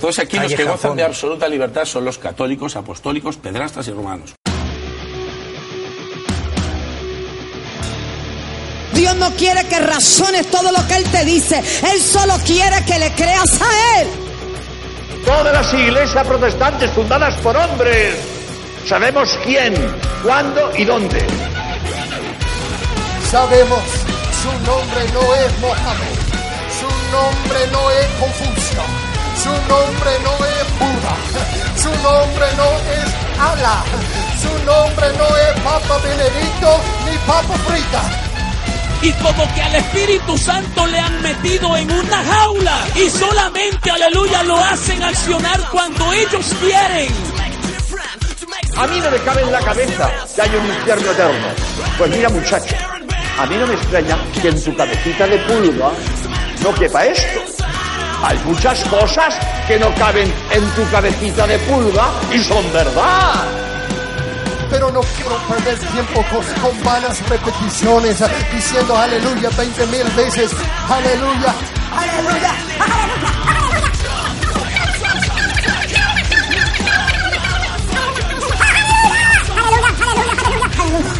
Todos aquellos que gozan de absoluta libertad son los católicos, apostólicos, pedrastas y romanos. Dios no quiere que razones todo lo que Él te dice. Él solo quiere que le creas a Él. Todas las iglesias protestantes fundadas por hombres. Sabemos quién, cuándo y dónde. Sabemos, su nombre no es Mohammed, su nombre no es Confucio, su nombre no es Buda, su nombre no es Allah, su nombre no es Papa Benedicto ni Papa Frita. Y como que al Espíritu Santo le han metido en una jaula y solamente, aleluya, lo hacen accionar cuando ellos quieren. A mí no me cabe en la cabeza que hay un infierno eterno. Pues mira muchacho, a mí no me extraña que en tu cabecita de pulga no quepa esto. Hay muchas cosas que no caben en tu cabecita de pulga y son verdad. Pero no quiero perder tiempo con, con vanas repeticiones, diciendo aleluya 20 mil veces, aleluya, aleluya,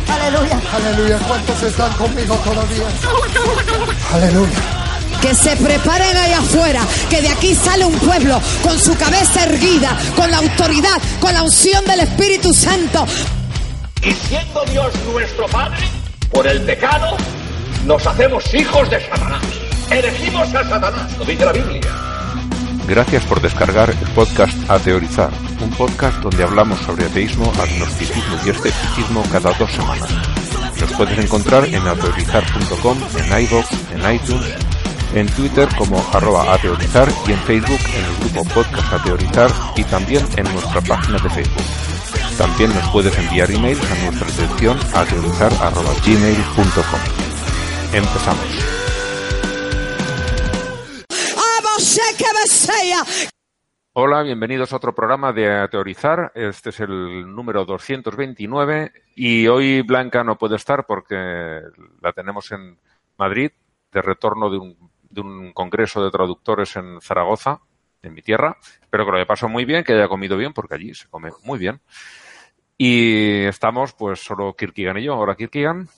aleluya, aleluya. ¿Cuántos están conmigo todavía? Aleluya. Que se preparen ahí afuera, que de aquí sale un pueblo con su cabeza erguida, con la autoridad, con la unción del Espíritu Santo. Y siendo Dios nuestro Padre, por el pecado, nos hacemos hijos de Satanás. Elegimos a Satanás, lo dice la Biblia. Gracias por descargar el podcast A Teorizar, un podcast donde hablamos sobre ateísmo, agnosticismo y escepticismo cada dos semanas. Nos puedes encontrar en ateorizar.com, en iVoox, en iTunes, en Twitter como arroba ateorizar y en Facebook en el grupo Podcast Ateorizar y también en nuestra página de Facebook. También nos puedes enviar emails a nuestra dirección ateorizar.gmail.com. Empezamos. Hola, bienvenidos a otro programa de Ateorizar. Este es el número 229 y hoy Blanca no puede estar porque la tenemos en Madrid de retorno de un, de un congreso de traductores en Zaragoza, en mi tierra. Espero que lo haya pasado muy bien, que haya comido bien porque allí se come muy bien. Y estamos pues solo Kirkigan y yo. Hola Kirkigan.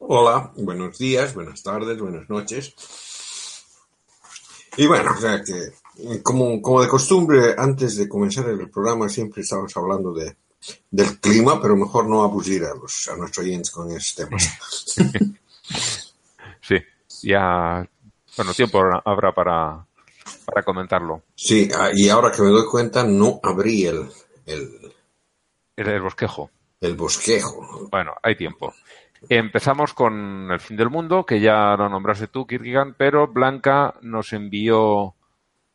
Hola, buenos días, buenas tardes, buenas noches. Y bueno, o sea que, como, como de costumbre, antes de comenzar el programa siempre estamos hablando de, del clima, pero mejor no aburrir a, los, a nuestros oyentes con esos temas. Sí, ya, bueno, tiempo habrá para, para comentarlo. Sí, ah, y ahora que me doy cuenta, no abrí el, el, El, el bosquejo. el bosquejo. Bueno, hay tiempo. Empezamos con el fin del mundo, que ya lo nombraste tú, Kirkigan, pero Blanca nos envió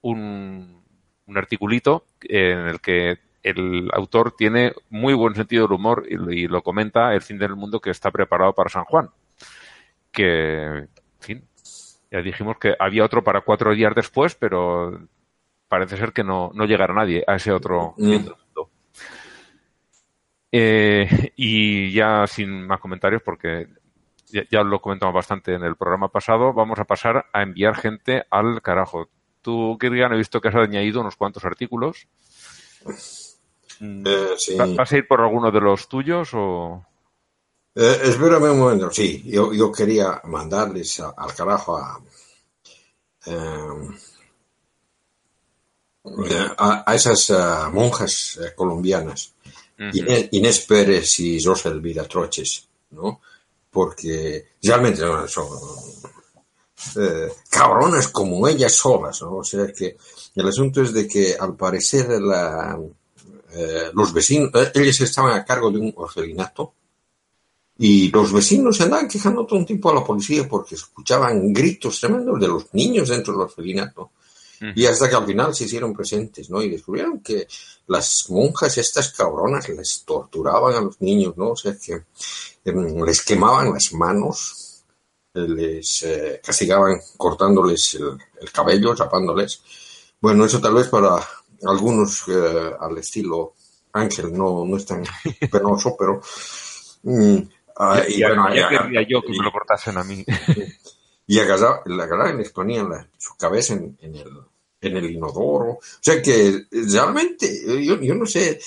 un, un articulito en el que el autor tiene muy buen sentido del humor y, lo- y lo comenta el fin del mundo que está preparado para San Juan. Que, ya dijimos que había otro para cuatro días después, pero parece ser que no, no llegará nadie a ese otro Mm. mundo. Eh, y ya sin más comentarios, porque ya, ya lo comentamos bastante en el programa pasado, vamos a pasar a enviar gente al carajo. Tú, Kirgan, he visto que has añadido unos cuantos artículos. Eh, sí. ¿va- ¿Vas a ir por alguno de los tuyos o...? Eh, espérame un momento, sí, yo, yo quería mandarles a- al carajo a, eh, a, a esas eh, monjas eh, colombianas, Inés, Inés Pérez y Rosa Elvira Troches, ¿no? Porque realmente no, son cabronas como ellas solas, ¿no? O sea que el asunto es de que al parecer la, los vecinos, ellas estaban a cargo de un orfelinato, y los vecinos se andaban quejando todo un tiempo a la policía porque escuchaban gritos tremendos de los niños dentro del orfelinato. Y hasta que al final se hicieron presentes, ¿no? Y descubrieron que las monjas, estas cabronas, les torturaban a los niños, ¿no? O sea que em, les quemaban las manos, les eh, castigaban cortándoles el, el cabello, rapándoles. Bueno, eso tal vez para algunos eh, al estilo Ángel no, no es tan penoso, pero... mm, ah, y ya, bueno, ya querría yo que y- me lo cortasen a mí. y agarraban y les ponían la- su cabeza en, en el, en el inodoro. O sea que realmente yo, yo no sé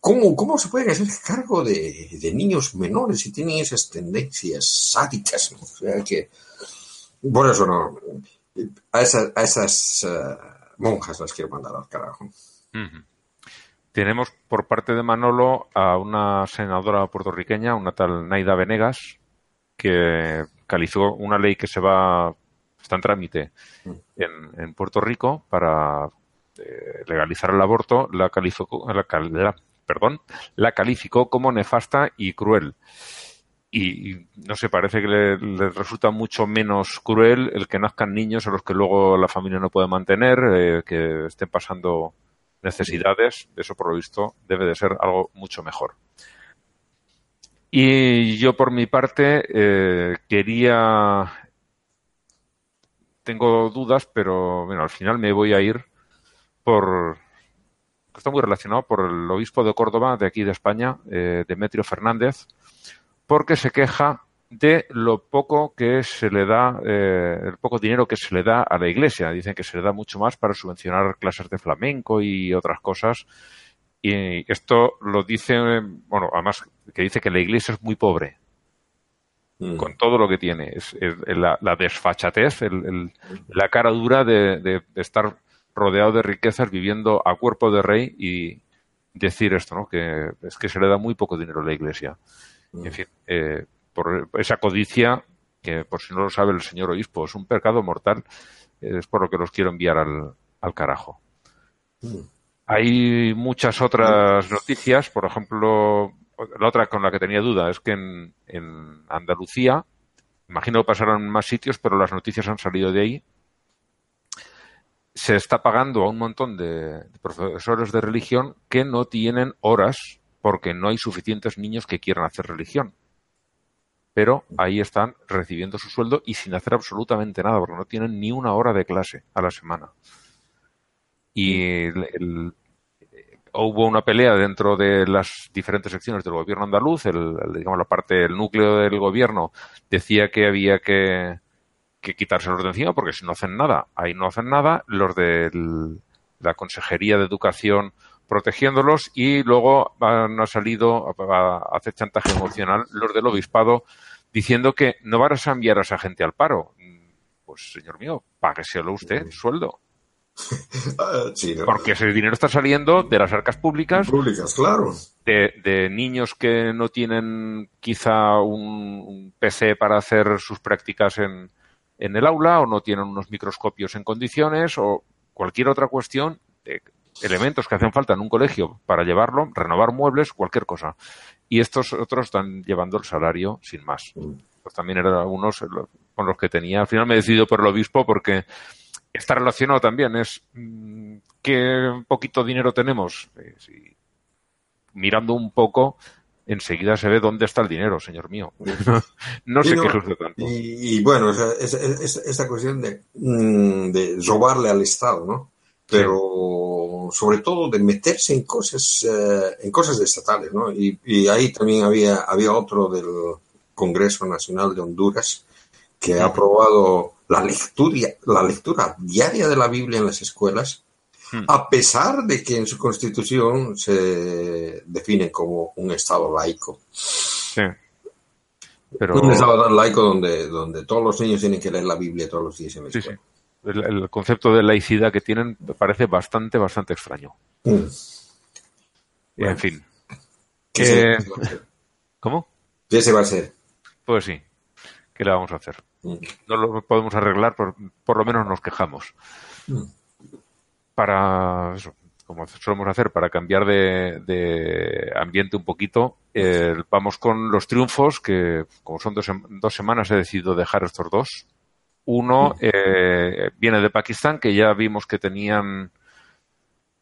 cómo, cómo se pueden hacer cargo de, de niños menores si tienen esas tendencias sádicas. ¿no? O sea que por eso no. A esas, a esas eh, monjas las quiero mandar al carajo. Tenemos por parte de Manolo a una senadora puertorriqueña, una tal Naida Venegas, que calificó una ley que se va, está en trámite en, Puerto Rico para eh, legalizar el aborto, la calificó, la, perdón, la calificó como nefasta y cruel. Y, y, no sé, parece que le, le resulta mucho menos cruel el que nazcan niños a los que luego la familia no puede mantener, eh, que estén pasando necesidades. Eso, por lo visto, debe de ser algo mucho mejor. Y yo, por mi parte, eh, quería. Tengo dudas, pero bueno, al final me voy a ir por. Está muy relacionado por el obispo de Córdoba, de aquí de España, eh, Demetrio Fernández, porque se queja de lo poco que se le da, eh, el poco dinero que se le da a la iglesia. Dicen que se le da mucho más para subvencionar clases de flamenco y otras cosas. Y esto lo dice, bueno, además que dice que la iglesia es muy pobre Mm. con todo lo que tiene. Es, es la, la desfachatez, el- el- la cara dura de, de- de estar rodeado de riquezas, viviendo a cuerpo de rey y decir esto, ¿no? Que es que se le da muy poco dinero a la iglesia. En fin, eh, por esa codicia, que por si no lo sabe el señor obispo, es un pecado mortal, es por lo que los quiero enviar al, al carajo. Hay muchas otras noticias, por ejemplo, la otra con la que tenía duda es que en, en Andalucía, imagino que pasarán en más sitios, pero las noticias han salido de ahí, se está pagando a un montón de profesores de religión que no tienen horas porque no hay suficientes niños que quieran hacer religión. Pero ahí están recibiendo su sueldo y sin hacer absolutamente nada, porque no tienen ni una hora de clase a la semana. Y el- el- hubo una pelea dentro de las diferentes secciones del gobierno andaluz, el, el, digamos la parte, el núcleo del gobierno decía que había que, que quitárselos de encima porque si no hacen nada, ahí no hacen nada, los de la Consejería de Educación protegiéndolos y luego han ha salido a, hacer chantaje emocional los del obispado diciendo que no vas a enviar a esa gente al paro. Pues señor mío, págueselo usted, sueldo. Ah, sí, no. Porque ese dinero está saliendo de las arcas públicas, Públicas, claro. de, de niños que no tienen quizá un, un PC para hacer sus prácticas en, en el aula o no tienen unos microscopios en condiciones o cualquier otra cuestión de elementos que hacen falta en un colegio para llevarlo, renovar muebles, cualquier cosa. Y estos otros están llevando el salario sin más. Pues también eran algunos con los que tenía. Al final me he decidido por el obispo porque está relacionado también. Es mm, qué poquito dinero tenemos. Eh, mirando un poco, enseguida se ve dónde está el dinero, señor mío. no no, queje usted tanto. Y, y bueno, esa, esa- esa- esta cuestión de, mm, de robarle al Estado, ¿no? Pero sobre todo de meterse en cosas, eh, en cosas estatales, ¿no? Y, y ahí también había, había otro del Congreso Nacional de Honduras que ha aprobado la lectura, la lectura diaria de la Biblia en las escuelas, Hmm. a pesar de que en su constitución se define como un Estado laico. Sí. Pero Un estado laico donde, donde todos los niños tienen que leer la Biblia todos los días en la sí, sí. El, el concepto de laicidad que tienen me parece bastante, bastante extraño. Mm. En fin. ¿Qué Eh, ¿Cómo? ¿Qué se va a hacer? Pues sí. ¿Qué le vamos a hacer? Mm. No lo podemos arreglar, por, por lo menos nos quejamos. Mm. Para eso, como solemos hacer, para cambiar de, de ambiente un poquito, eh, vamos con los triunfos, que como son dos, dos semanas he decidido dejar estos dos. Uno eh, viene de Pakistán, que ya vimos que tenían,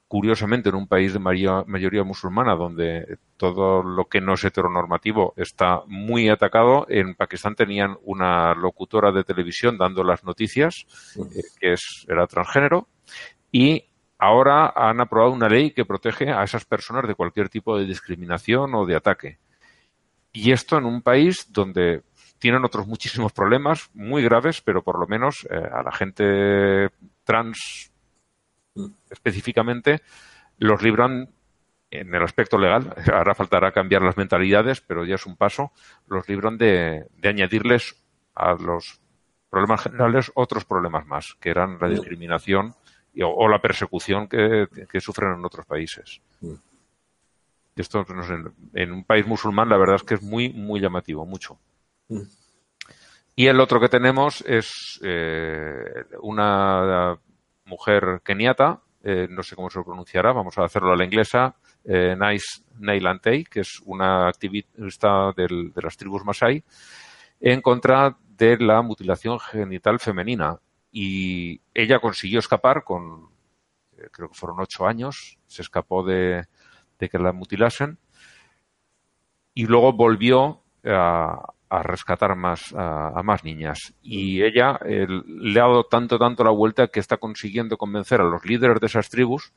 curiosamente, en un país de mayoría, mayoría musulmana, donde todo lo que no es heteronormativo está muy atacado. En Pakistán tenían una locutora de televisión dando las noticias, eh, que es, era transgénero, y ahora han aprobado una ley que protege a esas personas de cualquier tipo de discriminación o de ataque. Y esto en un país donde tienen otros muchísimos problemas muy graves, pero por lo menos eh, a la gente trans específicamente, los libran en el aspecto legal. Ahora faltará cambiar las mentalidades, pero ya es un paso. Los libran de, de añadirles a los problemas generales otros problemas más, que eran la discriminación y- o, o la persecución que, que sufren en otros países. Y esto no sé, en un país musulmán la verdad es que es muy, muy llamativo, mucho. Y el otro que tenemos es eh, una mujer keniata, eh, no sé cómo se pronunciará, vamos a hacerlo a la inglesa, eh, Nice Neilantei, que es una activista de las tribus Masai, en contra de la mutilación genital femenina. Y ella consiguió escapar con, eh, creo que fueron ocho años, se escapó de que la mutilasen y luego volvió a, a rescatar más a, a más niñas. Y ella eh, le ha dado tanto tanto la vuelta que está consiguiendo convencer a los líderes de esas tribus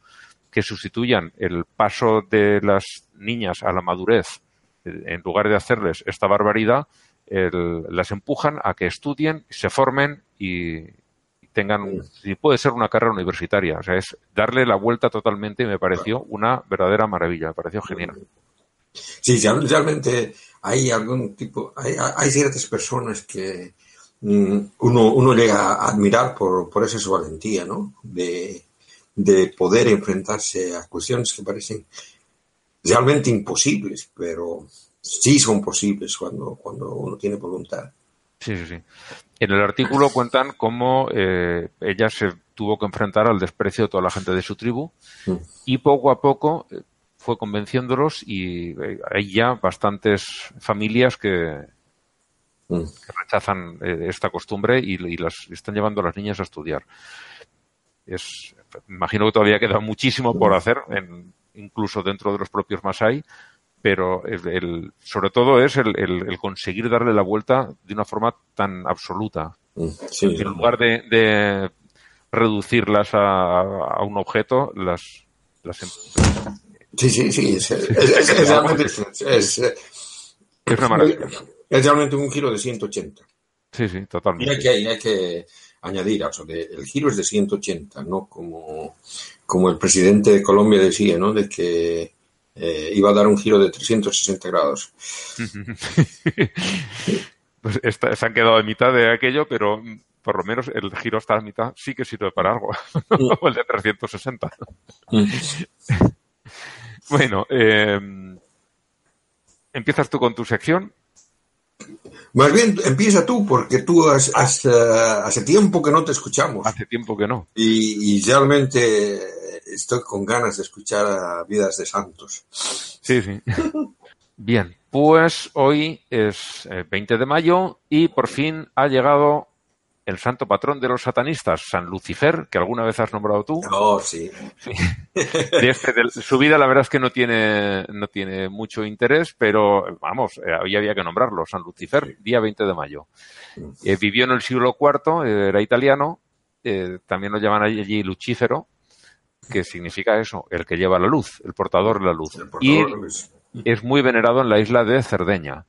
que sustituyan el paso de las niñas a la madurez eh, en lugar de hacerles esta barbaridad el- las empujan a que estudien se formen y tengan si puede ser una carrera universitaria. O sea es darle la vuelta totalmente y me pareció una verdadera maravilla me pareció genial. Sí, real- realmente hay algún tipo, hay, hay ciertas personas que mm, uno, uno llega a admirar por, por esa su valentía, ¿no? De, de poder enfrentarse a cuestiones que parecen realmente imposibles, pero sí son posibles cuando, cuando uno tiene voluntad. Sí, sí, sí. En el artículo cuentan cómo eh, ella se tuvo que enfrentar al desprecio de toda la gente de su tribu Mm. y poco a poco eh, fue convenciéndolos y eh, hay ya bastantes familias que, Mm. que rechazan eh, esta costumbre y, y las están llevando a las niñas a estudiar. Es, imagino que todavía queda muchísimo por hacer, en- incluso dentro de los propios Masai, pero el, el- sobre todo es el, el- conseguir darle la vuelta de una forma tan absoluta. Mm, Sí, En lugar de, de reducirlas a, a un objeto, las, las em- sí, sí, sí, es, es- es- es realmente, es- es- es una maravilla. es realmente un giro de 180. Sí, sí, Y hay totalmente. que, y hay que añadir, o sea, que el giro es de 180, no como, como el presidente de Colombia decía, ¿no? De que eh, iba a dar un giro de 360 grados. Pues se han quedado en mitad de aquello, pero mm, por lo menos el giro hasta la mitad sí que sirve para algo. o el de 360. bueno, eh, empiezas tú con tu sección. Más bien, empieza tú, porque tú has, has, eh, hace tiempo que no te escuchamos. Hace tiempo que no. Y, y realmente estoy con ganas de escuchar a Vidas de Santos. Sí, sí. Bien, pues hoy es eh, 20 de mayo y por fin ha llegado el santo patrón de los satanistas, San Lucifer, que alguna vez has nombrado tú. Oh, sí. De este, de su vida la verdad es que no tiene, no tiene mucho interés, pero vamos, eh, hoy había que nombrarlo, San Lucifer, día 20 de mayo. Eh, vivió en el siglo IV, eh, era italiano, eh, también lo llaman allí Lucífero, que significa eso, el que lleva la luz, el portador de la luz. El y portador de la luz. es muy venerado en la isla de Cerdeña.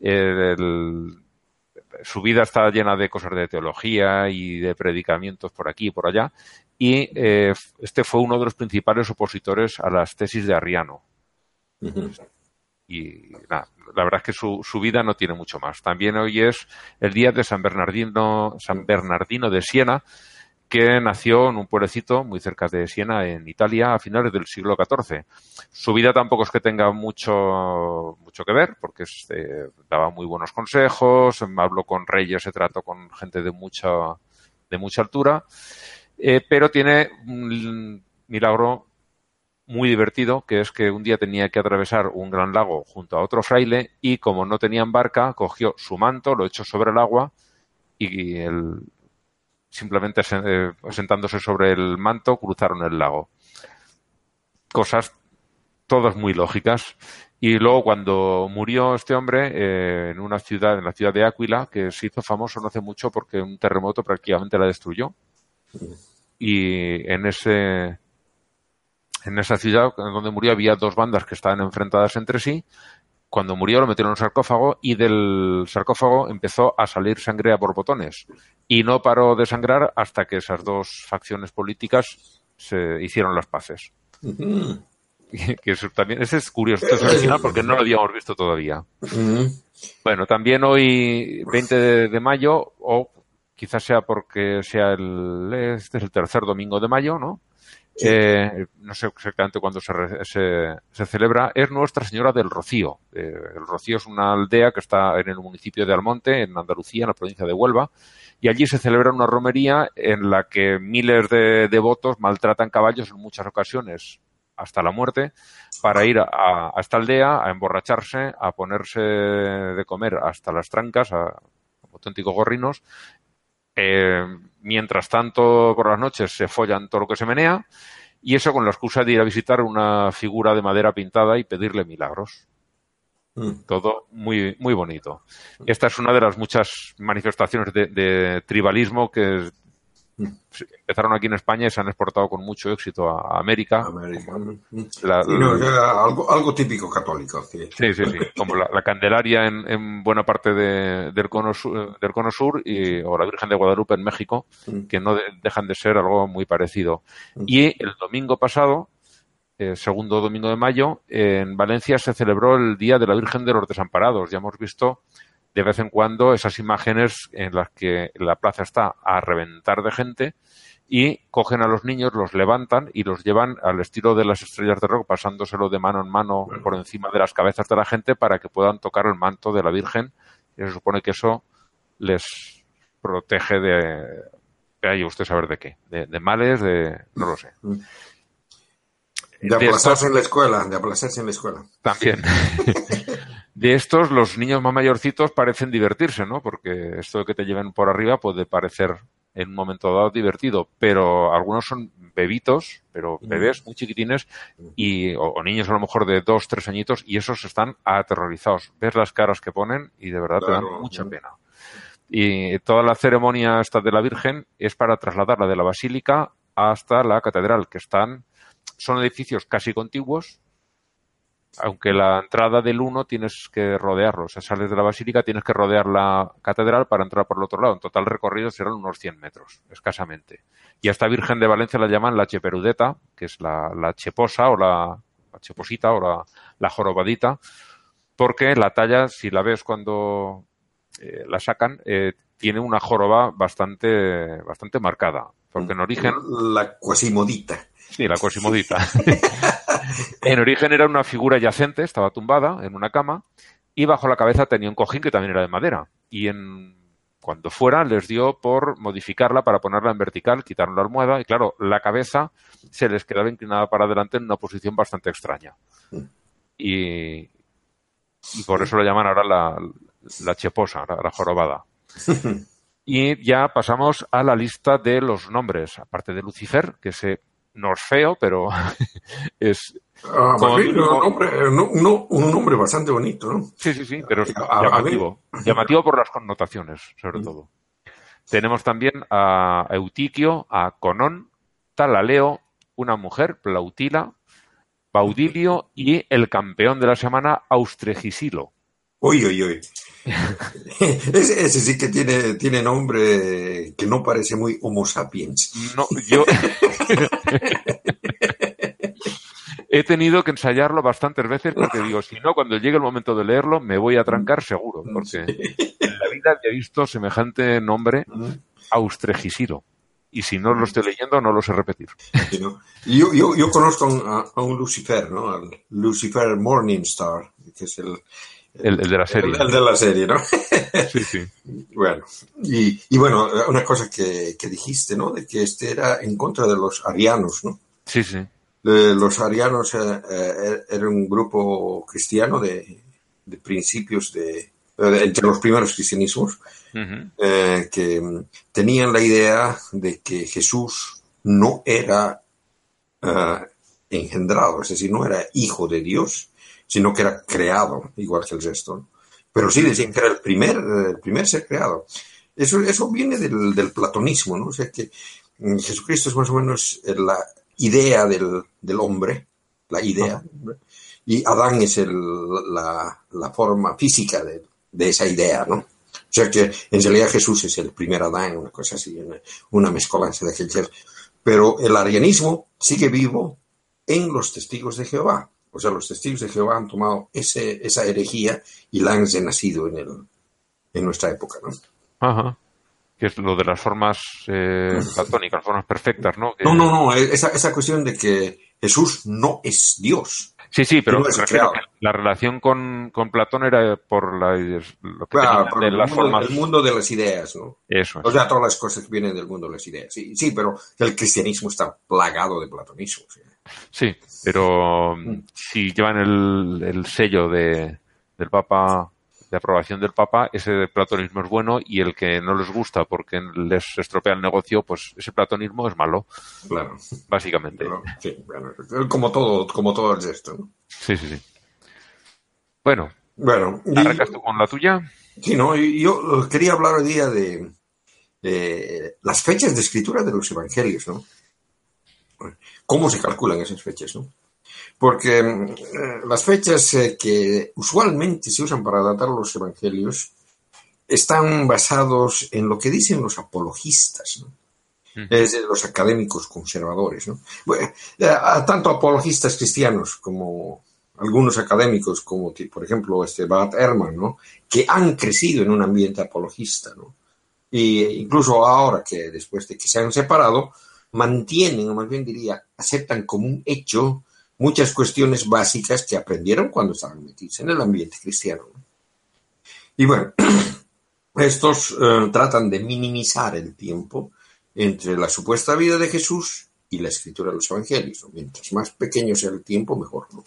Eh, el- su vida está llena de cosas de teología y de predicamientos por aquí y por allá. Y eh, este fue uno de los principales opositores a las tesis de Arriano. Y nada, la verdad es que su, su vida no tiene mucho más. También hoy es el día de San Bernardino, San Bernardino de Siena, que nació en un pueblecito muy cerca de Siena, en Italia, a finales del siglo XIV. Su vida tampoco es que tenga mucho, mucho que ver, porque este, daba muy buenos consejos, habló con reyes, se trató con gente de mucha, de mucha altura, eh, pero tiene un milagro muy divertido, que es que un día tenía que atravesar un gran lago junto a otro fraile y como no tenían barca, cogió su manto, lo echó sobre el agua y el, simplemente eh, sentándose sobre el manto cruzaron el lago. Cosas todas muy lógicas. Y luego cuando murió este hombre eh, en una ciudad, en la ciudad de Áquila, que se hizo famoso no hace mucho porque un terremoto prácticamente la destruyó. Y en ese en esa ciudad donde murió había dos bandas que estaban enfrentadas entre sí. Cuando murió lo metieron en un sarcófago y del sarcófago empezó a salir sangre a borbotones. Y no paró de sangrar hasta que esas dos facciones políticas se hicieron las paces. que eso también, ese es curioso, este es original porque no lo habíamos visto todavía. Bueno, también hoy, 20 de, de, mayo, o quizás sea porque sea el, este es el tercer domingo de mayo, ¿no? Eh, no sé exactamente cuándo se, se, celebra, es Nuestra Señora del Rocío. Eh, el Rocío es una aldea que está en el municipio de Almonte, en Andalucía, en la provincia de Huelva, y allí se celebra una romería en la que miles de devotos maltratan caballos en muchas ocasiones hasta la muerte para ir a, a esta aldea a emborracharse, a ponerse de comer hasta las trancas, a, auténticos gorrinos, eh, mientras tanto, por las noches se follan todo lo que se menea y eso con la excusa de ir a visitar una figura de madera pintada y pedirle milagros. Mm. Todo muy, muy bonito. Esta es una de las muchas manifestaciones de, de tribalismo que empezaron aquí en España y se han exportado con mucho éxito a América. América. La, sí, no, algo, algo, típico católico. Sí, sí, sí. sí. Como la, la Candelaria en, en, buena parte de, del, cono sur, del cono sur y, o la Virgen de Guadalupe en México, mm. que no de, dejan de ser algo muy parecido. Mm. Y el domingo pasado, eh, segundo domingo de mayo, en Valencia se celebró el Día de la Virgen de los Desamparados. Ya hemos visto de vez en cuando esas imágenes en las que la plaza está a reventar de gente y cogen a los niños, los levantan y los llevan al estilo de las estrellas de rock, pasándoselo de mano en mano por encima de las cabezas de la gente para que puedan tocar el manto de la Virgen. Y se supone que eso les protege de, de usted saber de qué, de, de, males, de no lo sé. De aplastarse en la escuela, de aplastarse en la escuela. También. de estos, los niños más mayorcitos parecen divertirse, ¿no? Porque esto de que te lleven por arriba puede parecer en un momento dado divertido, pero algunos son bebitos, pero bebés muy chiquitines y, o, o, niños a lo mejor de dos, tres añitos y esos están aterrorizados. Ves las caras que ponen y de verdad claro, te dan mucha pena. Y toda la ceremonia esta de la Virgen es para trasladarla de la basílica hasta la catedral, que están, son edificios casi contiguos, aunque la entrada del uno tienes que rodearlo, o sea, sales de la basílica, tienes que rodear la catedral para entrar por el otro lado. En total recorrido serán unos 100 metros, escasamente. Y a esta Virgen de Valencia la llaman la Cheperudeta, que es la, la cheposa o la, la cheposita o la, la, jorobadita, porque la talla, si la ves cuando eh, la sacan, eh, tiene una joroba bastante, bastante marcada. Porque en origen. La cuasimodita. Sí, la cuasimodita. en origen era una figura yacente, estaba tumbada en una cama, y bajo la cabeza tenía un cojín que también era de madera. Y en cuando fuera les dio por modificarla para ponerla en vertical, quitaron la almohada y claro, la cabeza se les quedaba inclinada para adelante en una posición bastante extraña. Y, y por eso lo llaman ahora la, la cheposa, la, la jorobada. Y ya pasamos a la lista de los nombres, aparte de Lucifer, que se no es feo, pero es... Ah, con, sí, no, nombre, no, no, un nombre bastante bonito, ¿no? Sí, sí, sí, pero es a, llamativo. A llamativo por las connotaciones, sobre mm. todo. Tenemos también a Eutiquio, a Conón, Talaleo, una mujer, Plautila, Baudilio y el campeón de la semana, Austregisilo. Uy, uy, uy. ese, ese, sí que tiene, tiene nombre que no parece muy Homo sapiens. No, yo. He tenido que ensayarlo bastantes veces porque digo, si no, cuando llegue el momento de leerlo, me voy a trancar seguro. Porque sí. en la vida he visto semejante nombre, Austregisiro. Y si no lo estoy leyendo, no lo sé repetir. Sí, ¿no? yo, yo, yo, conozco a, a, un Lucifer, ¿no? Al Lucifer Morningstar, que es el, el, el, de la serie. El, el, de la serie, ¿no? Sí, sí. bueno, y, y, bueno, una cosa que, que, dijiste, ¿no? De que este era en contra de los arianos, ¿no? Sí, sí. De, los arianos eh, eh, era un grupo cristiano de, de principios de, de, entre los primeros cristianismos, uh -huh. eh, que tenían la idea de que Jesús no era engendrado, es decir, no era hijo de Dios, sino que era creado, igual que el resto. Pero sí decían que era el primer, el primer ser creado. Eso, eso viene del, del, platonismo, ¿no? O sea que mm, Jesucristo es más o menos la idea del, del hombre, la idea, y Adán es el, la, la, forma física de, de, esa idea, ¿no? O sea que en realidad Jesús es el primer Adán, una cosa así, una, una mezcolanza de aquel ser. Pero el arianismo sigue vivo en los testigos de Jehová. O sea, los testigos de Jehová han tomado ese, esa herejía y la han renacido en, el, en nuestra época, ¿no? Ajá. Que es lo de las formas eh, platónicas, formas perfectas, ¿no? Que- No, no, no, esa, esa cuestión de que Jesús no es Dios. Sí, sí, pero no la relación con, con Platón era por la, lo que Claro, por de el, las mundo, formas. el mundo de las ideas, ¿no? Eso es. O sea, todas las cosas que vienen del mundo de las ideas. Sí, sí, pero el cristianismo está plagado de platonismo. sí. Sí, pero Mm. si llevan el, el sello de, del Papa, de aprobación del Papa, ese platonismo es bueno y el que no les gusta porque les estropea el negocio, pues ese platonismo es malo, Claro. básicamente. Sí, bueno, como todo, como todo el resto, ¿no? Sí, sí, sí. Bueno, Bueno, ¿arrancas tú con la tuya? sí, no, yo quería hablar hoy día de, de las fechas de escritura de los evangelios, ¿no? ¿Cómo se calculan esas fechas, no? Porque eh, las fechas eh, que usualmente se usan para datar los evangelios están basados en lo que dicen los apologistas, ¿no? Es de los académicos conservadores, ¿no? Bueno, eh, a tanto apologistas cristianos como algunos académicos, como por ejemplo este Bart Ehrman, ¿no? Que han crecido en un ambiente apologista, ¿no? Y incluso ahora que después de que se han separado, mantienen, o más bien diría, aceptan como un hecho muchas cuestiones básicas que aprendieron cuando estaban metidos en el ambiente cristiano. ¿no? Y bueno, estos eh, tratan de minimizar el tiempo entre la supuesta vida de Jesús y la escritura de los evangelios. Mientras más pequeño sea el tiempo, mejor. ¿no?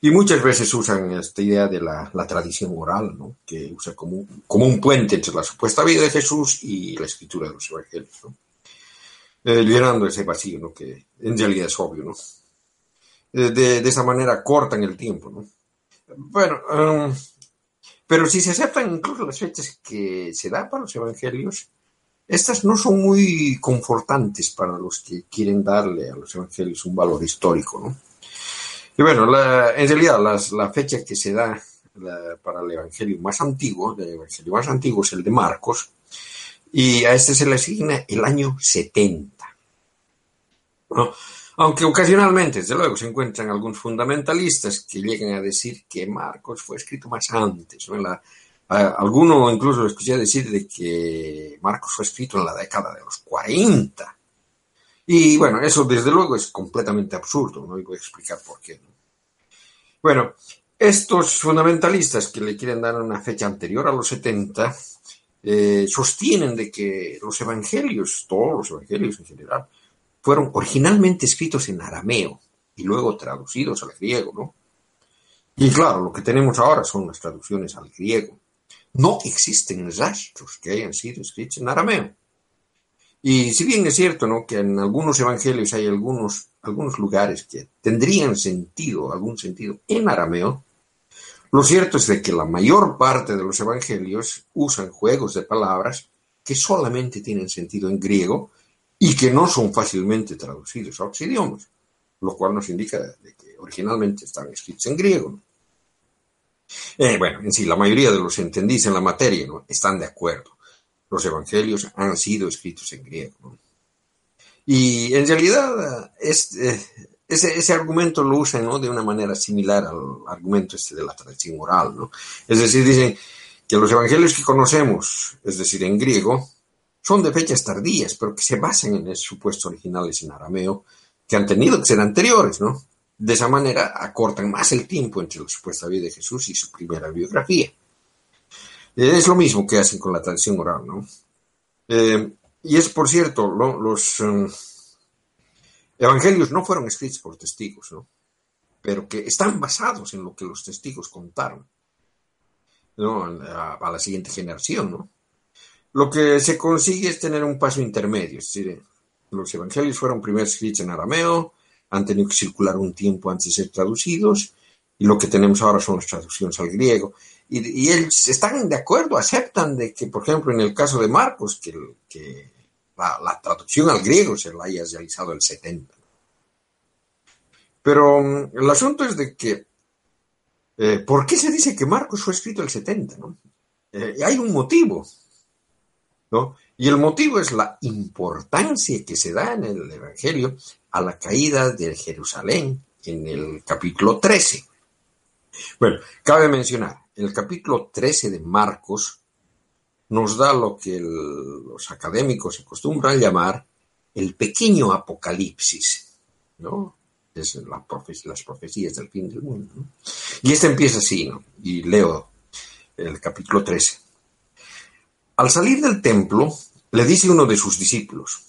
Y muchas veces usan esta idea de la, la tradición oral, ¿no? que usa como, un- como un puente entre la supuesta vida de Jesús y la escritura de los evangelios. ¿no? Eh, llenando ese vacío, ¿no? que en realidad es obvio. ¿no? Eh, de, de esa manera cortan el tiempo. ¿no? Bueno, em, pero si se aceptan incluso las fechas que se da para los evangelios, estas no son muy confortantes para los que quieren darle a los evangelios un valor histórico, ¿no? Y bueno, la- en realidad las- la fecha que se da la- para el evangelio más antiguo, el evangelio más antiguo es el de Marcos, y a este se le asigna el año 70. ¿no? Aunque ocasionalmente, desde luego, se encuentran algunos fundamentalistas que llegan a decir que Marcos fue escrito más antes. ¿no? La- alguno incluso escuché decir de que Marcos fue escrito en la década de los 40. Y bueno, eso desde luego es completamente absurdo, ¿no? Voy a explicar por qué. ¿no? Bueno, estos fundamentalistas que le quieren dar una fecha anterior a los 70 eh, sostienen de que los evangelios, todos los evangelios en general, fueron originalmente escritos en arameo y luego traducidos al griego, ¿no? Y claro, lo que tenemos ahora son las traducciones al griego. No existen rastros que hayan sido escritos en arameo. Y si bien es cierto, ¿no? que en algunos evangelios hay algunos, algunos lugares que tendrían sentido, algún sentido en arameo, lo cierto es de que la mayor parte de los evangelios usan juegos de palabras que solamente tienen sentido en griego y que no son fácilmente traducidos a otros idiomas, lo cual nos indica de que originalmente estaban escritos en griego. Eh, bueno, en sí, la mayoría de los entendidos en la materia ¿no? están de acuerdo. Los evangelios han sido escritos en griego. Y en realidad es, eh, ese, ese argumento lo usan ¿no? de una manera similar al argumento este de la tradición oral. ¿no? Es decir, dicen que los evangelios que conocemos, es decir, en griego, son de fechas tardías, pero que se basan en esos supuestos originales en arameo, que han tenido que ser anteriores, ¿no? De esa manera acortan más el tiempo entre la supuesta vida de Jesús y su primera biografía. Es lo mismo que hacen con la tradición oral, ¿no? Eh, y es, por cierto, lo- los um, evangelios no fueron escritos por testigos, ¿no? Pero que están basados en lo que los testigos contaron, ¿no? A, la siguiente generación, ¿no? Lo que se consigue es tener un paso intermedio, es decir, los evangelios fueron primero escritos en arameo, han tenido que circular un tiempo antes de ser traducidos, y lo que tenemos ahora son las traducciones al griego. Y, ellos están de acuerdo, aceptan de que, por ejemplo, en el caso de Marcos, que la, traducción al griego se la haya realizado el 70. Pero mm, el asunto es de que, eh, ¿por qué se dice que Marcos fue escrito el 70? ¿no? Eh, hay un motivo, ¿no? Y el motivo es la importancia que se da en el Evangelio a la caída de Jerusalén en el capítulo 13. Bueno, cabe mencionar, en el capítulo 13 de Marcos nos da lo que los académicos acostumbran llamar el pequeño apocalipsis, ¿no? Es las profecías del fin del mundo. Y este empieza así, ¿no? Y leo el capítulo 13. Al salir del templo, le dice uno de sus discípulos,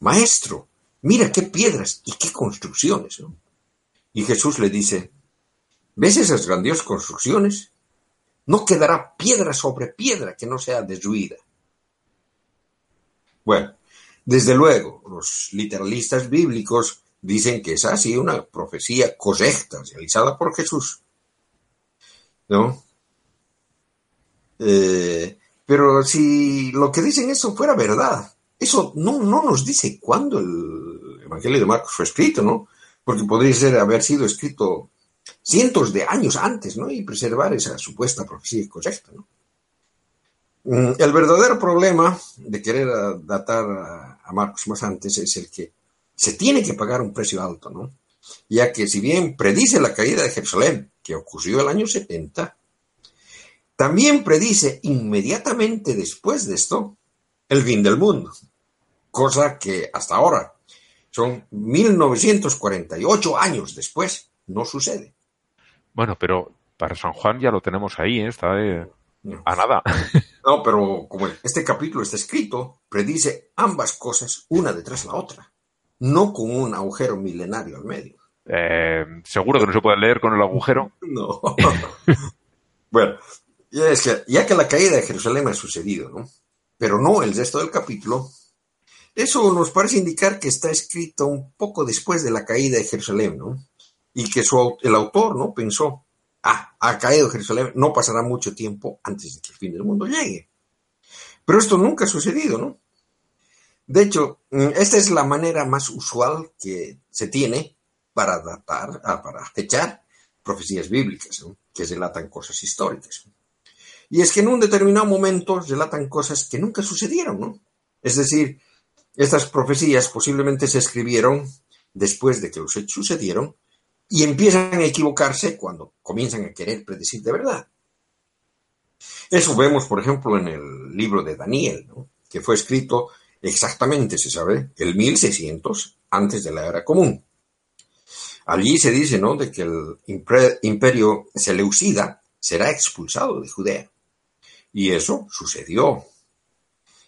Maestro, mira qué piedras y qué construcciones. Y Jesús le dice, ¿ves esas grandiosas construcciones? No quedará piedra sobre piedra que no sea destruida. Bueno, desde luego, los literalistas bíblicos dicen que es así una profecía correcta, realizada por Jesús. ¿No? Eh, pero si lo que dicen eso fuera verdad, eso no, no nos dice cuándo el Evangelio de Marcos fue escrito, ¿no? Porque podría ser haber sido escrito cientos de años antes, ¿no? Y preservar esa supuesta profecía correcta, ¿no? Mm, el verdadero problema de querer datar a Marcos más antes es el que se tiene que pagar un precio alto, ¿no? Ya que si bien predice la caída de Jerusalén, que ocurrió el año 70, también predice inmediatamente después de esto el fin del mundo, cosa que hasta ahora, son 1948 años después, no sucede. Bueno, pero para San Juan ya lo tenemos ahí, ¿eh? está a nada. No, pero como este capítulo está escrito, predice ambas cosas una detrás de la otra, no con un agujero milenario al medio. Eh, Seguro que no se puede leer con el agujero. No. bueno, ya, es que, ya que la caída de Jerusalén ha sucedido, ¿no? Pero no el resto del capítulo, eso nos parece indicar que está escrito un poco después de la caída de Jerusalén, ¿no? Y que el autor, ¿no? Pensó, ah, ha caído Jerusalén, no pasará mucho tiempo antes de que el fin del mundo llegue. Pero esto nunca ha sucedido, ¿no? De hecho, mm, esta es la manera más usual que se tiene para datar, ah, para fechar profecías bíblicas, que relatan cosas históricas. Y es que en un determinado momento relatan cosas que nunca sucedieron, ¿no? Es decir, estas profecías posiblemente se escribieron después de que los hechos sucedieron y empiezan a equivocarse cuando comienzan a querer predecir de verdad. Eso vemos, por ejemplo, en el libro de Daniel, que fue escrito exactamente, se sabe, el 1600 antes de la era común. Allí se dice ¿no? de que el imperio seleucida será expulsado de Judea. Y eso sucedió.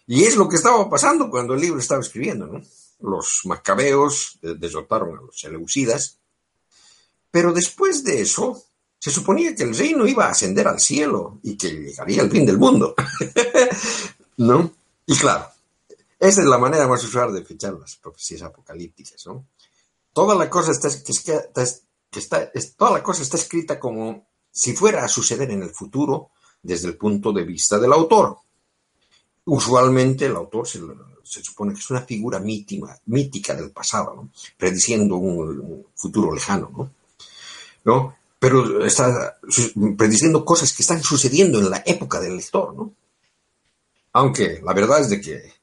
Y es lo que estaba pasando cuando el libro estaba escribiendo. ¿no? Los macabeos derrotaron a los seleucidas pero después de eso, se suponía que el reino iba a ascender al cielo y que llegaría el fin del mundo. ¿No? Y claro, esa es la manera más usual de fichar las profecías apocalípticas, ¿no? Toda la cosa está, toda la cosa está escrita como si fuera a suceder en el futuro desde el punto de vista del autor. Usualmente el autor se, supone que es una figura mítica, mítica del pasado, ¿no? prediciendo un futuro lejano. ¿no? Pero está prediciendo cosas que están sucediendo en la época del lector, ¿no? Aunque la verdad es de que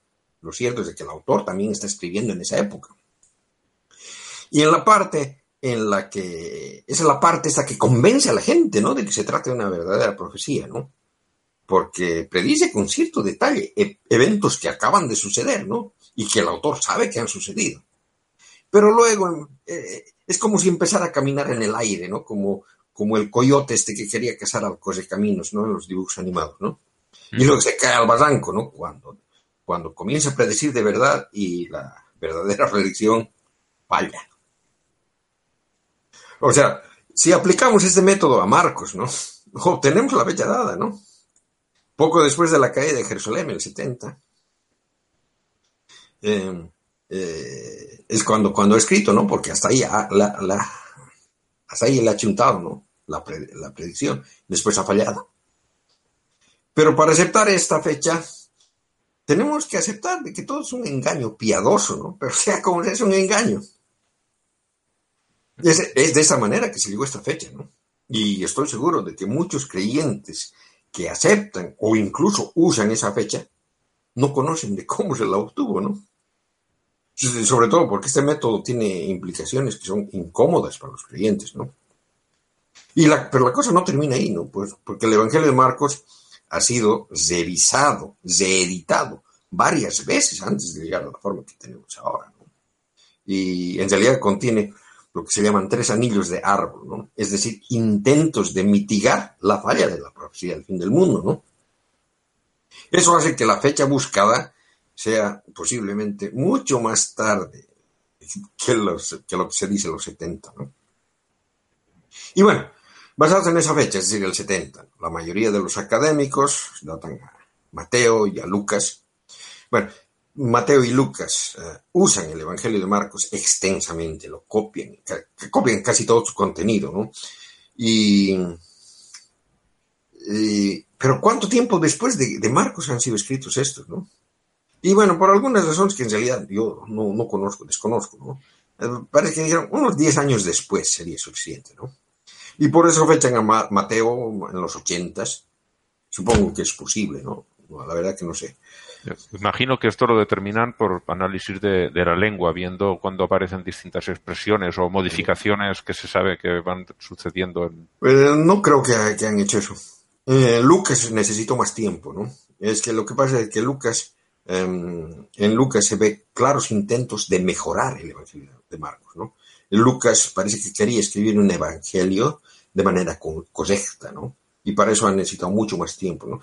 lo cierto es de que el autor también está escribiendo en esa época. Y en la parte en la que esa es la parte esta que convence a la gente, ¿no? De que se trata de una verdadera profecía, ¿no? Porque predice con cierto detalle e-, eventos que acaban de suceder, ¿no? Y que el autor sabe que han sucedido. Pero luego eh, es como si empezara a caminar en el aire, ¿no? Como, como el coyote este que quería cazar al caminos, ¿no? En los dibujos animados, ¿no? Y luego se cae al barranco, ¿no? Cuando, cuando comienza a predecir de verdad y la verdadera predicción falla. O sea, si aplicamos este método a Marcos, ¿no? Obtenemos la fecha dada, ¿no? Poco después de la caída de Jerusalén, el 70. Eh, eh, es cuando, cuando he escrito, ¿no? Porque hasta ahí, la, la, hasta ahí le ha chuntado, ¿no? La, predicción. Después ha fallado. Pero para aceptar esta fecha, tenemos que aceptar de que todo es un engaño piadoso, ¿no? Pero sea como es un engaño. Es, es de esa manera que se llegó esta fecha, ¿no? Y estoy seguro de que muchos creyentes que aceptan o incluso usan esa fecha no conocen de cómo se la obtuvo, ¿no? Sobre todo porque este método tiene implicaciones que son incómodas para los creyentes, ¿no? Y la, pero la cosa no termina ahí, ¿no? Pues porque el Evangelio de Marcos ha sido revisado, reeditado varias veces antes de llegar a la forma que tenemos ahora, ¿no? Y en realidad contiene lo que se llaman tres anillos de árbol, ¿no? Es decir, intentos de mitigar la falla de la profecía del fin del mundo, ¿no? Eso hace que la fecha buscada sea posiblemente mucho más tarde que, lo que se dice los 70, ¿no? Y bueno, basados en esa fecha, es decir, el 70, la mayoría de los académicos datan a Mateo y a Lucas. Bueno, Mateo y Lucas eh, usan el Evangelio de Marcos extensamente, lo copian, copian casi todo su contenido, ¿no? Y, pero ¿cuánto tiempo después de, de, Marcos han sido escritos estos, no? Y bueno, por algunas razones que en realidad yo no, no conozco, desconozco, ¿no? Eh, parece que dijeron unos 10 años después sería suficiente, ¿no? Y por eso fechan a Mateo en los ochentas. Supongo que es posible, ¿no? La verdad que no sé. Imagino que esto lo determinan por análisis de, la lengua, viendo cuando aparecen distintas expresiones o modificaciones que se sabe que van sucediendo. Pues, no creo que, han hecho eso. Eh, Lucas necesitó más tiempo, ¿no? Es que lo que pasa es que Lucas, em, en Lucas se ve claros intentos de mejorar el Evangelio de Marcos, ¿no? Lucas parece que quería escribir un evangelio de manera correcta, ¿no? Y para eso ha necesitado mucho más tiempo, ¿no?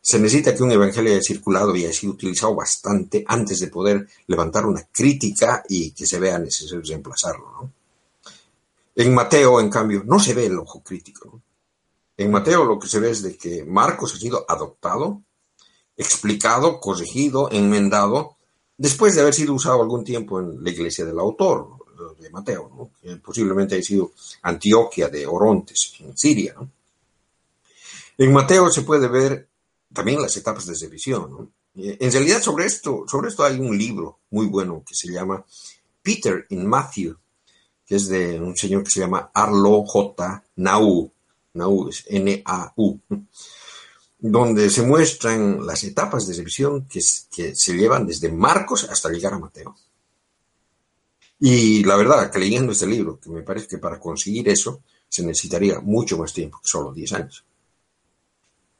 se necesita que un evangelio haya circulado y haya sido utilizado bastante antes de poder levantar una crítica y que se vea necesario reemplazarlo. En Mateo, en cambio, no se ve el ojo crítico. En Mateo lo que se ve es de que Marcos ha sido adoptado, explicado, corregido, enmendado, después de haber sido usado algún tiempo en la iglesia del autor, de Mateo, posiblemente haya sido Antioquia de Orontes, en Siria. ¿no? En Mateo se puede ver también las etapas de revisión. ¿no? En realidad sobre esto, sobre esto hay un libro muy bueno que se llama Peter in Matthew, que es de un señor que se llama Arlo J. Nau, Nau es N-A-U, donde se muestran las etapas de revisión que, se llevan desde Marcos hasta llegar a Mateo. Y la verdad, que leyendo este libro, que me parece que para conseguir eso se necesitaría mucho más tiempo que solo 10 años.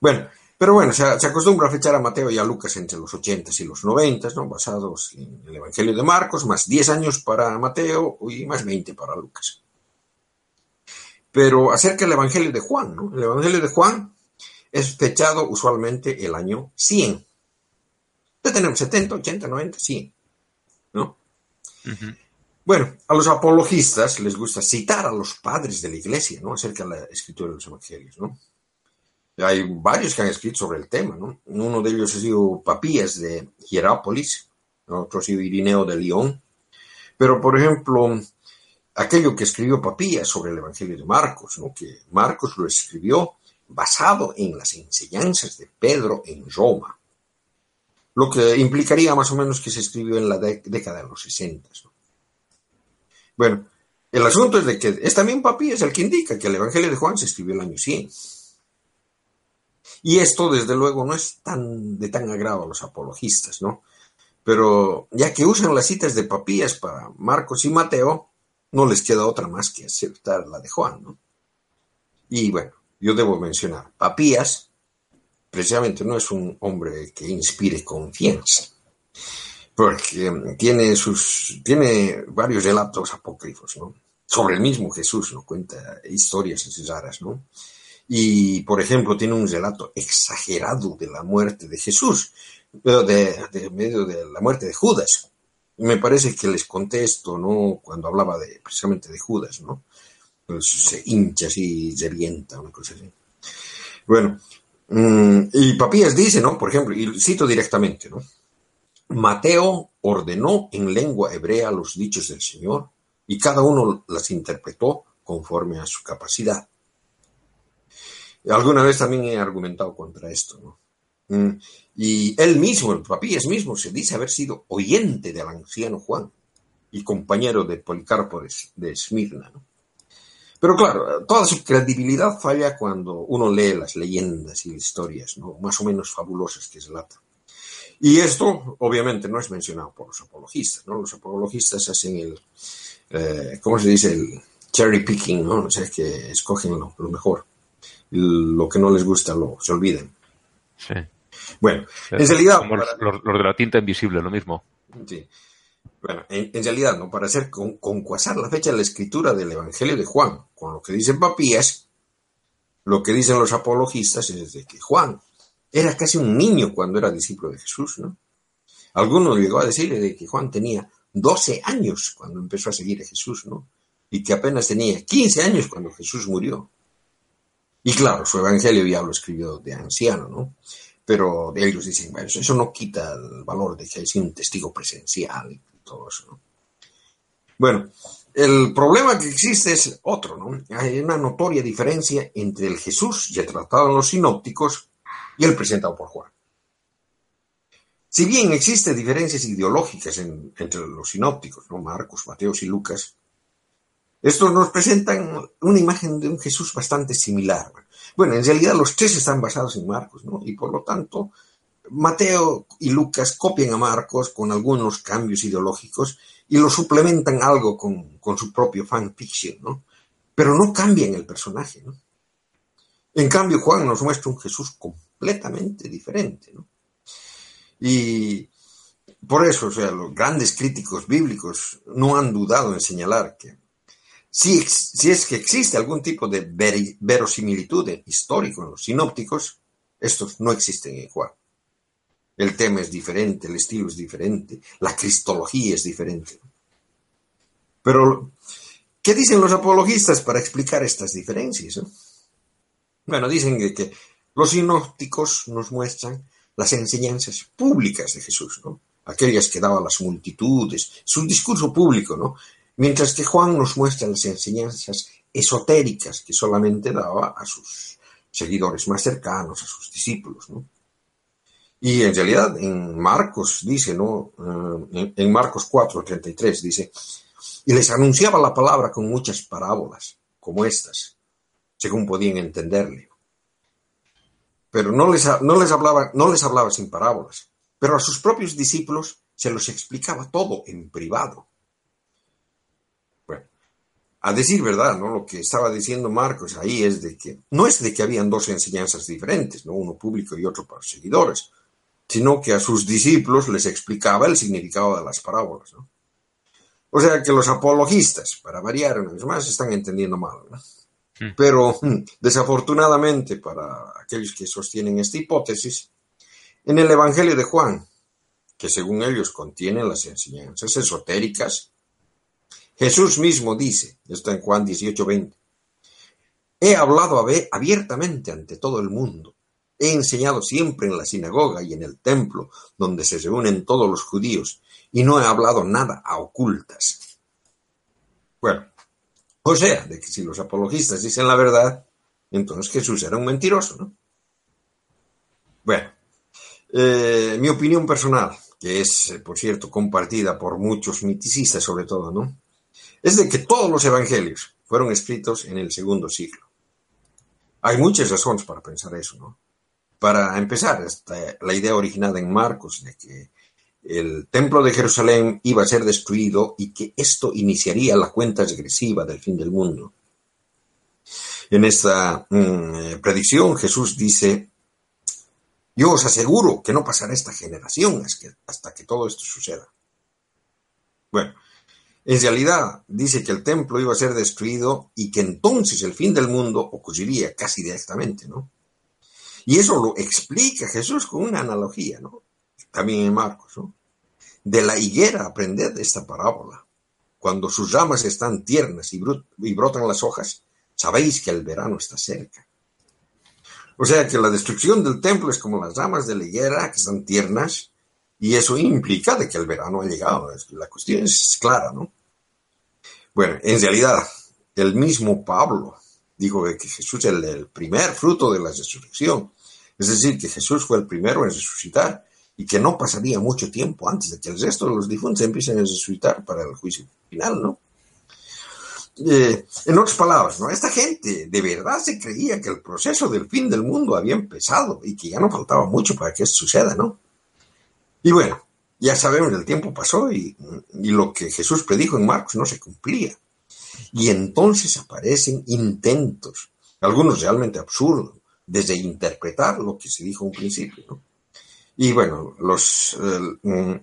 Bueno, pero bueno, se, acostumbra a fechar a Mateo y a Lucas entre los 80 y los 90, ¿no? basados en el Evangelio de Marcos, más 10 años para Mateo y más 20 para Lucas. Pero acerca del Evangelio de Juan, ¿no? El Evangelio de Juan es fechado usualmente el año 100. Ya tenemos 70, 80, 90, 100, ¿no? Bueno, a los apologistas les gusta citar a los padres de la iglesia, ¿no? Acerca de la escritura de los evangelios, ¿no? Hay varios que han escrito sobre el tema, ¿no? Uno de ellos ha sido Papías de Hierápolis, otro ha sido Irineo de León. Pero, por ejemplo, aquello que escribió Papías sobre el Evangelio de Marcos, ¿no? Que Marcos lo escribió basado en las enseñanzas de Pedro en Roma. Lo que implicaría más o menos que se escribió en la década de los 60, ¿no? Bueno, el asunto es de que es también Papi es el que indica que el Evangelio de Juan se escribió el año 100. Y esto, desde luego, no es tan de tan agrado a los apologistas, ¿no? Pero ya que usan las citas de Papías para Marcos y Mateo, no les queda otra más que aceptar la de Juan, ¿no? Y bueno, yo debo mencionar, Papías precisamente no es un hombre que inspire confianza porque tiene sus tiene varios relatos apócrifos, ¿no? Sobre el mismo Jesús, ¿no? Cuenta historias raras, ¿no? Y, por ejemplo, tiene un relato exagerado de la muerte de Jesús, pero de, medio de la muerte de Judas. Me parece que les contesto, ¿no? Cuando hablaba de, precisamente de Judas, ¿no? Pues se hincha así, se revienta, una cosa así. Bueno, mm, y Papías dice, ¿no? Por ejemplo, y cito directamente, ¿no? Mateo ordenó en lengua hebrea los dichos del Señor y cada uno las interpretó conforme a su capacidad. Alguna vez también he argumentado contra esto, ¿no? Mm, y él mismo, el Papías mismo, se dice haber sido oyente del anciano Juan y compañero de Policarpo de, Esmirna, ¿no? Pero claro, toda su credibilidad falla cuando uno lee las leyendas y historias, ¿no? Más o menos fabulosas que relata. Y esto, obviamente, no es mencionado por los apologistas, ¿no? Los apologistas hacen el, eh, ¿cómo se dice? El cherry picking, ¿no? O sea, que escogen lo, lo mejor. Lo que no les gusta lo se olviden. Sí. Bueno, en realidad... Como los- los de la tinta invisible, lo mismo. Sí. Bueno, en, realidad, ¿no? Para hacer con, concuasar la fecha de la escritura del Evangelio de Juan con lo que dice Papías, lo que dicen los apologistas es de que Juan era casi un niño cuando era discípulo de Jesús, ¿no? Algunos llegó a decir de que Juan tenía 12 años cuando empezó a seguir a Jesús, ¿no? Y que apenas tenía 15 años cuando Jesús murió. Y claro, su Evangelio ya lo escribió de anciano, ¿no? Pero ellos dicen, bueno, eso no quita el valor de que sea un testigo presencial ¿no? Bueno, el problema que existe es otro, ¿no? Hay una notoria diferencia entre el Jesús ya tratado en los sinópticos y el presentado por Juan. Si bien existen diferencias ideológicas en- entre los sinópticos, ¿no? Marcos, Mateos y Lucas, estos nos presentan una imagen de un Jesús bastante similar. Bueno, en realidad los tres están basados en Marcos, ¿no? Y por lo tanto, Mateo y Lucas copian a Marcos con algunos cambios ideológicos y lo suplementan algo con, con su propio fanfiction, ¿no? Pero no cambian el personaje, ¿no? En cambio, Juan nos muestra un Jesús completamente diferente, ¿no? Y por eso, o sea, los grandes críticos bíblicos no han dudado en señalar que si, si es que existe algún tipo de verosimilitud histórico en los sinópticos, estos no existen en Juan. El tema es diferente, el estilo es diferente, la cristología es diferente. Pero, ¿qué dicen los apologistas para explicar estas diferencias? eh? Bueno, dicen que, que los sinópticos nos muestran las enseñanzas públicas de Jesús, ¿no? Aquellas que daba a las multitudes, su discurso público, ¿no? Mientras que Juan nos muestra las enseñanzas esotéricas que solamente daba a sus seguidores más cercanos, a sus discípulos, ¿no? Y en realidad en Marcos dice, ¿no? Eh, en, Marcos 4, 33 dice, y les anunciaba la palabra con muchas parábolas, como estas, según podían entenderle. Pero no les, no les, hablaba, no les hablaba sin parábolas, pero a sus propios discípulos se los explicaba todo en privado. Bueno, a decir verdad, ¿no? Lo que estaba diciendo Marcos ahí es de que no es de que habían dos enseñanzas diferentes, ¿no? Uno público y otro para los seguidores, sino que a sus discípulos les explicaba el significado de las parábolas, ¿no? O sea que los apologistas, para variar una vez más, están entendiendo mal, ¿no? Pero mm, desafortunadamente para aquellos que sostienen esta hipótesis, en el Evangelio de Juan, que según ellos contiene las enseñanzas esotéricas, Jesús mismo dice, está en Juan 18:20, he hablado abiertamente ante todo el mundo, he enseñado siempre en la sinagoga y en el templo donde se reúnen todos los judíos, y no he hablado nada a ocultas. Bueno, o sea, de que si los apologistas dicen la verdad, entonces Jesús era un mentiroso, ¿no? Bueno, eh, mi opinión personal, que es, por cierto, compartida por muchos miticistas sobre todo, ¿no? Es de que todos los evangelios fueron escritos en el segundo siglo. Hay muchas razones para pensar eso, ¿no? Para empezar, la idea originada en Marcos de que el templo de Jerusalén iba a ser destruido y que esto iniciaría la cuenta regresiva del fin del mundo. En esta mm, predicción Jesús dice, yo os aseguro que no pasará esta generación hasta que todo esto suceda. Bueno, en realidad dice que el templo iba a ser destruido y que entonces el fin del mundo ocurriría casi directamente, ¿no? Y eso lo explica Jesús con una analogía, ¿no? También en Marcos, ¿no? De la higuera aprended esta parábola. Cuando sus ramas están tiernas y, brotan las hojas, sabéis que el verano está cerca. O sea que la destrucción del templo es como las ramas de la higuera que están tiernas y eso implica de que el verano ha llegado. La cuestión es clara, ¿no? Bueno, en realidad, el mismo Pablo dijo que Jesús es el primer fruto de la resurrección. Es decir, que Jesús fue el primero en resucitar y que no pasaría mucho tiempo antes de que el resto de los difuntos empiecen a resucitar para el juicio final, ¿no? Eh, en otras palabras, ¿no? Esta gente de verdad se creía que el proceso del fin del mundo había empezado y que ya no faltaba mucho para que esto suceda, ¿no? Y bueno, ya sabemos, el tiempo pasó y, y lo que Jesús predijo en Marcos no se cumplía. Y entonces aparecen intentos, algunos realmente absurdos, desde interpretar lo que se dijo en principio. Y bueno, los eh, mm,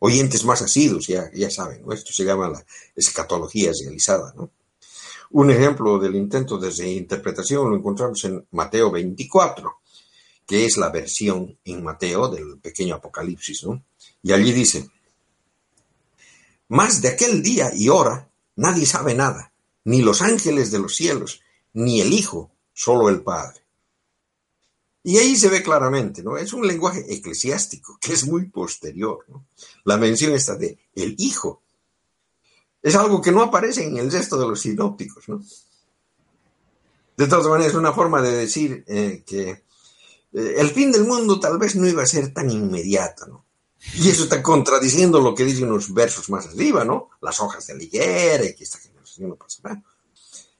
oyentes más asiduos ya, ya saben, esto se llama la escatología realizada. ¿no? Un ejemplo del intento de interpretación lo encontramos en Mateo 24, que es la versión en Mateo del pequeño Apocalipsis. ¿no? Y allí dice, más de aquel día y hora nadie sabe nada, ni los ángeles de los cielos, ni el Hijo, solo el Padre. Y ahí se ve claramente, ¿no? Es un lenguaje eclesiástico que es muy posterior, ¿no? La mención está de el Hijo. Es algo que no aparece en el resto de los sinópticos, ¿no? De todas maneras, es una forma de decir eh, que eh, el fin del mundo tal vez no iba a ser tan inmediato, ¿no? Y eso está contradiciendo lo que dicen unos versos más arriba, ¿no? Las hojas de la higuera y que esta generación no pasa nada.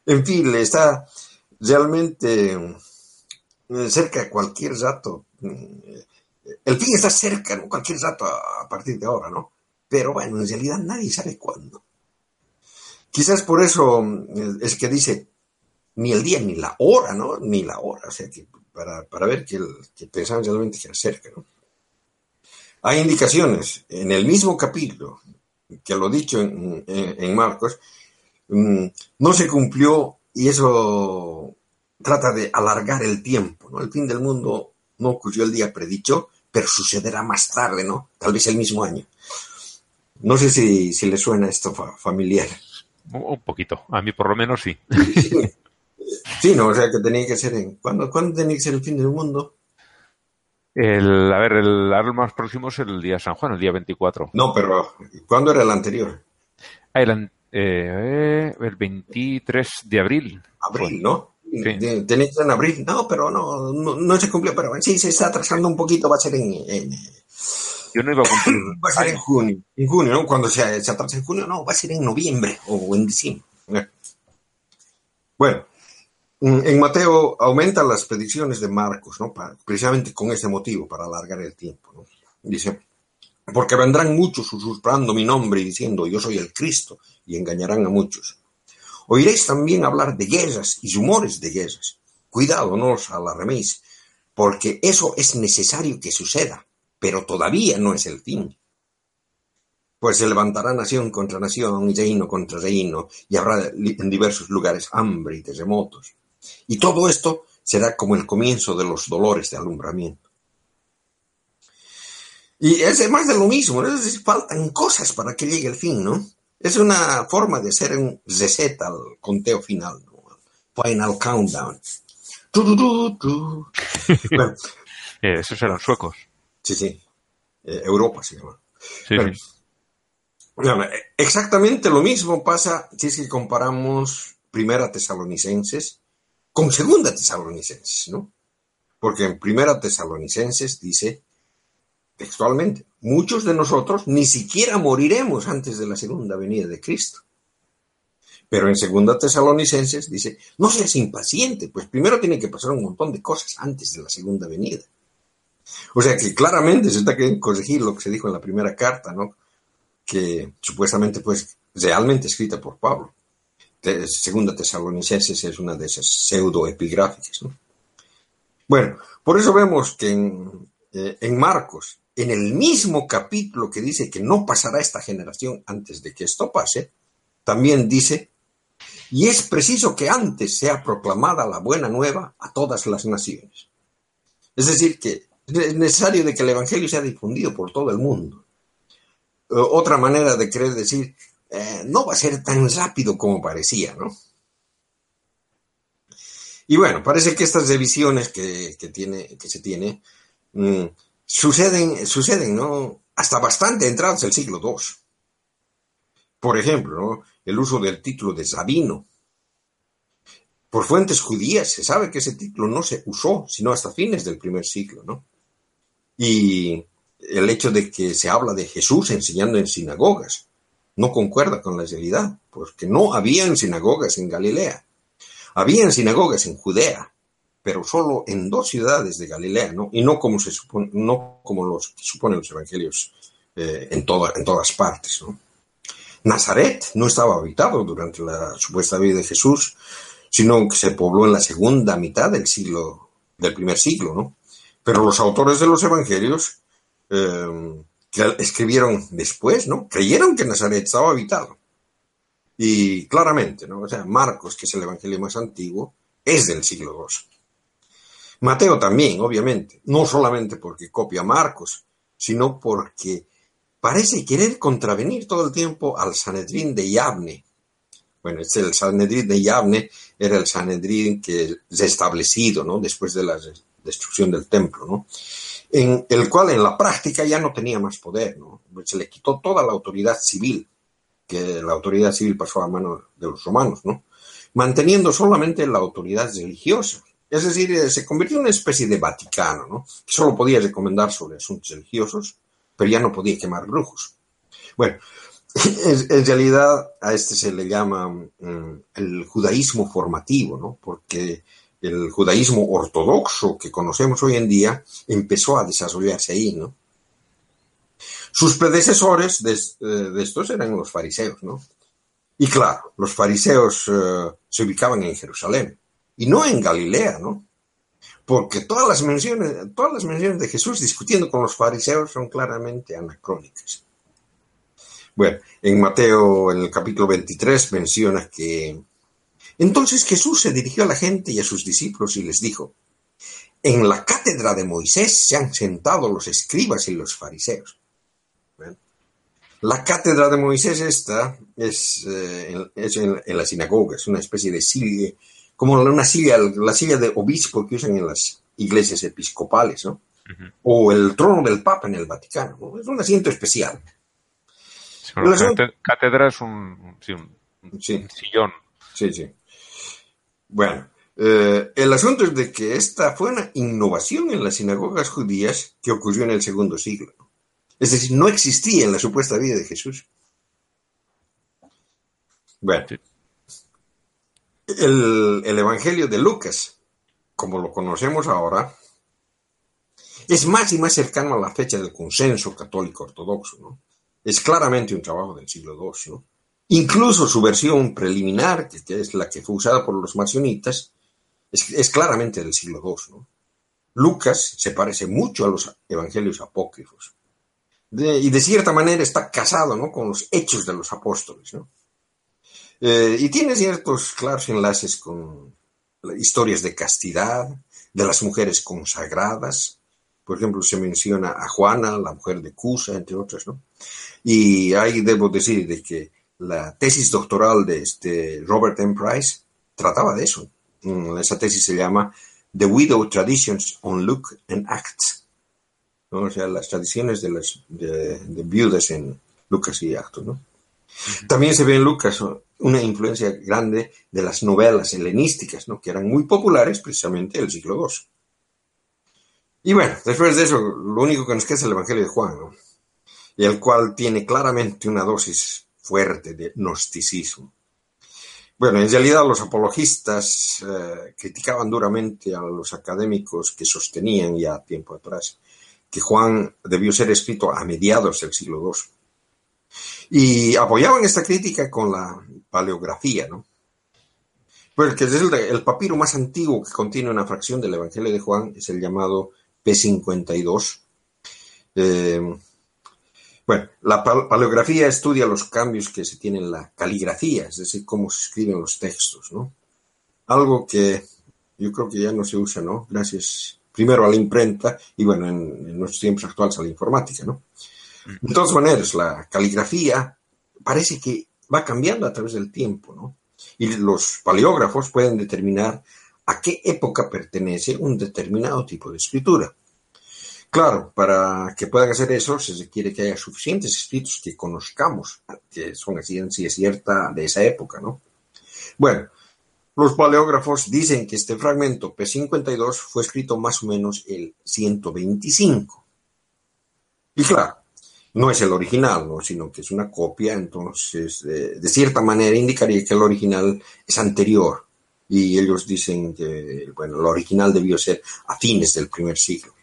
En fin, le está realmente cerca de cualquier rato. Eh, el fin está cerca, ¿no? Cualquier rato a, partir de ahora, ¿no? Pero bueno, en realidad nadie sabe cuándo. Quizás por eso eh, es que dice ni el día ni la hora, ¿no? Ni la hora, o sea, que para, ver que, el, pensaban realmente que era cerca, ¿no? Hay indicaciones en el mismo capítulo que lo dicho en, Marcos, mm, no se cumplió y eso trata de alargar el tiempo, ¿no? El fin del mundo no ocurrió el día predicho, pero sucederá más tarde, ¿no? Tal vez el mismo año. No sé si, si le suena esto familiar. Un poquito, a mí por lo menos sí. Sí, no, o sea que tenía que ser en... ¿Cuándo, ¿cuándo tenía que ser el fin del mundo? El, a ver, el árbol más próximo es el día San Juan, el día 24. No, pero ¿cuándo era el anterior? Ah, el, eh, el 23 de abril. Abril, ¿no? Sí. Tenéis en abril. No, pero no, no, se cumplió, pero sí se está atrasando un poquito, va a ser en... Yo no iba a cumplir. Va a ser en junio. En junio, ¿no? Cuando se, se atrasa en junio, no, va a ser en noviembre o en diciembre. Bueno, Mm, en Mateo aumenta las predicciones de Marcos, ¿no? precisamente con ese motivo, para alargar el tiempo. ¿no? Dice, porque vendrán muchos susurrando mi nombre y diciendo, yo soy el Cristo, y engañarán a muchos. Oiréis también hablar de guerras y rumores de guerras. Cuidado, no os alarméis, porque eso es necesario que suceda, pero todavía no es el fin. Pues se levantará nación contra nación y reino contra reino, y habrá en diversos lugares hambre y terremotos y todo esto será como el comienzo de los dolores de alumbramiento. Y es más de lo mismo, ¿no? es decir, faltan cosas para que llegue el fin, ¿no? Es una forma de hacer un reset al conteo final, ¿no? Final countdown. Eh, esos eran suecos. Sí, sí. Eh, Europa se llama. Sí, Exactamente lo mismo pasa si es que comparamos Primera Tesalonicenses con Segunda Tesalonicenses, ¿no? Porque en Primera Tesalonicenses dice textualmente, muchos de nosotros ni siquiera moriremos antes de la segunda venida de Cristo. Pero en Segunda Tesalonicenses dice, no seas impaciente, pues primero tiene que pasar un montón de cosas antes de la segunda venida. O sea que claramente se está queriendo corregir lo que se dijo en la primera carta, ¿no? Que supuestamente pues realmente escrita por Pablo segunda Tesalonicenses es una de esas pseudoepigráficas. ¿no? Bueno, por eso vemos que en, eh, en Marcos, en el mismo capítulo que dice que no pasará esta generación antes de que esto pase, también dice, y es preciso que antes sea proclamada la buena nueva a todas las naciones. Es decir, que es necesario de que el Evangelio sea difundido por todo el mundo. Otra manera de querer decir, eh, no va a ser tan rápido como parecía, ¿no? Y bueno, parece que estas tiene, que se tiene mm, suceden, suceden, ¿no? Hasta bastante entrados del siglo II. Por ejemplo, el uso del título de Sabino. Por fuentes judías se sabe que ese título no se usó sino hasta fines del primer siglo, ¿no? Y el hecho de que se habla de Jesús enseñando en sinagogas no concuerda con la realidad, porque no habían sinagogas en Galilea. Habían sinagogas en Judea, pero solo en dos ciudades de Galilea, ¿no? Y no como se supone, no como los suponen los evangelios eh, en, toda, en todas partes, ¿no? Nazaret no estaba habitado durante la supuesta vida de Jesús, sino que se pobló en la segunda mitad del siglo, del primer siglo, ¿no? Pero los autores de los evangelios eh, que escribieron después, ¿no? Creyeron que Nazaret estaba habitado. Y claramente, ¿no? O sea, Marcos, que es el evangelio más antiguo, es del siglo II. Mateo también, obviamente, no solamente porque copia a Marcos, sino porque parece querer contravenir todo el tiempo al Sanedrín de Yavne. Bueno, este, el Sanedrín de Yavne era el Sanedrín que es establecido, ¿no? Después de la destrucción del templo, ¿no? En el cual en la práctica ya no tenía más poder. Se le quitó toda la autoridad civil, que la autoridad civil pasó a manos de los romanos, ¿no? Manteniendo solamente la autoridad religiosa. Es decir, eh, se convirtió en una especie de Vaticano, ¿no? Solo podía recomendar sobre asuntos religiosos, pero ya no podía quemar brujos. Bueno, en realidad a este se le llama mm, el judaísmo formativo, ¿no? Porque el judaísmo ortodoxo que conocemos hoy en día empezó a desarrollarse ahí, ¿no? Sus predecesores de, eh, estos eran los fariseos, ¿no? Y claro, los fariseos eh, se ubicaban en Jerusalén y no en Galilea, ¿no? porque todas las menciones, todas las menciones de Jesús discutiendo con los fariseos son claramente anacrónicas. Bueno, en Mateo, en el capítulo 23, menciona que entonces Jesús se dirigió a la gente y a sus discípulos y les dijo, en la cátedra de Moisés se han sentado los escribas y los fariseos. La cátedra de Moisés esta es, eh, en, en, la sinagoga, es una especie de como una silla, la silla de obispo que usan en las iglesias episcopales, ¿no? O el trono del Papa en el Vaticano, ¿no? Es un asiento especial. la cátedra es un, sillón. Sí, sí. Bueno, eh, el asunto es de que esta fue una innovación en las sinagogas judías que ocurrió en el segundo siglo. Es decir, no existía en la supuesta vida de Jesús. Bueno, el, Evangelio de Lucas, como lo conocemos ahora, es más y más cercano a la fecha del consenso católico ortodoxo, ¿no? Es claramente un trabajo del siglo II, ¿no? Incluso su versión preliminar, que, es la que fue usada por los marcionitas, es, claramente del siglo II, ¿no? Lucas se parece mucho a los evangelios apócrifos. y de cierta manera está casado ¿no? con los hechos de los apóstoles. ¿no? Eh, y tiene ciertos claros enlaces con historias de castidad, de las mujeres consagradas. Por ejemplo, se menciona a Juana, la mujer de Cusa, entre otras, ¿no? Y ahí debo decir de que la tesis doctoral de este Robert M. Price trataba de eso. Mm, esa tesis se llama The Widow Traditions on Luke and Acts. O sea, las tradiciones de las de, viudas en Lucas y Actos, ¿no? También se ve en Lucas una influencia grande de las novelas helenísticas, ¿no? que eran muy populares precisamente en el siglo II. Y bueno, después de eso, lo único que nos queda es el Evangelio de Juan, ¿no? y el cual tiene claramente una dosis fuerte de gnosticismo. Bueno, en realidad los apologistas eh, criticaban duramente a los académicos que sostenían ya tiempo atrás que Juan debió ser escrito a mediados del siglo II y apoyaban esta crítica con la paleografía, ¿no? Porque es el, papiro más antiguo que contiene una fracción del Evangelio de Juan, es el llamado P52. Eh, bueno, la paleografía estudia los cambios que se tienen en la caligrafía, es decir, cómo se escriben los textos, ¿no? Algo que yo creo que ya no se usa, ¿no? Gracias primero a la imprenta y bueno, en, en nuestros tiempos actuales a la informática, ¿no? De todas maneras, la caligrafía parece que va cambiando a través del tiempo, ¿no? Y los paleógrafos pueden determinar a qué época pertenece un determinado tipo de escritura. Claro, para que puedan hacer eso se requiere que haya suficientes escritos que conozcamos, que son así en cierta de esa época, ¿no? Bueno, los paleógrafos dicen que este fragmento P52 fue escrito más o menos el 125. Y claro, no es el original, ¿no? sino que es una copia, entonces de cierta manera indicaría que el original es anterior y ellos dicen que, bueno, lo original debió ser a fines del primer siglo.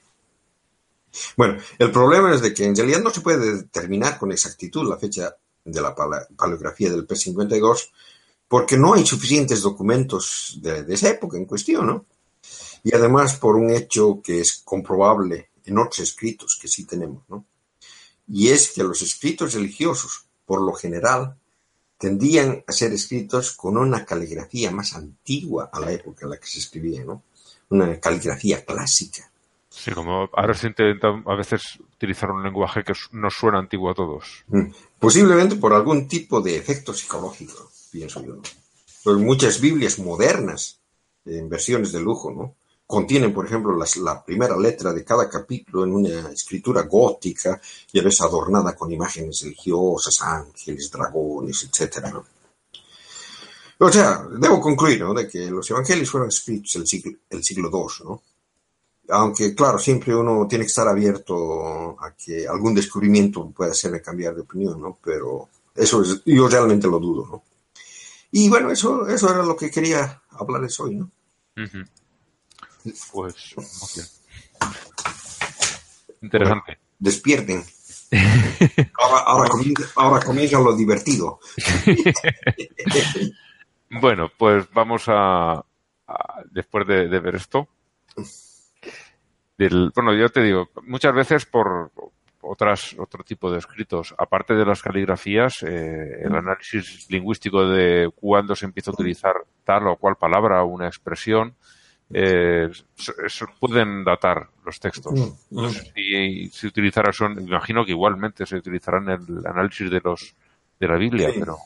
Bueno, el problema es de que en realidad no se puede determinar con exactitud la fecha de la paleografía del P52 porque no hay suficientes documentos de, de esa época en cuestión, ¿no? Y además por un hecho que es comprobable en otros escritos que sí tenemos, ¿no? Y es que los escritos religiosos, por lo general, tendían a ser escritos con una caligrafía más antigua a la época en la que se escribía, ¿no? Una caligrafía clásica. Sí, como ahora se intenta a veces utilizar un lenguaje que nos suena antiguo a todos. Mm. Posiblemente por algún tipo de efecto psicológico, pienso yo. ¿no? Pues muchas Biblias modernas, en versiones de lujo, ¿no? Contienen, por ejemplo, la primera letra de cada capítulo en una escritura gótica y a veces adornada con imágenes religiosas, ángeles, dragones, etc. O sea, debo concluir ¿no? de que los evangelios fueron escritos el siglo, el siglo II, ¿no? Aunque, claro, siempre uno tiene que estar abierto a que algún descubrimiento pueda hacerle cambiar de opinión, ¿no? Pero eso es, yo realmente lo dudo, ¿no? Y bueno, eso, eso era lo que quería hablarles hoy, ¿no? Pues, ok. Interesante. Despierten. Ahora, ahora, comienza, ahora comienza lo divertido. Bueno, pues vamos a, a- después de, de ver esto. Del, bueno, yo te digo, muchas veces por otras, otro tipo de escritos, aparte de las caligrafías, eh, el análisis lingüístico de cuándo se empieza a utilizar tal o cual palabra o una expresión, eh, pueden datar los textos. No sé si se utilizará eso, me imagino que igualmente se utilizará en el análisis de los de la Biblia, Sí. pero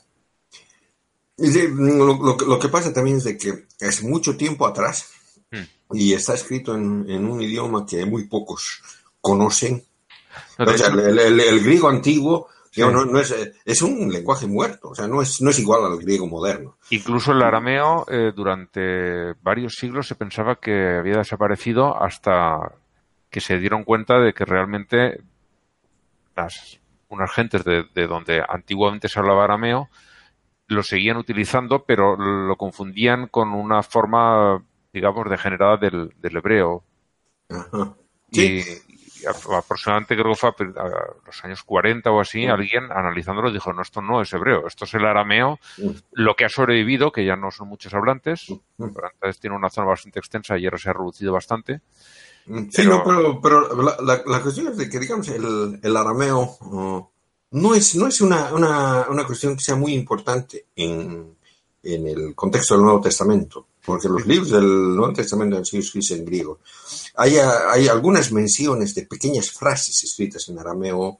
Y sí, lo, lo que- lo que pasa también es de que es mucho tiempo atrás Hmm. y está escrito en, en un idioma que muy pocos conocen. No, O sea, hecho- el, el- el griego antiguo Sí. no, no es, es un lenguaje muerto, o sea, no es, no es igual al griego moderno. Incluso el arameo eh, durante varios siglos se pensaba que había desaparecido hasta que se dieron cuenta de que realmente las unas gentes de, de donde antiguamente se hablaba arameo lo seguían utilizando, pero lo confundían con una forma, digamos, degenerada del, del hebreo. Ajá. Sí. y aproximadamente creo que fue a los años 40 o así, alguien analizándolo dijo, no, esto no es hebreo, esto es el arameo, lo que ha sobrevivido, que ya no son muchos hablantes, antes tiene una zona bastante extensa y ahora se ha reducido bastante. Sí, Pero- no, pero, pero la, la- la cuestión es de que, digamos, el, el arameo uh, no es, no es una, una, una cuestión que sea muy importante en, en el contexto del Nuevo Testamento, porque los libros del Nuevo Testamento han sido escritos en griego. Hay, hay algunas menciones de pequeñas frases escritas en arameo,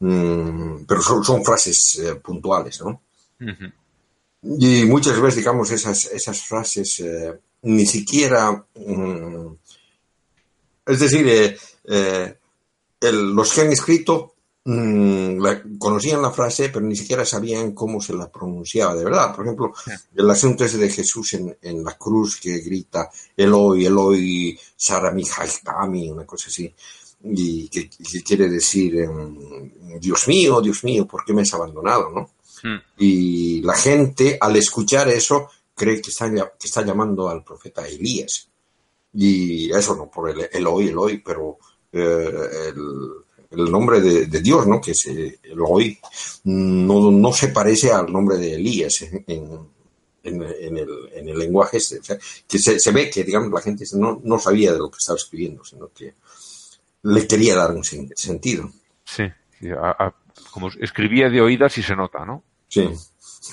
mm, pero son, son frases eh, puntuales, ¿no? Ujú. Y muchas veces, digamos, esas, esas frases eh, ni siquiera... mm, es decir, eh, eh, el- los que han escrito mm, la- conocían la frase, pero ni siquiera sabían cómo se la pronunciaba de verdad. Por ejemplo, el asunto ese de Jesús en, en la cruz que grita Eloi, Eloi, Sarami, Haitami, una cosa así, y que, que quiere decir, em, Dios mío, Dios mío, ¿por qué me has abandonado? ¿no? Mm. Y la gente, al escuchar eso, cree que está, que está llamando al profeta Elías. Y eso no por el Eloi, Eloi, pero eh, el, el nombre de, de Dios, ¿no? Que es eh, Eloi, no, no se parece al nombre de Elías en, en- en- el, en el lenguaje este. O sea, que se, se ve que, digamos, la gente no, no sabía de lo que estaba escribiendo, sino que le quería dar un sen- sentido. Sí, sí, a- a- como escribía de oídas y se nota, ¿no? Sí.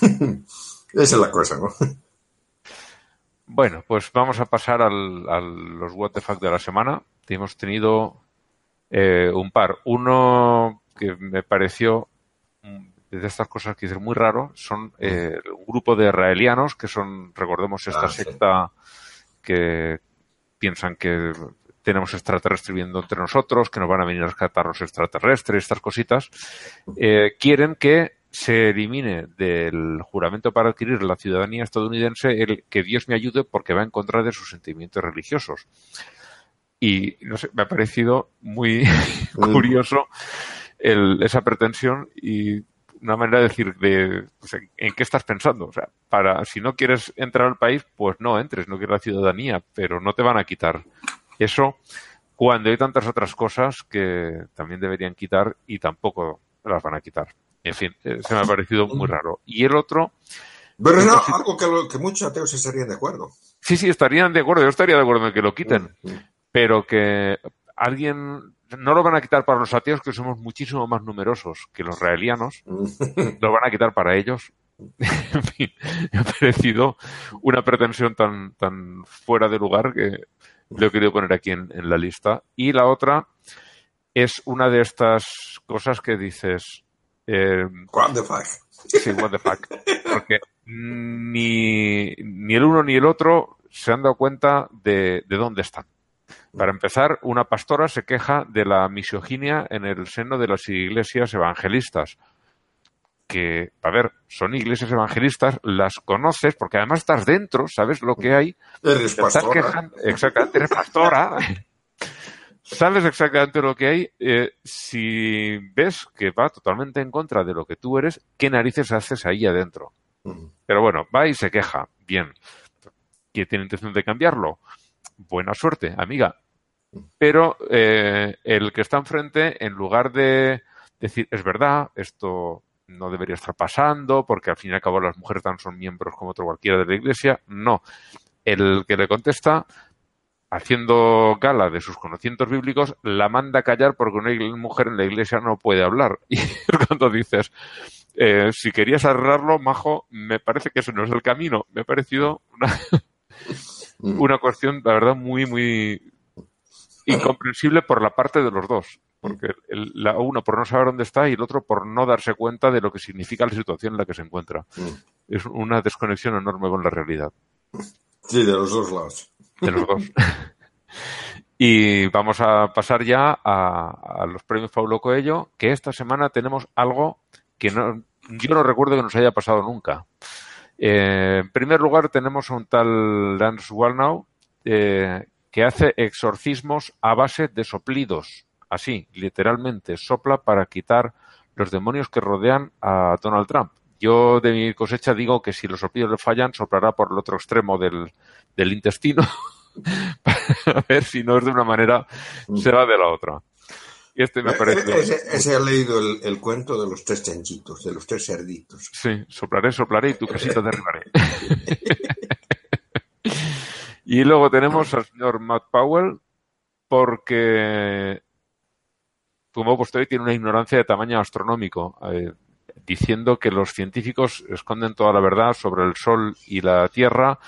Esa es la cosa, ¿no? Bueno, pues vamos a pasar al, a los What the Fuck de la semana. Hemos tenido eh, un par. Uno que me pareció mm, de estas cosas que dicen muy raro, son eh, un grupo de israelianos que son, recordemos, esta Ah, sí. secta que piensan que tenemos extraterrestres viviendo entre nosotros, que nos van a venir a rescatar los extraterrestres, estas cositas, eh, quieren que se elimine del juramento para adquirir la ciudadanía estadounidense el que Dios me ayude porque va en contra de sus sentimientos religiosos. Y no sé, me ha parecido muy curioso el- esa pretensión y una manera de decir de pues, en, qué estás pensando. O sea, para si no quieres entrar al país, pues no entres, no quieres la ciudadanía, pero no te van a quitar eso cuando hay tantas otras cosas que también deberían quitar y tampoco las van a quitar. En fin, eh, se me ha parecido muy raro. Y el otro, Pero no, algo que, lo- que muchos ateos estarían de acuerdo. sí, sí, estarían de acuerdo, yo estaría de acuerdo en que lo quiten, Mm. Pero que alguien no lo van a quitar para los ateos, que somos muchísimo más numerosos que los raelianos, lo van a quitar para ellos. en fin, me ha parecido una pretensión tan, tan fuera de lugar que lo he querido poner aquí en, en la lista. Y la otra es una de estas cosas que dices, eh, What the fuck? Sí, what the fuck. Porque ni, ni el uno ni el otro se han dado cuenta de, de dónde están. Para empezar, una pastora se queja de la misoginia en el seno de las iglesias evangelistas. Que, a ver, son iglesias evangelistas, las conoces porque además estás dentro, sabes lo que hay. Eres pastora. quejando, exactamente, eres pastora. Sabes exactamente lo que hay. Eh, si ves que va totalmente en contra de lo que tú eres, ¿qué narices haces ahí adentro? Pero bueno, va y se queja. Bien. ¿Quién tiene intención de cambiarlo? Buena suerte, amiga. Pero eh, el que está enfrente, en lugar de decir, es verdad, esto no debería estar pasando, porque al fin y al cabo las mujeres tan son miembros como otro cualquiera de la iglesia, no. El que le contesta, haciendo gala de sus conocimientos bíblicos, la manda a callar porque una mujer en la iglesia no puede hablar. Y cuando dices, eh, si querías arreglarlo, majo, me parece que ese no es el camino. Me ha parecido una, una cuestión, la verdad, muy, muy incomprensible por la parte de los dos. Porque el, la, uno por no saber dónde está y el otro por no darse cuenta de lo que significa la situación en la que se encuentra. Es una desconexión enorme con la realidad Sí, de los dos lados. de los dos. y vamos a pasar ya a, a los premios Paulo Coelho, que esta semana tenemos algo que no, yo no recuerdo que nos haya pasado nunca. Eh, en primer lugar tenemos a un tal Lance Wallnau eh, que hace exorcismos a base de soplidos. Así, literalmente, sopla para quitar los demonios que rodean a Donald Trump. Yo de mi cosecha digo que si los soplidos le fallan, soplará por el otro extremo del, del intestino para ver si no es de una manera, se va de la otra. Y este me parece... Ese, ese ha leído el, el cuento de los tres chanchitos, de los tres cerditos. Sí, soplaré, soplaré y tu casita derribaré. y luego tenemos al señor Matt Powell, porque, puesto ahí, tiene una ignorancia de tamaño astronómico, eh, diciendo que los científicos esconden toda la verdad sobre el Sol y la Tierra,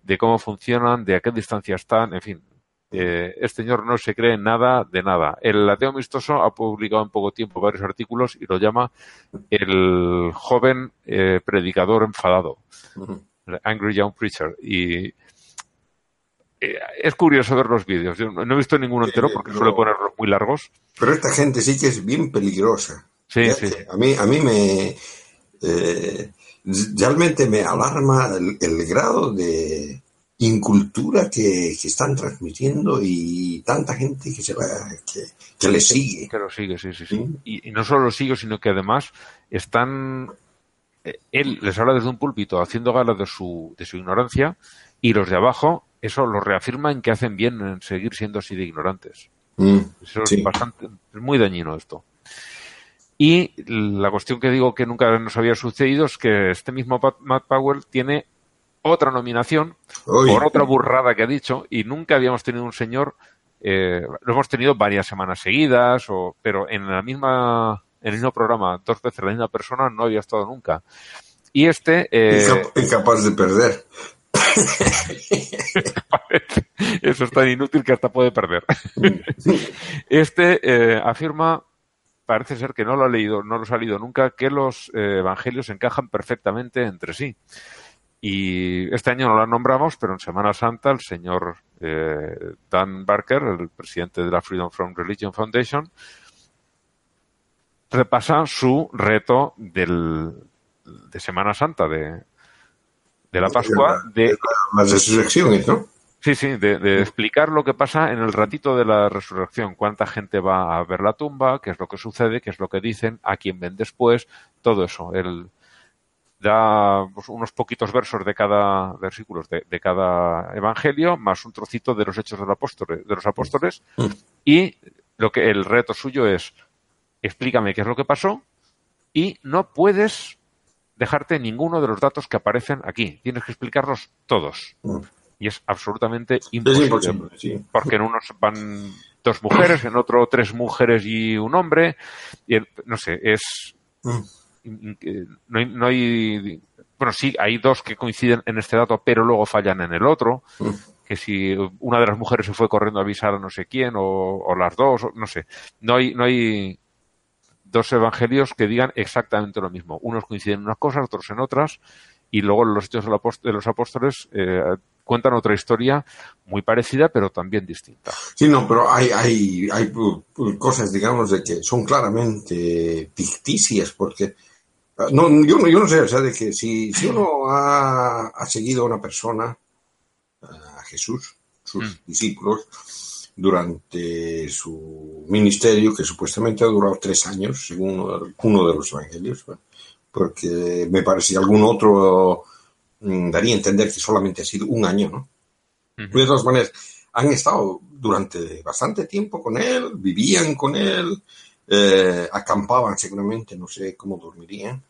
de cómo funcionan, de a qué distancia están, en fin. Eh, este señor no se cree nada de nada. El ateo amistoso ha publicado en poco tiempo varios artículos y lo llama el joven eh, predicador enfadado, el Angry Young Preacher. Y eh, es curioso ver los vídeos. Yo no he visto ninguno entero porque pero- suele ponerlos muy largos. Pero esta gente sí que es bien peligrosa. Sí, sí. A mí, a mí me... eh, realmente me alarma el, el grado de incultura que, que están transmitiendo y tanta gente que se va, que, que le sigue. Que lo sigue, sí, sí, sí. Sí. Y, y no solo lo sigue, sino que además están. eh, Él les habla desde un púlpito haciendo gala de su, de su ignorancia y los de abajo, eso lo reafirman que hacen bien en seguir siendo así de ignorantes. Mm, Eso sí. es bastante, es muy dañino esto. Y la cuestión que digo que nunca nos había sucedido es que este mismo Pat- Matt Powell tiene otra nominación Uy. por otra burrada que ha dicho y nunca habíamos tenido un señor, eh, lo hemos tenido varias semanas seguidas, o, pero en la misma, en el mismo programa, dos veces la misma persona no había estado nunca. Y este, eh, Incap- incapaz de perder. Eso es tan inútil que hasta puede perder. Este eh, afirma, parece ser que no lo ha leído, no los ha leído nunca, que los eh, evangelios encajan perfectamente entre sí. Y este año no lo nombramos, pero en Semana Santa el señor eh, Dan Barker, el presidente de la Freedom from Religion Foundation, repasa su reto del, de Semana Santa, de, de la Pascua, de Las resurrecciones, ¿no? Sí, sí, de, de explicar lo que pasa en el ratito de la resurrección, cuánta gente va a ver la tumba, qué es lo que sucede, qué es lo que dicen, a quién ven después, todo eso. Él da pues, unos poquitos versos de cada versículos de, de cada evangelio, más un trocito de los hechos del apóstol, de los apóstoles, y lo que el reto suyo es explícame qué es lo que pasó y no puedes dejarte ninguno de los datos que aparecen aquí. Tienes que explicarlos todos. Y es absolutamente imposible. imposible, sí. Porque en unos van dos mujeres, en otro tres mujeres y un hombre. Y el- no sé, es. in- in- No hay, no hay- Bueno, sí, hay dos que coinciden en este dato, pero luego fallan en el otro. Que si una de las mujeres se fue corriendo a avisar a no sé quién, o, o las dos, no sé. No hay, no hay dos evangelios que digan exactamente lo mismo. Unos coinciden en unas cosas, otros en otras, y luego los hechos de los apóstoles eh, cuentan otra historia muy parecida, pero también distinta. Sí, no, pero hay, hay, hay cosas, digamos, de que son claramente ficticias, porque ah, no, yo, no- yo no sé, o sea, de que si, si uno ha, ha seguido a una persona, a Jesús, sus discípulos, durante su ministerio, que supuestamente ha durado tres años, según uno de los evangelios, porque me parece que algún otro mm, daría a entender que solamente ha sido un año, ¿no? De todas maneras, han estado durante bastante tiempo con él, vivían con él, eh, acampaban seguramente, no sé cómo dormirían,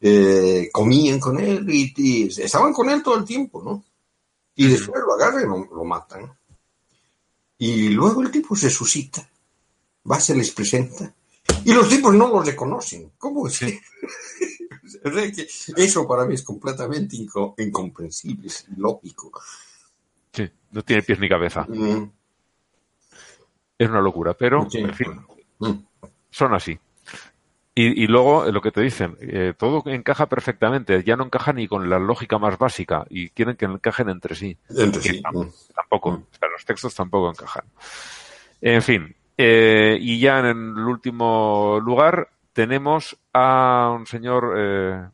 eh, comían con él y, y estaban con él todo el tiempo, ¿no? Y después lo agarran y lo, lo matan. Y luego el tipo se suscita, va, se les presenta, y los tipos no lo reconocen. ¿Cómo es? Que Eso para mí es completamente inco- incomprensible, es ilógico. Sí, no tiene pies ni cabeza. Mm, Es una locura, pero, sí, en fin, mm. son así. Y, y luego eh, lo que te dicen, eh, todo encaja perfectamente, ya no encaja ni con la lógica más básica y quieren que encajen entre sí. Entre sí, mm. Tampoco, o sea, los textos tampoco encajan. En fin, eh, y ya en el último lugar tenemos a un señor, eh,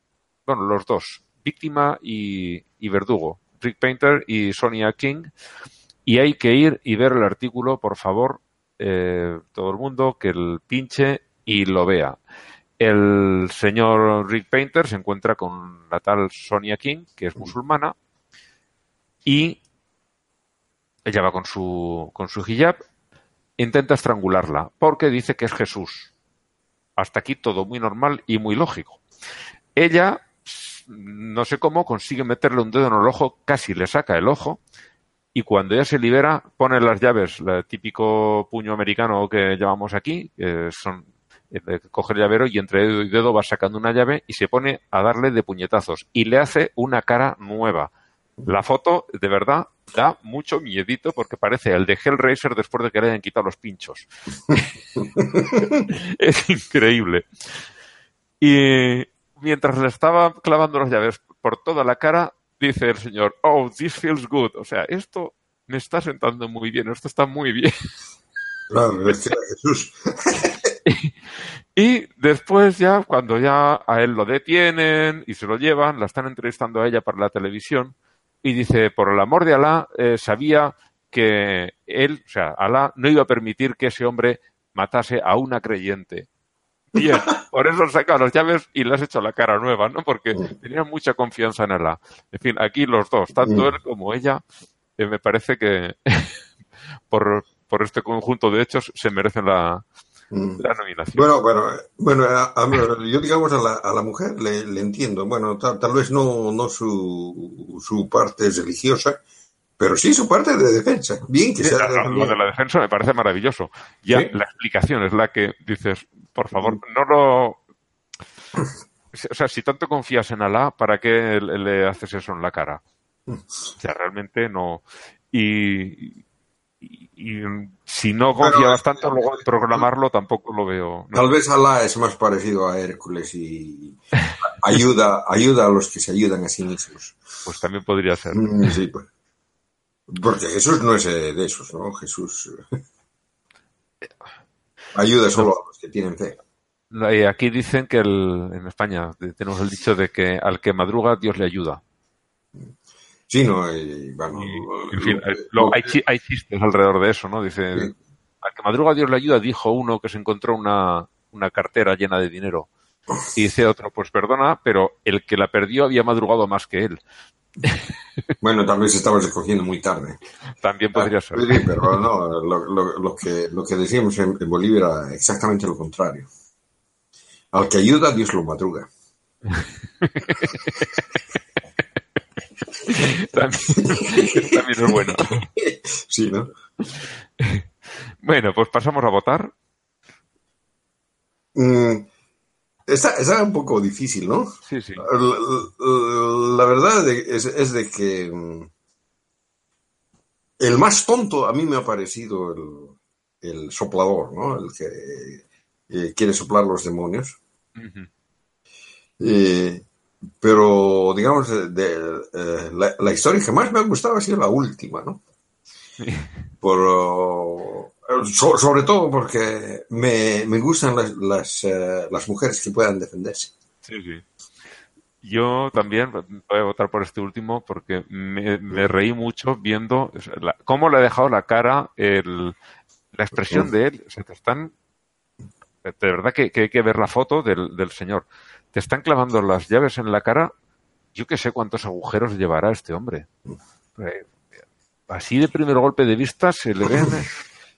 bueno, los dos, víctima y, y verdugo, Rick Painter y Sonia King, y hay que ir y ver el artículo, por favor, eh, todo el mundo que el pinche y lo vea. El señor Rick Painter se encuentra con la tal Sonia King, que es musulmana, y ella va con su, con su hijab, intenta estrangularla, porque dice que es Jesús. Hasta aquí todo muy normal y muy lógico. Ella, no sé cómo, consigue meterle un dedo en el ojo, casi le saca el ojo, y cuando ella se libera, pone las llaves, el típico puño americano que llamamos aquí, que son coge el llavero y entre dedo y dedo va sacando una llave y se pone a darle de puñetazos y le hace una cara nueva. La foto, de verdad, da mucho miedito porque parece el de Hellraiser después de que le hayan quitado los pinchos. es increíble. Y mientras le estaba clavando las llaves por toda la cara, dice el señor, oh, this feels good. O sea, esto me está sentando muy bien, esto está muy bien. Claro, Jesús. Y después ya, cuando ya a él lo detienen y se lo llevan, la están entrevistando a ella para la televisión y dice, por el amor de Alá, eh, sabía que él, o sea, Alá no iba a permitir que ese hombre matase a una creyente. Bien, por eso has sacado las llaves y le has hecho la cara nueva, ¿no? Porque tenía mucha confianza en Alá. En fin, aquí los dos, tanto él como ella, eh, me parece que por, por este conjunto de hechos se merecen la, la nominación. Bueno, bueno, bueno, a- a- yo digamos a la, a la mujer le, le entiendo. Bueno, tal, tal vez no, no su, su parte religiosa, pero sí su parte de defensa. Bien que Sí, sea lo, lo de la defensa me parece maravilloso. Ya Sí. la explicación es la que dices, por favor, no lo... O sea, si tanto confías en Alá, ¿para qué le le haces eso en la cara? O sea, realmente no... Y, y- y si no confiabas tanto, luego en programarlo tampoco lo veo. ¿no? Tal vez Alá es más parecido a Hércules y ayuda, ayuda a los que se ayudan a sí mismos. Pues también podría ser. Mm, Sí, pues. Porque Jesús no es eh, de esos, ¿no? Jesús eh, ayuda solo a los que tienen fe. Y aquí dicen que el- en España tenemos el dicho de que al que madruga Dios le ayuda. Sí, no, y, bueno, En fin, lo- hay, hay chistes alrededor de eso, ¿no? Dice, al que madruga Dios le ayuda, dijo uno que se encontró una, una cartera llena de dinero. Y dice otro, pues perdona, pero el que la perdió había madrugado más que él. Bueno, tal vez estabas recogiendo muy tarde. También podría ser. Sí, pero no, lo, lo- lo que, lo que decíamos en, en Bolivia era exactamente lo contrario. Al que ayuda, Dios lo madruga. También, también es bueno. Sí, ¿no? Bueno, pues pasamos a votar. Mm, está, está un poco difícil, ¿no? Sí, sí. La, la- la verdad es, es de que mm, el más tonto a mí me ha parecido el, el soplador, ¿no? El que eh, quiere soplar los demonios. Eh, pero, digamos, de, de, eh, la, la historia que más me ha gustado ha sido la última, ¿no? Por, oh, so- sobre todo porque me, me gustan las, las, eh, las mujeres que puedan defenderse. Sí, sí. Yo también voy a votar por este último porque me, me reí mucho viendo la- cómo le ha dejado la cara el, la expresión de él. O sea, te están. De verdad que, que hay que ver la foto del, del señor. Te están clavando las llaves en la cara. Yo que sé cuántos agujeros llevará este hombre. Eh, Así de primer golpe de vista se le ven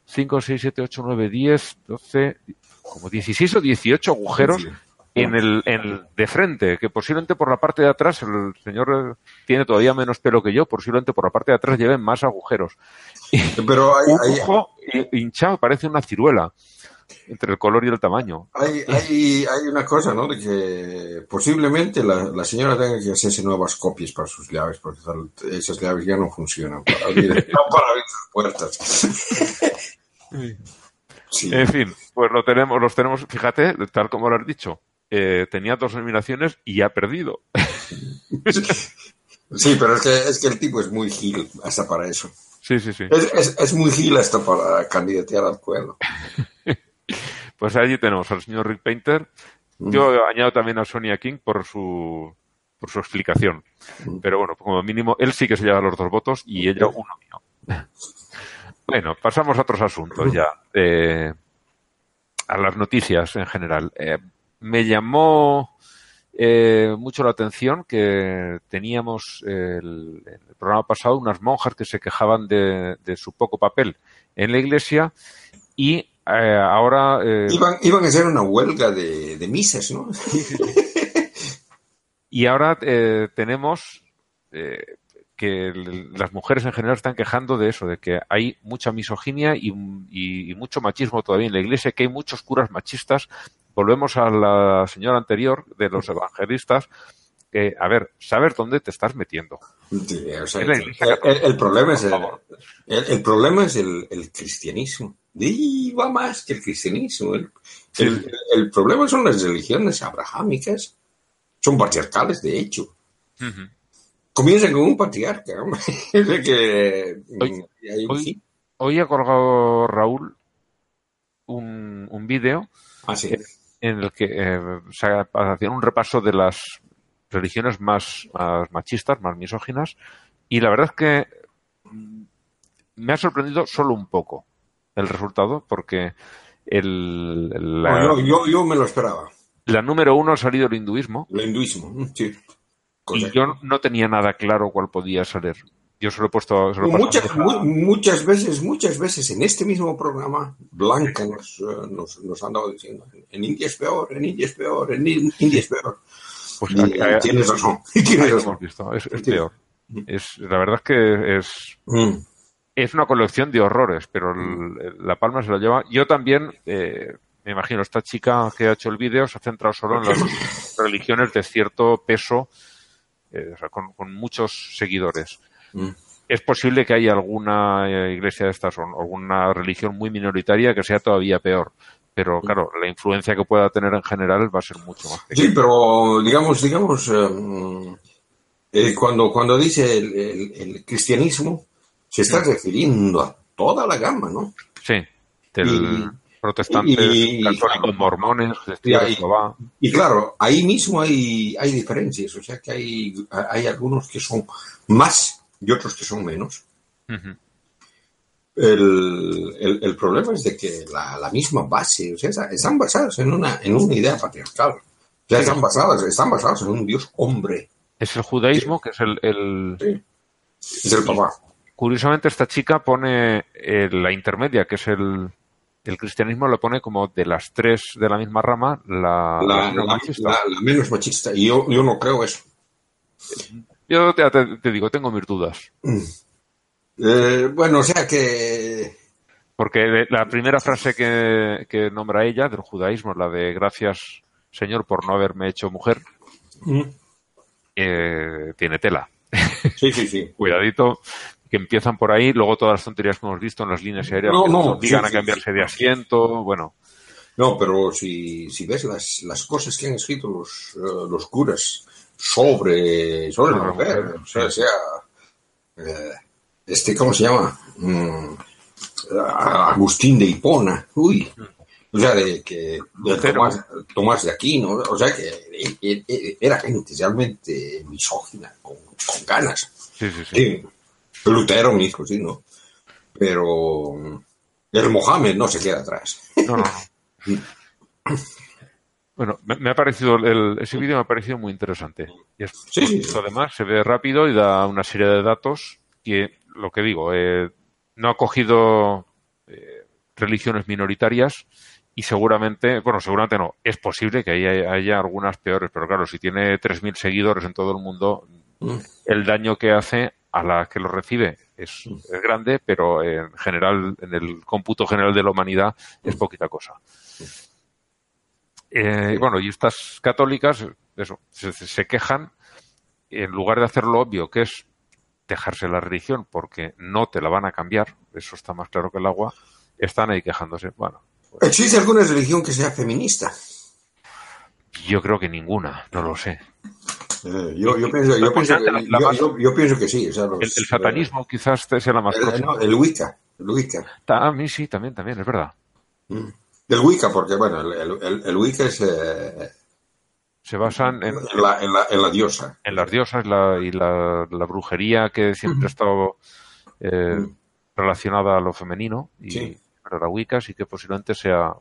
5, 6, 7, 8, 9, 10, 12, como 16 o 18 agujeros Sí. en el, en el de frente, que posiblemente por la parte de atrás, el señor eh, tiene todavía menos pelo que yo, posiblemente por la parte de atrás lleven más agujeros. Pero hay, Un hay, ojo hi- hinchado, parece una ciruela, entre el color y el tamaño. hay, hay, hay una cosa, ¿no? De que posiblemente la, la señora tenga que hacerse nuevas copias para sus llaves, porque esas llaves ya no funcionan para abrir, no para abrir sus puertas. Sí. En fin, pues lo tenemos, los tenemos, fíjate, tal como lo has dicho, eh, tenía dos nominaciones y ha perdido. Sí, pero es que, es que el tipo es muy gil hasta para eso. Sí, sí, sí. Es, es, es muy gil hasta para candidatear al cuerno. Pues allí tenemos al señor Rick Painter. Yo añado también a Sonia King por su por su explicación. Pero bueno, como mínimo, él sí que se lleva los dos votos y ella uno mío. Bueno, pasamos a otros asuntos ya. eh, a las noticias en general. Eh, me llamó eh, mucho la atención que teníamos el, el programa pasado unas monjas que se quejaban de, de su poco papel en la iglesia y eh, ahora eh, Iban, iban a hacer una huelga de, de misas, ¿no? Y ahora eh, tenemos eh, que las mujeres en general están quejando de eso, de que hay mucha misoginia y, y- y mucho machismo todavía en la iglesia, que hay muchos curas machistas. Volvemos a la señora anterior de los evangelistas. Que, a ver, saber dónde te estás metiendo. Sí, o sea, Es la el, iglesia el- el problema es el, problema es el cristianismo. Y va más que el cristianismo. El, el- el problema son las religiones abrahámicas. Son patriarcales, de hecho. Comienzan con un patriarca. hombre. Que Hoy- hay un hoy- ha colgado Raúl un, un vídeo Ah, sí. en el que eh, se hacía un repaso de las religiones más, más machistas, más misóginas, y la verdad es que mm, me ha sorprendido solo un poco el resultado, porque el, la, No, yo, yo, yo me lo esperaba. la número uno ha salido el hinduismo, El hinduismo. mm, Sí. y yo no tenía nada claro cuál podía salir. Yo solo he puesto... se lo he Muchas, mu- muchas veces, muchas veces en este mismo programa, Blanca nos, eh, nos, nos ha andado diciendo, en India es peor, en India es peor, en In- India es peor. Pues Y, tienes razón, tienes lo razón. visto, es, peor. Es, la verdad es que es, Mm. Es una colección de horrores, pero el- la palma se la lleva. Yo también, eh, me imagino, esta chica que ha hecho el vídeo se ha centrado solo en las religiones de cierto peso, eh, o sea, con, con muchos seguidores. Mm. Es posible que haya alguna eh, iglesia de estas o alguna religión muy minoritaria que sea todavía peor. Pero claro, la influencia que pueda tener en general va a ser mucho más pequeña. Sí, pero digamos, digamos, eh, eh, cuando, cuando dice el, el- el cristianismo, se está refiriendo a toda la gama, ¿no? Sí, del Y- protestantes, y- católicos, mormones, y- claro, ahí mismo hay, hay diferencias, o sea que hay, hay algunos que son más y otros que son menos. El, el- el problema es de que la, la misma base, o sea, están basadas en una, en una idea patriarcal. Ya están basadas, están basadas en un dios hombre. Es el judaísmo, que es el, el- Sí. Es el papá. Curiosamente, esta chica pone eh, la intermedia, que es el, el cristianismo, lo pone como de las tres de la misma rama, la, la La, menos machista. la- la menos machista. Y yo, yo no creo eso. Yo te, te- te digo, tengo mis dudas. Eh, bueno, o sea que. Porque la primera frase que, que nombra ella del judaísmo, la de gracias, Señor, por no haberme hecho mujer, eh, tiene tela. Sí, sí, sí. Cuidadito, que empiezan por ahí, luego todas las tonterías que hemos visto en las líneas aéreas, No, que no, nos obligan sí, a cambiarse sí. de asiento, bueno, No, pero si, si ves las, las cosas que han escrito los, eh, los curas sobre, sobre la mujer, mujer, o sea, sea, eh, este, ¿cómo se llama? Mm, Agustín de Hipona, uy, o sea, de que de. Tomás, Tomás de Aquino, o sea, que e- e- e- era gente realmente misógina, con, con ganas. sí, sí, sí. Sí, Lutero mismo, sí, ¿no? Pero el Mohamed no se queda atrás. No, no, no. Bueno, me, me ha parecido, el- ese vídeo me ha parecido muy interesante. Y es, Sí, sí, sí. Además, se ve rápido y da una serie de datos que, lo que digo, eh, no ha cogido eh, religiones minoritarias y seguramente, bueno, seguramente no, es posible que haya, haya algunas peores, pero claro, si tiene 3.000 seguidores en todo el mundo, Mm. el daño que hace a la que lo recibe es, es grande, pero en general, en el cómputo general de la humanidad, es poquita cosa. Eh, bueno, y estas católicas, eso, se, se quejan, en lugar de hacer lo obvio, que es dejarse la religión porque no te la van a cambiar, eso está más claro que el agua, están ahí quejándose. Bueno, ¿Existe alguna religión que sea feminista? yo creo que ninguna, no lo sé. Eh, yo, yo pienso, yo, pienso yo, yo- yo pienso que sí. o sea, los- El, el satanismo quizás sea la más eh, próxima. no, el Wicca. El Wicca. A mí sí, también, también, es verdad. El Wicca, porque bueno, el, el- el- el Wicca es eh, Se basan en, en, la, en, la, en la diosa. en las diosas la- y la, la brujería que siempre ha estado eh, relacionada a lo femenino y Sí. pero la Wicca sí que posiblemente sea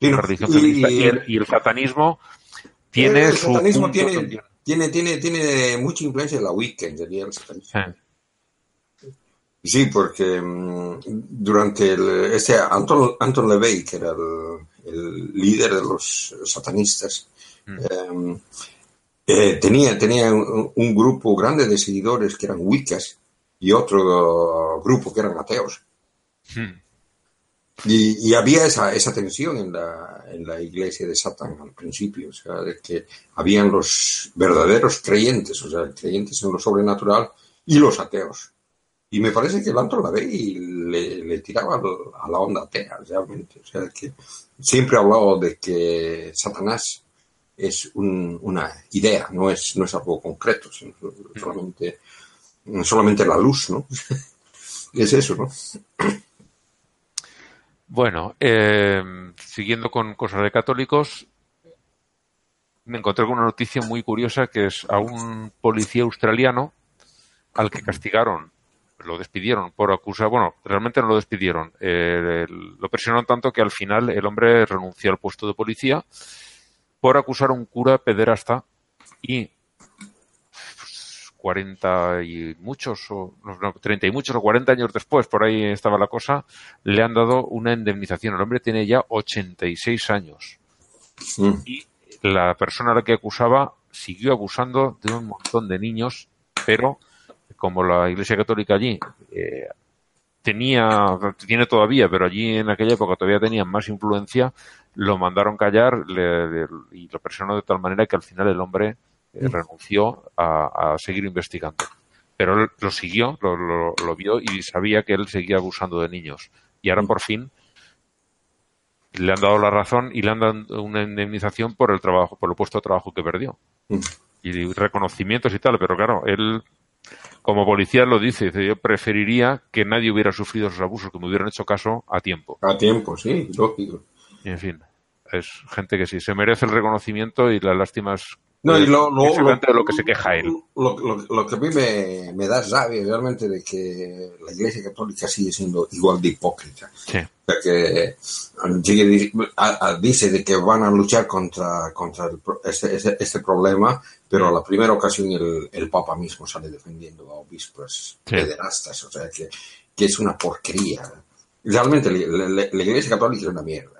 Sí, no, una religión y- feminista. Y, y- el, y el satanismo tiene el su satanismo punto tiene. Tiene, tiene, tiene mucha influencia en la Wicca, en realidad, el satanismo. Sí. Sí, porque mm, durante el, este Anton, Anton LaVey, que era el, el líder de los satanistas, eh, eh, tenía, tenía un, un grupo grande de seguidores que eran wiccas y otro grupo que eran ateos. Hmm. Y, y había esa, esa tensión en la, en la iglesia de Satán al principio, o sea, de que habían los verdaderos creyentes, o sea, creyentes en lo sobrenatural y los ateos. Y me parece que el Anton LaVey le, le tiraba a la onda atea, realmente. O sea, que siempre ha hablado de que Satanás es un- una idea, no es, no es algo concreto, solamente, solamente la luz, ¿no? es eso, ¿no? Bueno, eh, siguiendo con cosas de católicos, me encontré con una noticia muy curiosa que es a un policía australiano al que castigaron, lo despidieron por acusar, bueno, realmente no lo despidieron, eh, lo presionaron tanto que al final el hombre renunció al puesto de policía por acusar a un cura pederasta y 40 y muchos, o no, no, 30 y muchos o 40 años después, por ahí estaba la cosa, le han dado una indemnización. El hombre tiene ya 86 años. Mm. Y la persona a la que acusaba siguió abusando de un montón de niños, pero como la Iglesia Católica allí eh, tenía, tiene todavía, pero allí en aquella época todavía tenían más influencia, lo mandaron callar le- le- y lo presionó de tal manera que al final el hombre renunció a, a seguir investigando. Pero él lo siguió, lo, lo- lo vio y sabía que él seguía abusando de niños. Y ahora por fin le han dado la razón y le han dado una indemnización por el trabajo, por el puesto de trabajo que perdió. Y reconocimientos y tal, pero claro, él como policía lo dice, dice, yo preferiría que nadie hubiera sufrido esos abusos, que me hubieran hecho caso a tiempo. A tiempo, sí, lógico. Y en fin, es gente que sí, se merece el reconocimiento y la lástima es No, y lo, lo, exactamente de lo que se queja él. Lo, lo- lo que a mí me, me da rabia realmente de que la Iglesia Católica sigue siendo igual de hipócrita. Sí. O sea que sigue- a- a- dice de que van a luchar contra, contra el este, este, este problema, pero a la primera ocasión el, el Papa mismo sale defendiendo a obispos Sí. pederastas. O sea que, que es una porquería. Realmente la, la- la Iglesia Católica es una mierda.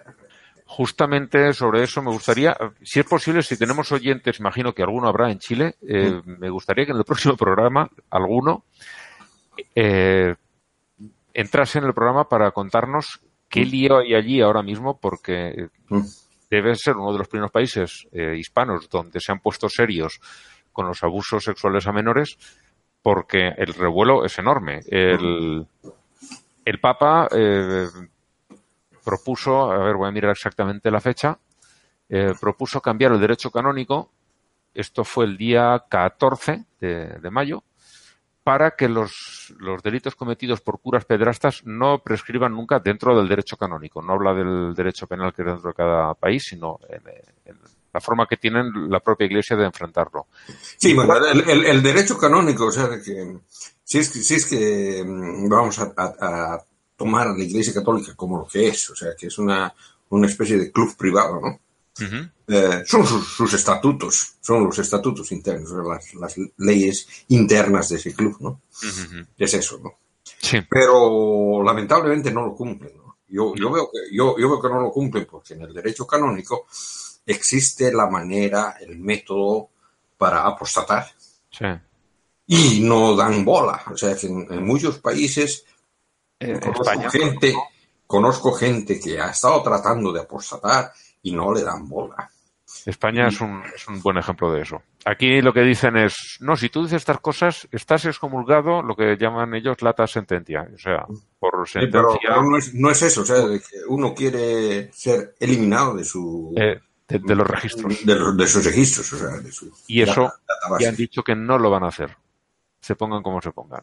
Justamente sobre eso me gustaría, si es posible, si tenemos oyentes, imagino que alguno habrá en Chile, eh, me gustaría que en el próximo programa, alguno, eh, entrase en el programa para contarnos qué lío hay allí ahora mismo, porque debe ser uno de los primeros países eh, hispanos donde se han puesto serios con los abusos sexuales a menores, porque el revuelo es enorme. El, el Papa eh, propuso, a ver, voy a mirar exactamente la fecha, eh, propuso cambiar el derecho canónico, esto fue el día 14 de, de mayo, para que los, los delitos cometidos por curas pedrastas no prescriban nunca dentro del derecho canónico. No habla del derecho penal que es dentro de cada país, sino en, en la forma que tienen la propia Iglesia de enfrentarlo. Sí, bueno, el, el- el derecho canónico, o sea, que si es que, si es que mm, vamos a tomar a la Iglesia Católica como lo que es, o sea, que es una, una especie de club privado, ¿no? Ujú. Eh, son sus, sus estatutos, son los estatutos internos, las, las leyes internas de ese club, ¿no? Ujú, ujú. Es eso, ¿no? Sí, Pero lamentablemente no lo cumplen, ¿no? Yo, yo, veo que, yo, yo veo que no lo cumplen porque en el derecho canónico existe la manera, el método para apostatar sí. y no dan bola. O sea, que en, en muchos países Eh, conozco España. gente, conozco gente que ha estado tratando de apostatar y no le dan bola. España es un, es un buen ejemplo de eso. Aquí lo que dicen es, no, si tú dices estas cosas, estás excomulgado, lo que llaman ellos lata sentencia. O sea, por Sí, pero, sentencia pero no, es, no es eso, o sea, uno quiere ser eliminado de su eh, de, de los registros. de, los- de sus registros, o sea, de su Y eso data- ya han dicho que no lo van a hacer. Se pongan como se pongan.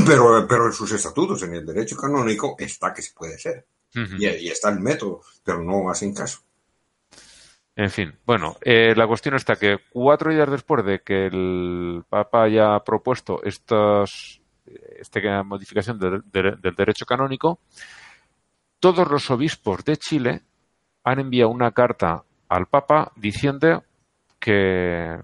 Pero, pero en sus estatutos, en el derecho canónico, está que se puede. Ujú. Y, y está el método, pero no hacen caso. En fin, bueno, eh, la cuestión está que cuatro días después de que el Papa haya propuesto estas, esta modificación de- de- del derecho canónico, todos los obispos de Chile han enviado una carta al Papa diciendo que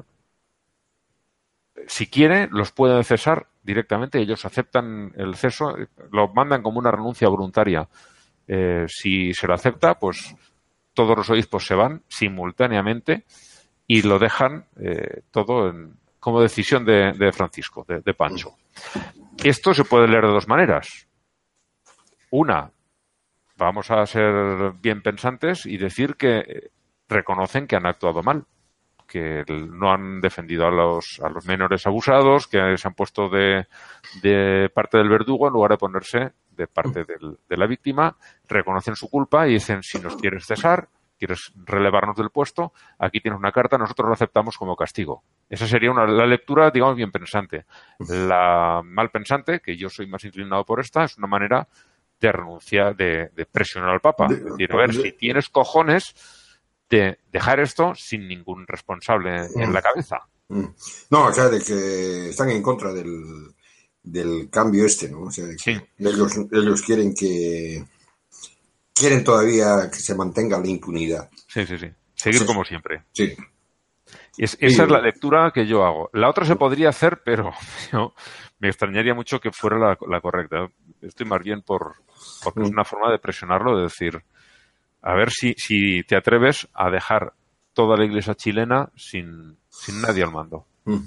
si quiere los pueden cesar directamente. Ellos aceptan el ceso, lo mandan como una renuncia voluntaria. Eh, si se lo acepta, pues todos los obispos se van simultáneamente y lo dejan eh, todo en- como decisión de, Francisco, de, de Pancho. Esto se puede leer de dos maneras. Una, vamos a ser bien pensantes y decir que eh, reconocen que han actuado mal, que no han defendido a los, a los menores abusados, que se han puesto de, de parte del verdugo en lugar de ponerse de parte del- de la víctima, reconocen su culpa y dicen, si nos quieres cesar, quieres relevarnos del puesto, aquí tienes una carta, nosotros lo aceptamos como castigo. Esa sería una, la lectura, digamos, bien pensante. La mal pensante, que yo soy más inclinado por esta, es una manera de renunciar, de, de presionar al Papa. Es decir, a ver, si tienes cojones de dejar esto sin ningún responsable en Mm. la cabeza. Mm. No, o sea, de que están en contra del, del cambio este, ¿no? O sea, de que Sí. ellos, ellos quieren que quieren todavía que se mantenga la impunidad. Sí, sí, sí. Seguir Sí. como siempre. Sí. Y es- esa es la lectura que yo hago. La otra se podría hacer, pero yo me extrañaría mucho que fuera la, la correcta. Estoy más bien por porque es una forma de presionarlo, de decir, a ver si, si te atreves a dejar toda la iglesia chilena sin, sin nadie al mando. Mm.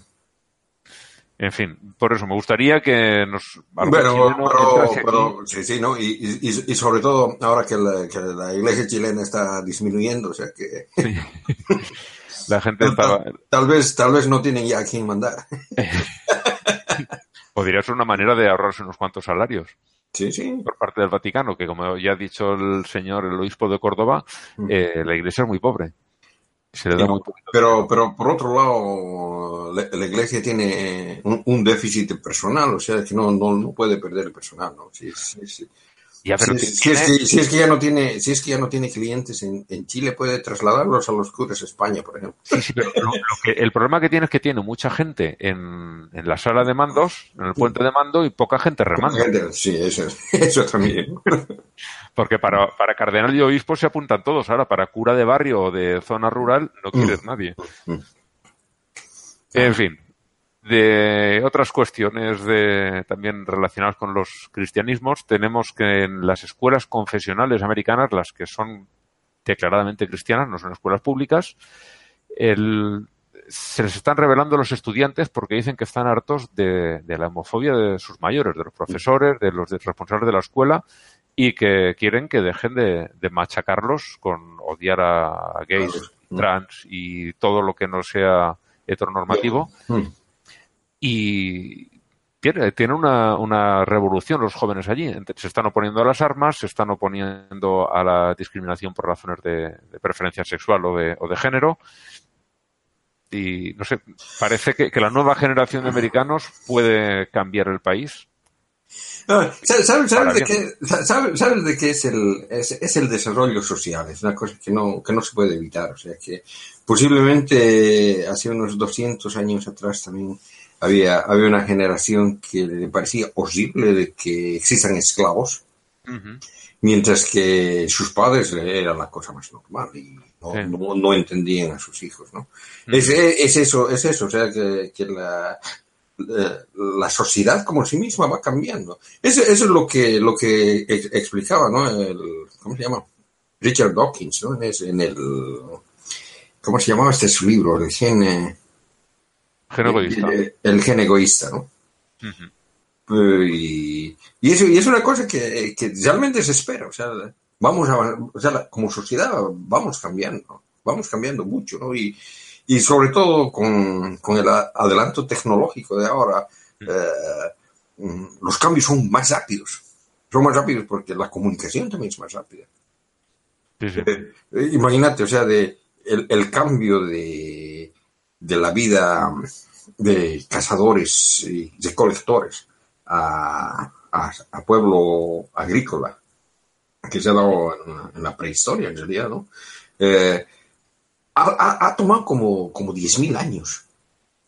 En fin, por eso me gustaría que nos Bueno, pero, pero- sí, sí, ¿no? Y, y, sobre todo ahora que la, que la iglesia chilena está disminuyendo, o sea que la gente estaba, tal, tal vez tal vez no tienen ya a quién mandar. podría ser una manera de ahorrarse unos cuantos salarios. Sí, sí. por parte del Vaticano, que como ya ha dicho el señor, el obispo de Córdoba, eh, la iglesia es muy pobre. Se le da Sí, muy poquito. Pero, pero por otro lado, la, la iglesia tiene un, un déficit personal, o sea que no, no, no puede perder el personal, ¿no? Sí, sí, sí. Ya, pero si, es que, si es que ya no tiene, si es que ya no tiene clientes en, en Chile, puede trasladarlos a los clubes España, por ejemplo. Sí, sí, pero lo- lo que- el problema que tiene es que tiene mucha gente en, en la sala de mandos, en el puente de mando, y poca gente remando. Sí, eso, eso también. Porque para, para cardenal y obispo se apuntan todos. Ahora, para cura de barrio o de zona rural, no quieres nadie. Mm. En fin, de otras cuestiones de, también relacionadas con los cristianismos, tenemos que en las escuelas confesionales americanas, las que son declaradamente cristianas, no son escuelas públicas, el- se les están revelando los estudiantes porque dicen que están hartos de, de la homofobia de sus mayores, de los profesores, de los responsables de la escuela y que quieren que dejen de, de machacarlos con odiar a gays, trans y todo lo que no sea heteronormativo. Mm. Y tiene, tiene una, una revolución los jóvenes allí. Se están oponiendo a las armas, se están oponiendo a la discriminación por razones de, de preferencia sexual o de, o de género. Y no sé, parece que, que la nueva generación de americanos puede cambiar el país. Ah, ¿Sabes, sabes, de qué, sabes, sabes de qué es el, es, es el desarrollo social? Es una cosa que no, que no se puede evitar. O sea que posiblemente hace unos 200 años atrás también había, había una generación que le parecía horrible de que existan esclavos, mientras que sus padres era la cosa más normal y no, Sí. no, no entendían a sus hijos. ¿no? es, es eso, es eso, o sea que, que la, la, la sociedad como sí misma va cambiando. Eso, eso es lo que, lo que ex- explicaba, ¿no? El, ¿Cómo se llama? Richard Dawkins, ¿no? En, el... ¿Cómo se llamaba este su libro? Gen... eh, Gen egoísta. El, el gen egoísta, ¿no? Eh, Y, y eso y es una cosa que, que realmente se espera. O sea, vamos a, o sea, como sociedad vamos cambiando, vamos cambiando mucho, ¿no? Y, y sobre todo con, con el adelanto tecnológico de ahora, eh, mm, los cambios son más rápidos. Son más rápidos porque la comunicación también es más rápida. Sí, sí. Eh, eh, imagínate, o sea, de el, el cambio de, de la vida de cazadores y recolectores a, a, a pueblo agrícola, que se ha dado en, en la prehistoria, en realidad, ¿no? Eh, ha, tomado como, como 10.000 años.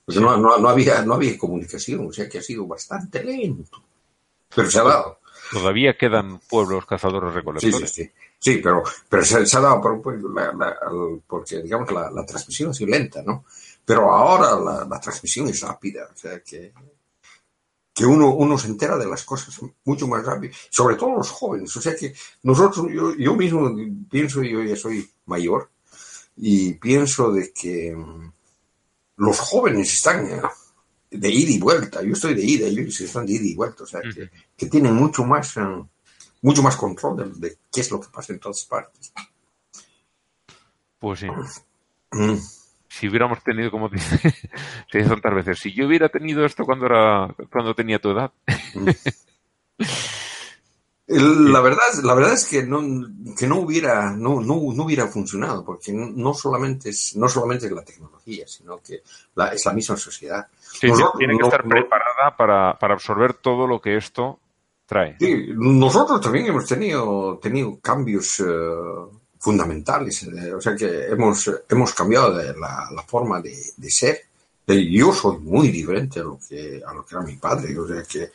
No, no, no había, no había comunicación, o sea que ha sido bastante lento. Pero se ha dado. Todavía quedan pueblos cazadores Sí, recolectores. sí, sí. Sí, pero, pero se, se ha dado por- por la- la- porque, digamos, que la, la transmisión ha sido lenta, ¿no? Pero ahora la, la transmisión es rápida, o sea que, que uno, uno se entera de las cosas mucho más rápido, sobre todo los jóvenes, o sea que nosotros, yo, yo mismo pienso, yo ya soy mayor, y pienso de que mm, los jóvenes están eh, de ida y vuelta, yo estoy de ida, ellos están de ida y vuelta, o sea que, que tienen mucho más... eh, mucho más control de, de qué es lo que pasa en todas partes. Pues sí. Mm. Si hubiéramos tenido, como dice, se dice tantas veces, si yo hubiera tenido esto cuando era, cuando tenía tu edad. La verdad, la verdad es que no, que no hubiera, no, no, no hubiera funcionado, porque no- solamente es, no solamente es la tecnología, sino que la- es la misma sociedad. Sí, Nosotros- tiene que no- estar preparada para, para absorber todo lo que esto trae. Sí, nosotros también hemos tenido, tenido cambios eh, fundamentales, eh, o sea que hemos, hemos cambiado de la, forma de, ser. Eh, Yo soy muy diferente a lo que, a lo que era mi padre, o sea que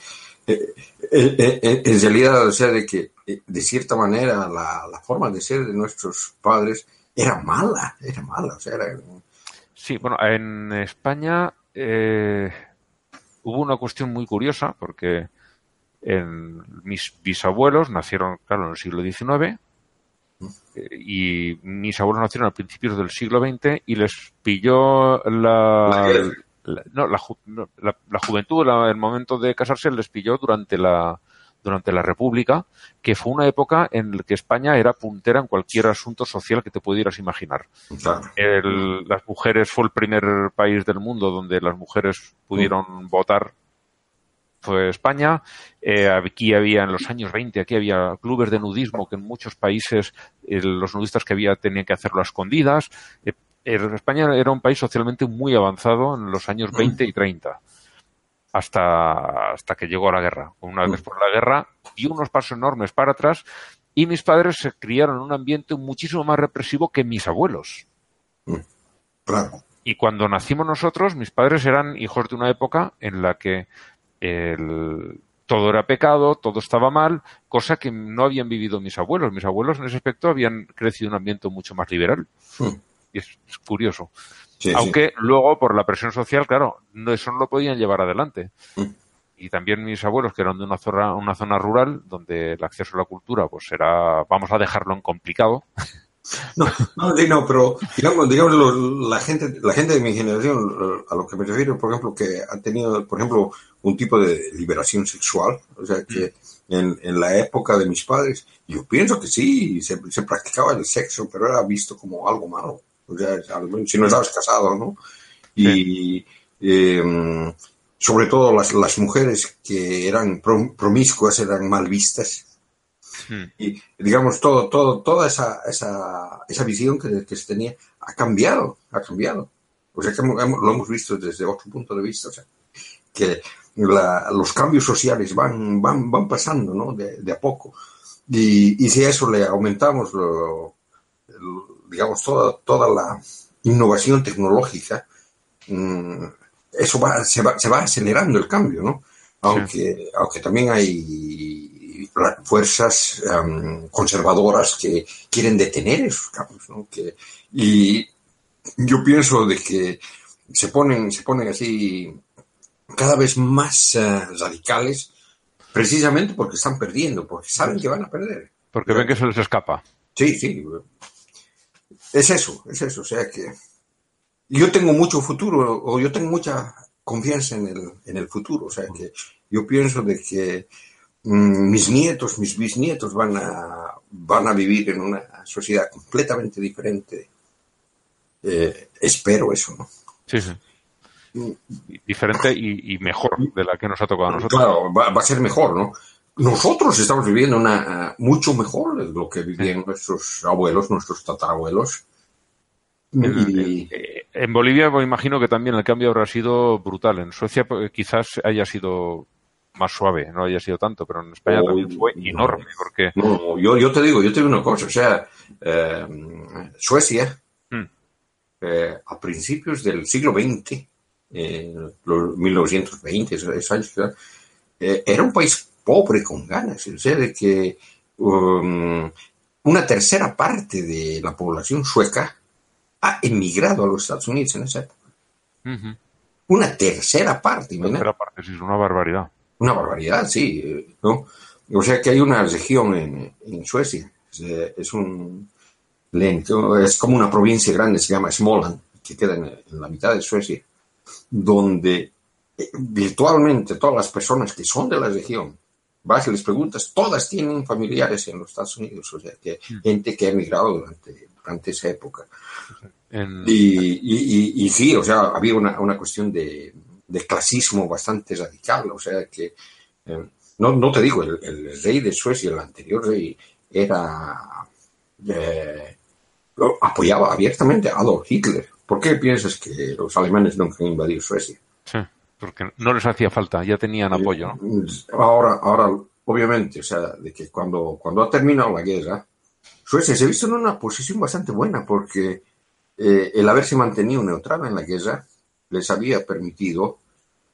eh, en realidad, o sea, de que de cierta manera la, forma de ser de nuestros padres era mala, era mala, Sí, bueno, en España hubo una cuestión muy curiosa porque en, mis bisabuelos nacieron, claro, en el siglo XIX y mis abuelos nacieron a principios del siglo XX y les pilló la, no, la, ju- no, la- la juventud, el momento de casarse les pilló durante la durante la República, que fue una época en la que España era puntera en cualquier asunto social que te pudieras imaginar. El- las mujeres fue el primer país del mundo donde las mujeres pudieron votar España. Eh, aquí había en los años 20, aquí había clubes de nudismo que en muchos países eh, los nudistas que había tenían que hacerlo a escondidas. Eh, eh, España era un país socialmente muy avanzado en los años 20 y 30 hasta, hasta que llegó la guerra. Una vez después de la guerra dio unos pasos enormes para atrás y mis padres se criaron en un ambiente muchísimo más represivo que mis abuelos. Claro. Y cuando nacimos nosotros, mis padres eran hijos de una época en la que el, todo era pecado, todo estaba mal, cosa que no habían vivido mis abuelos. Mis abuelos en ese aspecto habían crecido en un ambiente mucho más liberal. Mm. Y es, es curioso. Sí, Aunque luego, por la presión social, claro, no, eso no lo podían llevar adelante. Mm. Y también mis abuelos, que eran de una zona, una zona rural, donde el acceso a la cultura, pues era, vamos a dejarlo en complicado. No, no, no, pero digamos, digamos la gente, la gente de mi generación, a lo que me refiero, por ejemplo, que ha tenido, por ejemplo, un tipo de liberación sexual, o sea, que en, en la época de mis padres, yo pienso que sí, se, se practicaba el sexo, pero era visto como algo malo, o sea, si no estabas casado, ¿no? Y eh, sobre todo las, las mujeres que eran prom- promiscuas eran mal vistas y digamos todo todo toda esa esa, esa visión que, que se tenía ha cambiado ha cambiado. O sea que hemos- lo hemos visto desde otro punto de vista o sea que la- los cambios sociales van van van pasando no de, de a poco. Y, y si a eso le aumentamos lo- el- digamos toda toda la innovación tecnológica mm, eso va se va se va acelerando el cambio no aunque aunque también hay fuerzas em, conservadoras que quieren detener esos cambios, ¿no? Que, y yo pienso de que se ponen, se ponen así cada vez más eh, radicales precisamente porque están perdiendo, porque saben que van a perder. Porque ven que se les escapa. Sí, sí. Es eso, es eso. O sea que yo tengo mucho futuro, o yo tengo mucha confianza en el, en el futuro. O sea que yo pienso de que mis nietos, mis bisnietos van a, van a vivir en una sociedad completamente diferente. Eh, espero eso, ¿no? Sí, sí. Diferente y, y mejor de la que nos ha tocado a nosotros. Claro, va, va a ser mejor, ¿no? Nosotros estamos viviendo una mucho mejor de lo que vivían nuestros abuelos, nuestros tatarabuelos. Eh, En Bolivia me imagino que también el cambio habrá sido brutal. En Suecia pues, quizás haya sido más suave, no haya sido tanto, pero en España Oh, también fue no. enorme, porque no, yo, yo te digo, yo te digo una cosa, o sea, eh, Suecia, Mm. eh, a principios del siglo XX, en los 1920, esos años, eh, era un país pobre con ganas, o sea, de que um, una tercera parte de la población sueca ha emigrado a los Estados Unidos en esa época. Una tercera parte, imagínate. tercera parte, sí, es una barbaridad. Una barbaridad, sí, ¿no? O sea que hay una región en, en Suecia, es, eh, es un es como una provincia grande, se llama Småland, que queda en, en la mitad de Suecia, donde eh, virtualmente todas las personas que son de la región, vas y les preguntas, todas tienen familiares en los Estados Unidos, o sea que gente que ha emigrado durante, durante esa época. En- Y, y- y- y sí, o sea, había una, una cuestión de, de clasismo bastante radical, o sea que, eh, no, no te digo, el, el rey de Suecia, el anterior rey, era, eh, lo- apoyaba abiertamente a Adolf Hitler. ¿Por qué piensas que los alemanes nunca han invadido Suecia? sí, porque no les hacía falta, ya tenían apoyo, ¿no? Ahora, ahora, obviamente, o sea, de que cuando, cuando ha terminado la guerra, Suecia se ha visto en una posición bastante buena porque eh, el haberse mantenido neutral en la guerra les había permitido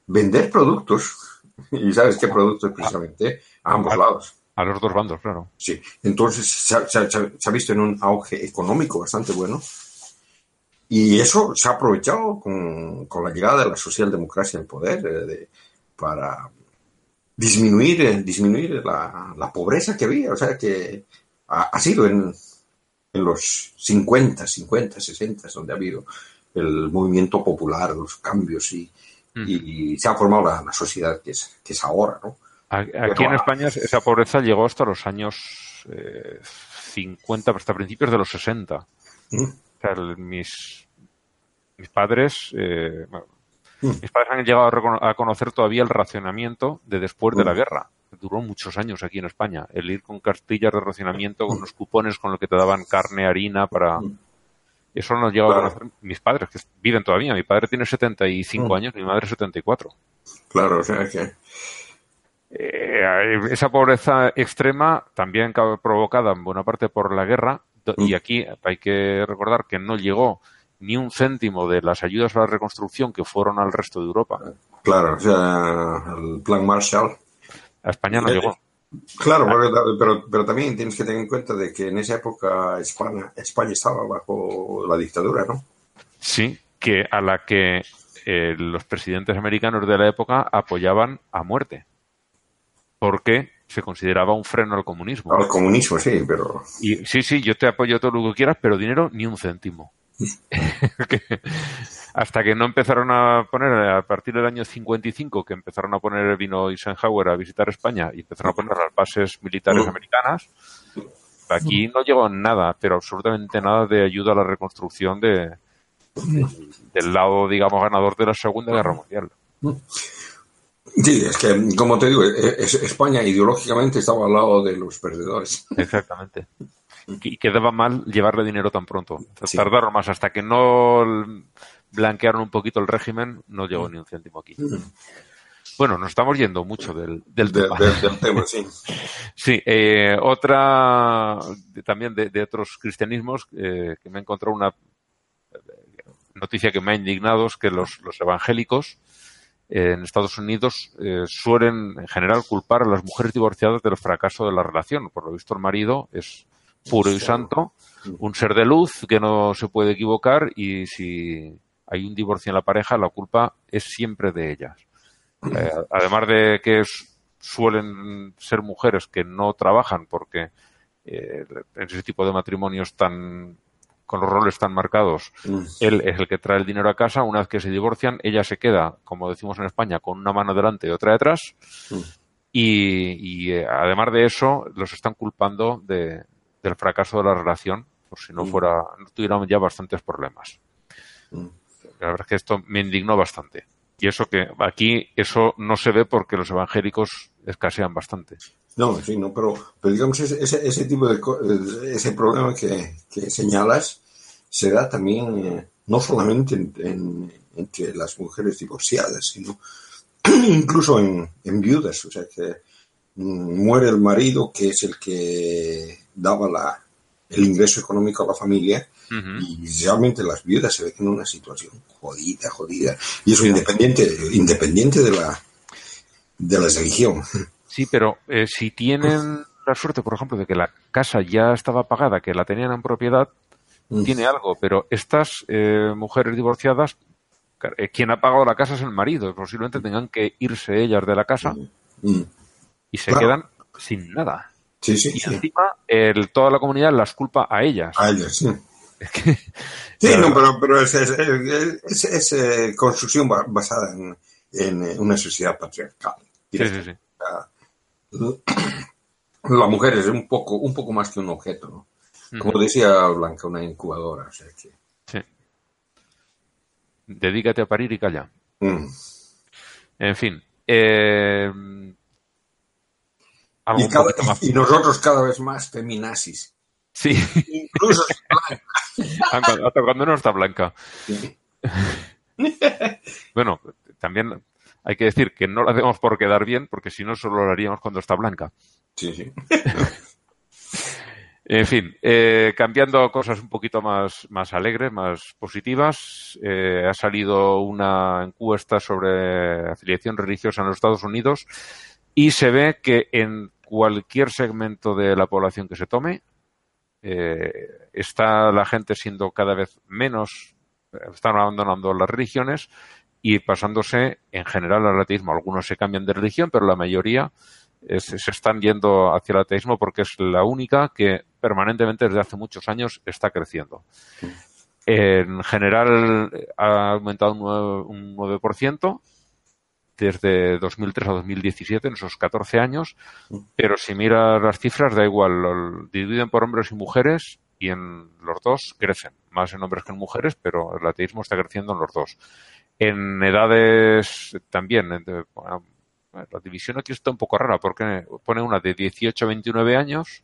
vender productos, y sabes qué productos precisamente, a ambos lados. A los dos bandos, claro. Sí, entonces se ha, se ha- se ha visto en un auge económico bastante bueno y eso se ha aprovechado con, con la llegada de la socialdemocracia al poder eh, de- para disminuir, eh, disminuir la, la pobreza que había. O sea que ha, ha sido en, en los 50, 50, 60 donde ha habido el movimiento popular, los cambios y, y se ha formado la, la sociedad que es, que es ahora, ¿no? Aquí en España esa pobreza llegó hasta los años eh, 50, hasta principios de los 60. Mm. O sea, mis, mis padres, eh, bueno, Mm. mis padres han llegado a, a conocer todavía el racionamiento de después de la Mm. guerra. Duró muchos años aquí en España. El ir con cartillas de racionamiento, con los cupones con los que te daban carne, harina para... Mm. Eso no llegado a conocer mis padres, que viven todavía. Mi padre tiene 75 Mm. años, mi madre 74. Claro, o sea que... Eh, esa pobreza extrema, también provocada en buena parte por la guerra, y aquí hay que recordar que no llegó ni un céntimo de las ayudas a la reconstrucción que fueron al resto de Europa. Claro, o sea, el plan Marshall. A España no llegó. Claro, pero, pero, también tienes que tener en cuenta de que en esa época España, España estaba bajo la dictadura, ¿no? Sí, que a la que eh, los presidentes americanos de la época apoyaban a muerte. Porque se consideraba un freno al comunismo. Al comunismo, sí, pero. Y, sí, sí, yo te apoyo todo lo que quieras, pero dinero ni un céntimo. hasta que no empezaron a poner, a partir del año 55, que empezaron a poner, vino Eisenhower a visitar España y empezaron a poner las bases militares americanas, aquí no llegó nada, pero absolutamente nada de ayuda a la reconstrucción de, del lado, digamos, ganador de la Segunda Guerra Mundial. Sí, es que, como te digo, e-, España ideológicamente estaba al lado de los perdedores. Exactamente y quedaba mal llevarle dinero tan pronto. Tardaron más hasta que no blanquearon un poquito el régimen, no llegó ni un céntimo aquí. Bueno, nos estamos yendo mucho del, del tema. sí. sí, eh, otra también de, otros cristianismos eh, que me ha encontrado una noticia que me ha indignado es que los, los evangélicos eh, en Estados Unidos suelen en general culpar a las mujeres divorciadas del fracaso de la relación. Por lo visto el marido es puro y santo, un ser de luz que no se puede equivocar y si hay un divorcio en la pareja, la culpa es siempre de ellas. Eh, además de que suelen ser mujeres que no trabajan porque eh, en ese tipo de matrimonios tan con los roles tan marcados, mm. él es el que trae el dinero a casa, una vez que se divorcian, ella se queda, como decimos en España, con una mano delante y otra detrás, mm. y, eh, además de eso, los están culpando de, del fracaso de la relación, por si no mm. fuera, no tuviéramos ya bastantes problemas. La verdad es que esto me indignó bastante. Y eso que aquí eso no se ve porque los evangélicos escasean bastante. No, sí, no, pero, pero digamos ese, ese, tipo de ese problema que, señalas se da también eh, no solamente entre las mujeres divorciadas, sino incluso en, en viudas. O sea que mm, muere el marido que es el que daba la, el ingreso económico a la familia y realmente las viudas se ven en una situación jodida, jodida. Y eso independiente, independiente de la, de la religión. Sí, pero eh, si tienen la suerte, por ejemplo, de que la casa ya estaba pagada, que la tenían en propiedad, mm. tiene algo, pero estas eh, mujeres divorciadas, eh, quien ha pagado la casa es el marido, posiblemente tengan que irse ellas de la casa mm. Mm. y se quedan sin nada. Sí, sí, y encima el, toda la comunidad las culpa a ellas. A ellas, sí. sí, no, pero, pero es, es, es, eh, construcción basada en, en, una sociedad patriarcal. Sí, sí, sí. La mujer es un poco, un poco más que un objeto, ¿no? Como decía Blanca, una incubadora. O sea que... Sí. Dedícate a parir y calla. Mm. En fin. Eh, y, nosotros cada vez más feminazis. Sí. Incluso hasta cuando no está blanca. bueno, también hay que decir que no lo hacemos por quedar bien, porque si no, solo lo haríamos cuando está blanca. Sí, sí. en fin, eh, cambiando a cosas un poquito más, más alegres, más positivas, eh, ha salido una encuesta sobre afiliación religiosa en los Estados Unidos y se ve que en cualquier segmento de la población que se tome, eh, está la gente siendo cada vez menos, están abandonando las religiones y pasándose en general al ateísmo. Algunos se cambian de religión, pero la mayoría se están yendo hacia el ateísmo porque es la única que permanentemente desde hace muchos años está creciendo. En general ha aumentado un 9%, un 9% desde 2003 a 2017, en esos 14 años, pero si miras las cifras, da igual, lo dividen por hombres y mujeres y en los dos crecen, más en hombres que en mujeres, pero el ateísmo está creciendo en los dos. En edades también, la división aquí está un poco rara porque pone una de 18 a 29 años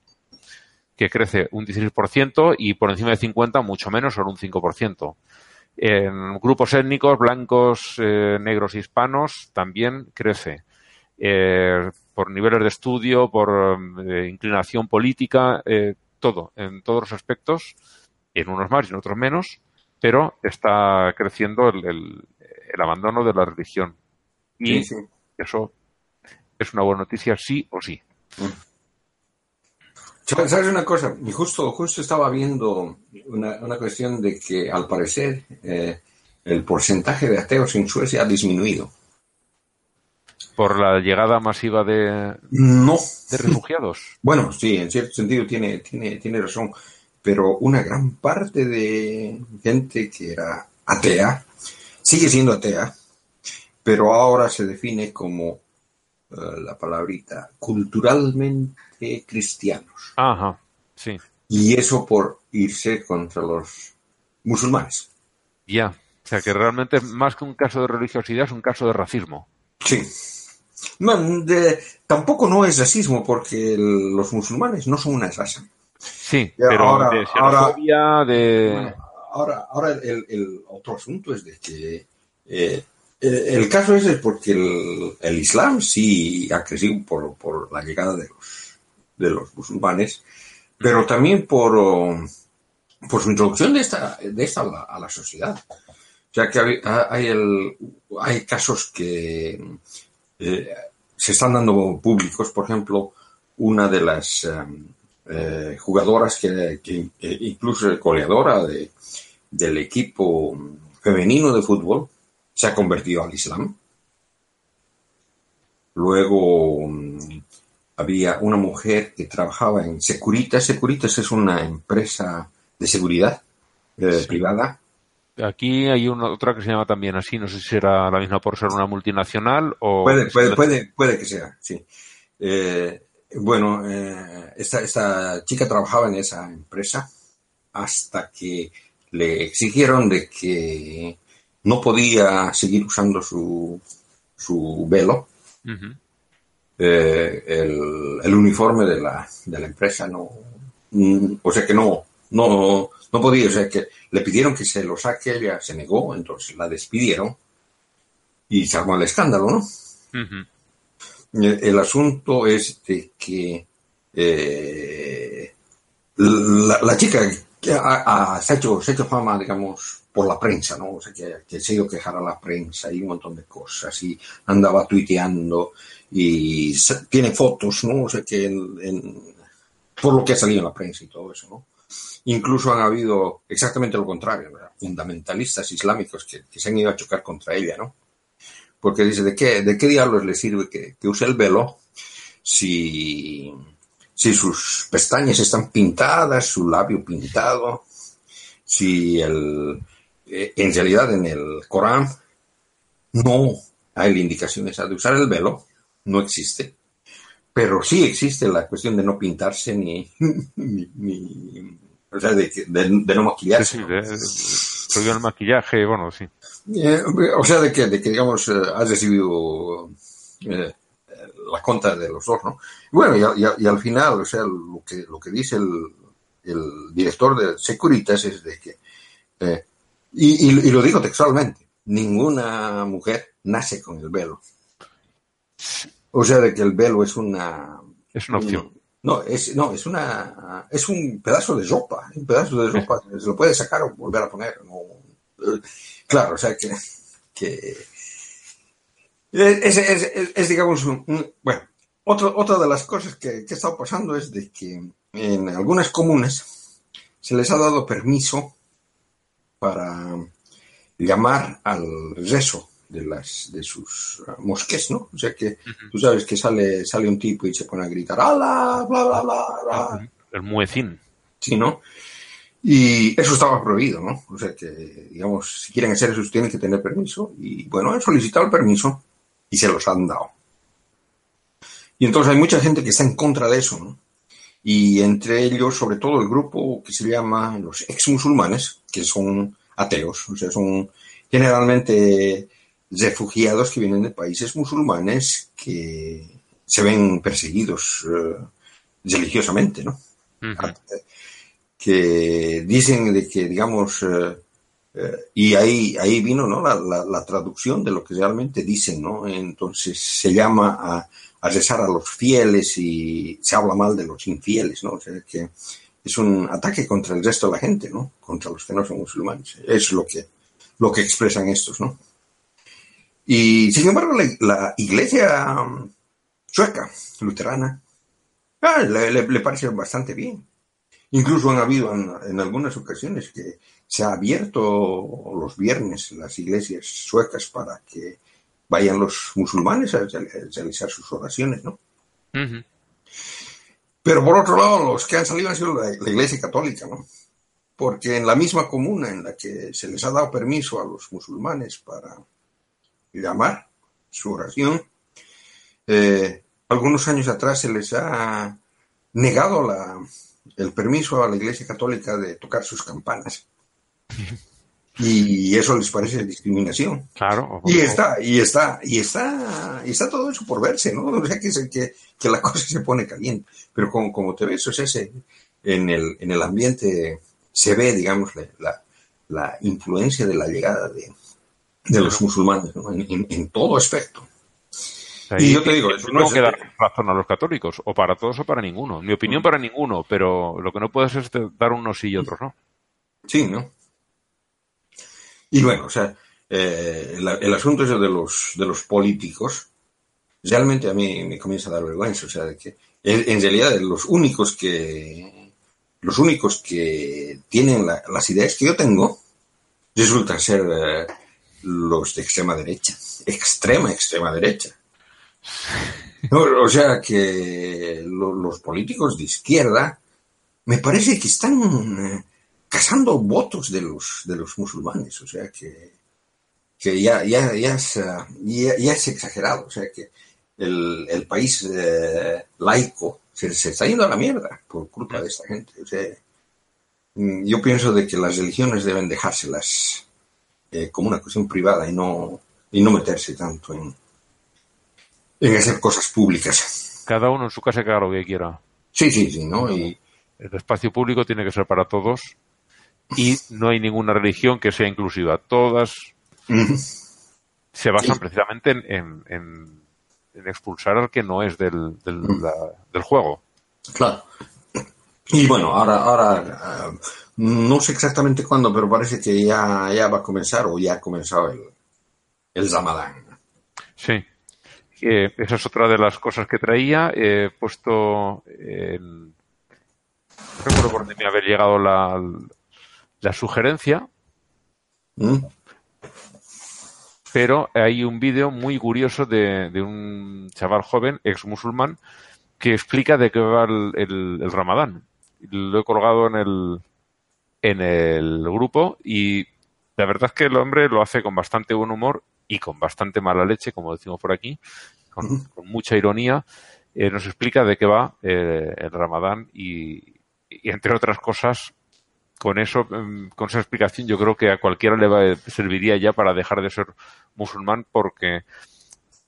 que crece un 16% y por encima de 50 mucho menos, solo un 5%. En grupos étnicos, blancos, eh, negros, hispanos, también crece. Eh, por niveles de estudio, por eh, inclinación política, eh, todo, en todos los aspectos, en unos más y en otros menos, pero está creciendo el, el- el abandono de la religión. Y Sí, sí. eso es una buena noticia, sí o sí. ¿Sabes sabes una cosa? Y justo, justo estaba viendo una, una cuestión de que al parecer eh, el porcentaje de ateos en Suecia ha disminuido. Por la llegada masiva de, No. de refugiados. Bueno, sí, en cierto sentido tiene, tiene, tiene razón, pero una gran parte de gente que era atea, sigue siendo atea, pero ahora se define como eh, la palabrita culturalmente cristianos. Ajá, sí, Y eso por irse contra los musulmanes. ya. O sea que realmente más que un caso de religiosidad es un caso de racismo. Sí. No, de- tampoco no es racismo porque el- los musulmanes no son una raza. Sí, Ya, pero ahora- de xenofobia, de... Bueno, ahora, ahora el, el otro asunto es de que eh, el, el caso es porque el, el Islam sí ha crecido por, por la llegada de de los musulmanes, pero también por, oh, por su introducción de esta, de esta a, la, sociedad. O sea que hay, el- hay casos que eh, se están dando públicos, por ejemplo, una de las em, eh, jugadoras que, que- que incluso es goleadora de, del equipo femenino de fútbol se ha convertido al Islam. Luego mm, había una mujer que trabajaba en Securitas. Securitas es una empresa de seguridad eh, Sí. privada. Aquí hay una, otra que se llama también así, no sé si será la misma por ser una multinacional o... Puede, puede, puede, puede que sea, sí. Eh, bueno, eh, esta, esta chica trabajaba en esa empresa hasta que le exigieron de que no podía seguir usando su, su velo. Ujú. Eh, el, el uniforme de la, de la empresa no, mm, o sea que no, no, no podía, o sea que le pidieron que se lo saque, ella se negó, entonces la despidieron y se armó el escándalo, ¿no? El, el asunto es de que eh, la, la chica que ha- ha- se, ha hecho, se ha hecho fama, digamos, por la prensa, ¿no? O sea, que, que se ido a quejar a la prensa y un montón de cosas, y andaba tuiteando y tiene fotos, ¿no? O sea, que por lo que ha salido en la prensa y todo eso, ¿no? Incluso han habido exactamente lo contrario, ¿verdad? fundamentalistas islámicos que, que se han ido a chocar contra ella, ¿no? Porque dice, ¿de qué, de qué diablos le sirve que, que use el velo si, si sus pestañas están pintadas, su labio pintado, si el, eh, en realidad en el Corán no hay la indicación esa de usar el velo, no existe, pero sí existe la cuestión de no pintarse ni, ni, ni- o sea, de, de- de no Sí, maquillarse. sí, ¿no? de- el maquillaje, bueno, sí. Eh, o sea, de que, de que digamos, eh, has recibido eh, la contra de los dos, ¿no? Bueno, y, y y al final, o sea, lo que, lo que dice el, el director de Securitas es de que, eh, y, y- y lo digo textualmente, ninguna mujer nace con el velo. O sea, de que el velo es una... Es una opción. No, es, no, es una, es un pedazo de ropa, un pedazo de ropa, se lo puede sacar o volver a poner, no, claro, o sea que, que es, es- es- es, digamos, un- un- bueno, otro, otra de las cosas que, que ha estado pasando es de que en algunas comunas se les ha dado permiso para llamar al rezo de las de sus uh, mosques, ¿no? O sea que tú sabes que sale sale un tipo y se pone a gritar ¡Ala! bla bla bla bla. El muecín. Sí, ¿no? Y eso estaba prohibido, ¿no? O sea que, digamos, si quieren hacer eso tienen que tener permiso. Y bueno, han solicitado el permiso y se los han dado. Y entonces hay mucha gente que está en contra de eso, ¿no? Y entre ellos, sobre todo el grupo que se llama los ex musulmanes, que son ateos, o sea, son generalmente refugiados que vienen de países musulmanes que se ven perseguidos eh, religiosamente, ¿no? Ujú. que dicen de que, digamos, eh, eh, y ahí, ahí vino ¿no? la, la- la traducción de lo que realmente dicen, ¿no? Entonces se llama a, a rezar a los fieles y se habla mal de los infieles, ¿no? O sea, que es un ataque contra el resto de la gente, ¿no? Contra los que no son musulmanes. Es lo que, lo que expresan estos, ¿no? Y sin embargo, la, iglesia um, sueca, luterana, ah, le, parece bastante bien. Incluso han habido en, algunas ocasiones que se ha abierto los viernes las iglesias suecas para que vayan los musulmanes a real- realizar sus oraciones, ¿no? Pero por otro lado, los que han salido han sido la, Iglesia Católica, ¿no? Porque en la misma comuna en la que se les ha dado permiso a los musulmanes para llamar su oración, eh, algunos años atrás se les ha negado el permiso a la Iglesia Católica de tocar sus campanas. Y eso les parece discriminación. Claro. Y está, y está, y está, y está todo eso por verse, ¿no? O sea que, que, que la cosa se pone caliente. Pero como, como te ves, o sea, se- en el, en el ambiente se ve, digamos, la, la, la influencia de la llegada de, de los musulmanes, ¿no? En, en- en todo aspecto. Y yo te digo, eso no tengo es- que dar razón a los católicos, o para todos o para ninguno. Mi opinión para ninguno, pero lo que no puedes es dar unos sí y otros no. Sí, ¿no? Y bueno, o sea, eh, el, el asunto ese de los, de los políticos, realmente a mí me comienza a dar vergüenza, o sea, de que en, en realidad los únicos que, los únicos que tienen la- las ideas que yo tengo, resultan ser eh, los de extrema derecha, extrema, extrema derecha. No, o sea que lo- los políticos de izquierda me parece que están eh, cazando votos de los de los musulmanes, o sea que que ya ya ya es, eh, ya, ya es exagerado, o sea que el, el país eh, laico se, se está yendo a la mierda por culpa de esta gente, o sea mm, yo pienso de que las religiones deben dejárselas eh, como una cuestión privada y no y no meterse tanto en en hacer cosas públicas. Cada uno en su casa que haga lo que quiera. Sí, sí, sí, ¿no? Y, El espacio público tiene que ser para todos y no hay ninguna religión que sea inclusiva. Todas se basan Sí. precisamente en, en- en- en expulsar al que no es del, del, la- del juego. Claro. Y bueno, ahora, ahora ah, no sé exactamente cuándo, pero parece que ya, ya va a comenzar o ya ha comenzado el, el Ramadán. Sí. Eh, esa es otra de las cosas que traía. He puesto en... No recuerdo por dónde me había llegado la, la sugerencia, ¿Mm? pero hay un vídeo muy curioso de, de un chaval joven, ex musulmán, que explica de qué va el, el- el ramadán. Lo he colgado en el, en el grupo y la verdad es que el hombre lo hace con bastante buen humor y con bastante mala leche, como decimos por aquí, con, con mucha ironía. Eh, nos explica de qué va eh, el ramadán y, y, entre otras cosas, con eso, em, con esa explicación, yo creo que a cualquiera le va- serviría ya para dejar de ser musulmán porque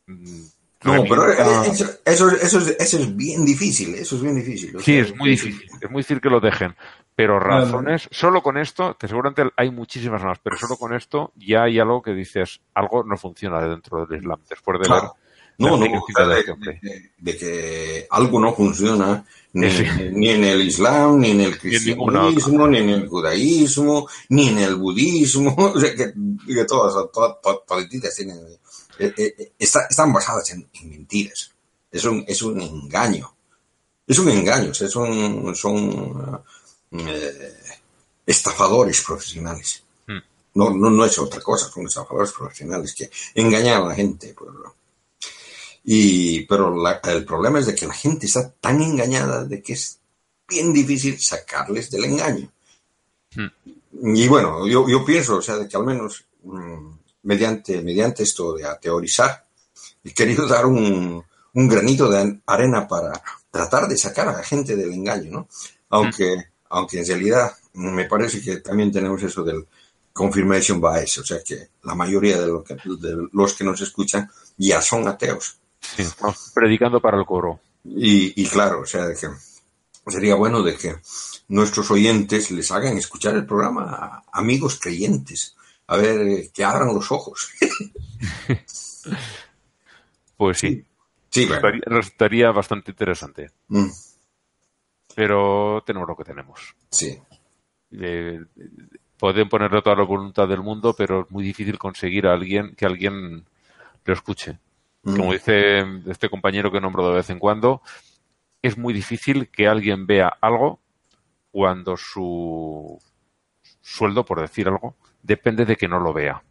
mm, No, pero revienta- eh, eso, eso, eso es, eso es bien difícil, eso es bien difícil. o Sí, sea, es muy difícil, es muy difícil que lo dejen. Pero razones, solo con esto, que seguramente hay muchísimas más, pero solo con esto ya hay algo que dices, algo no funciona dentro del Islam, después de Claro. ver No, no, de que algo no funciona ni, Sí. ni en el Islam, ni en el cristianismo, ni en el judaísmo, ni en el budismo, o sea que, que todas, todas, todas, tienen, eh, eh, está- están basadas en, en mentiras. Es un, es un engaño. Es un engaño, o sea, son, son eh, estafadores profesionales. Mm. No, no, no es otra cosa, son estafadores profesionales que engañan a la gente. ¿no? Y, pero la- el problema es de que la gente está tan engañada de que es bien difícil sacarles del engaño. Y bueno, yo, yo pienso, o sea, de que al menos mm, mediante, mediante esto de a teorizar, he querido dar un, un granito de arena para tratar de sacar a la gente del engaño, ¿no? Aunque, aunque en realidad me parece que también tenemos eso del confirmation bias, o sea que la mayoría de, lo que- de los que nos escuchan ya son ateos. Sí, vamos predicando para el coro. Y, y claro, o sea, de que sería bueno de que nuestros oyentes les hagan escuchar el programa a amigos creyentes, a ver, eh, que abran los ojos. Pues sí. Sí, bueno. resultaría bastante interesante. Mm, Pero tenemos lo que tenemos. sí. Eh, pueden ponerle toda la voluntad del mundo, pero es muy difícil conseguir a alguien que alguien lo escuche. Mm. Como dice este compañero que nombro de vez en cuando, es muy difícil que alguien vea algo cuando su sueldo, por decir algo, depende de que no lo vea.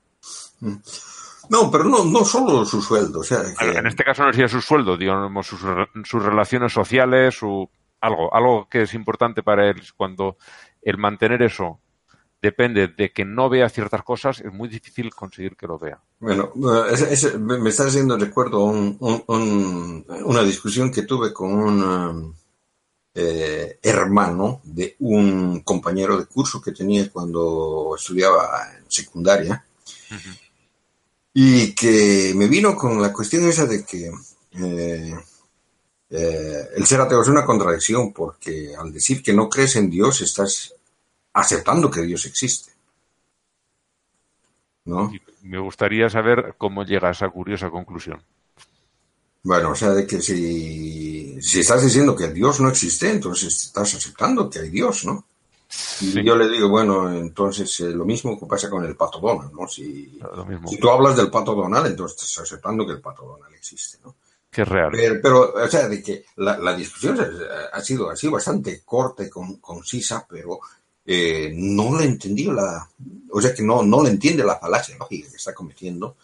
No, pero no, no solo su sueldo. O sea, que- En este caso no sería su sueldo, digamos, sus, sus relaciones sociales, su algo, algo que es importante para él cuando el mantener eso depende de que no vea ciertas cosas, es muy difícil conseguir que lo vea. Bueno, eh, me está haciendo recuerdo un- un- un- una discusión que tuve con un eh, hermano de un compañero de curso que tenía cuando estudiaba en secundaria y que me vino con la cuestión esa de que eh, eh, el ser ateo es una contradicción porque al decir que no crees en Dios estás aceptando que Dios existe. ¿No? Me gustaría saber cómo llega a esa curiosa conclusión. Bueno, o sea, de que si, si estás diciendo que Dios no existe, entonces estás aceptando que hay Dios, ¿no? Y Sí. yo le digo, bueno, entonces eh, lo mismo que pasa con el pato Donald, ¿no? Si, mismo, si tú hablas del pato Donald, entonces estás aceptando que el pato Donald existe, ¿no? que es real. Pero, pero, o sea, de que la, la discusión ha- ha sido así bastante corta y con- concisa, pero eh, no le entendió la, o sea, que no, no le entiende la falacia lógica que está cometiendo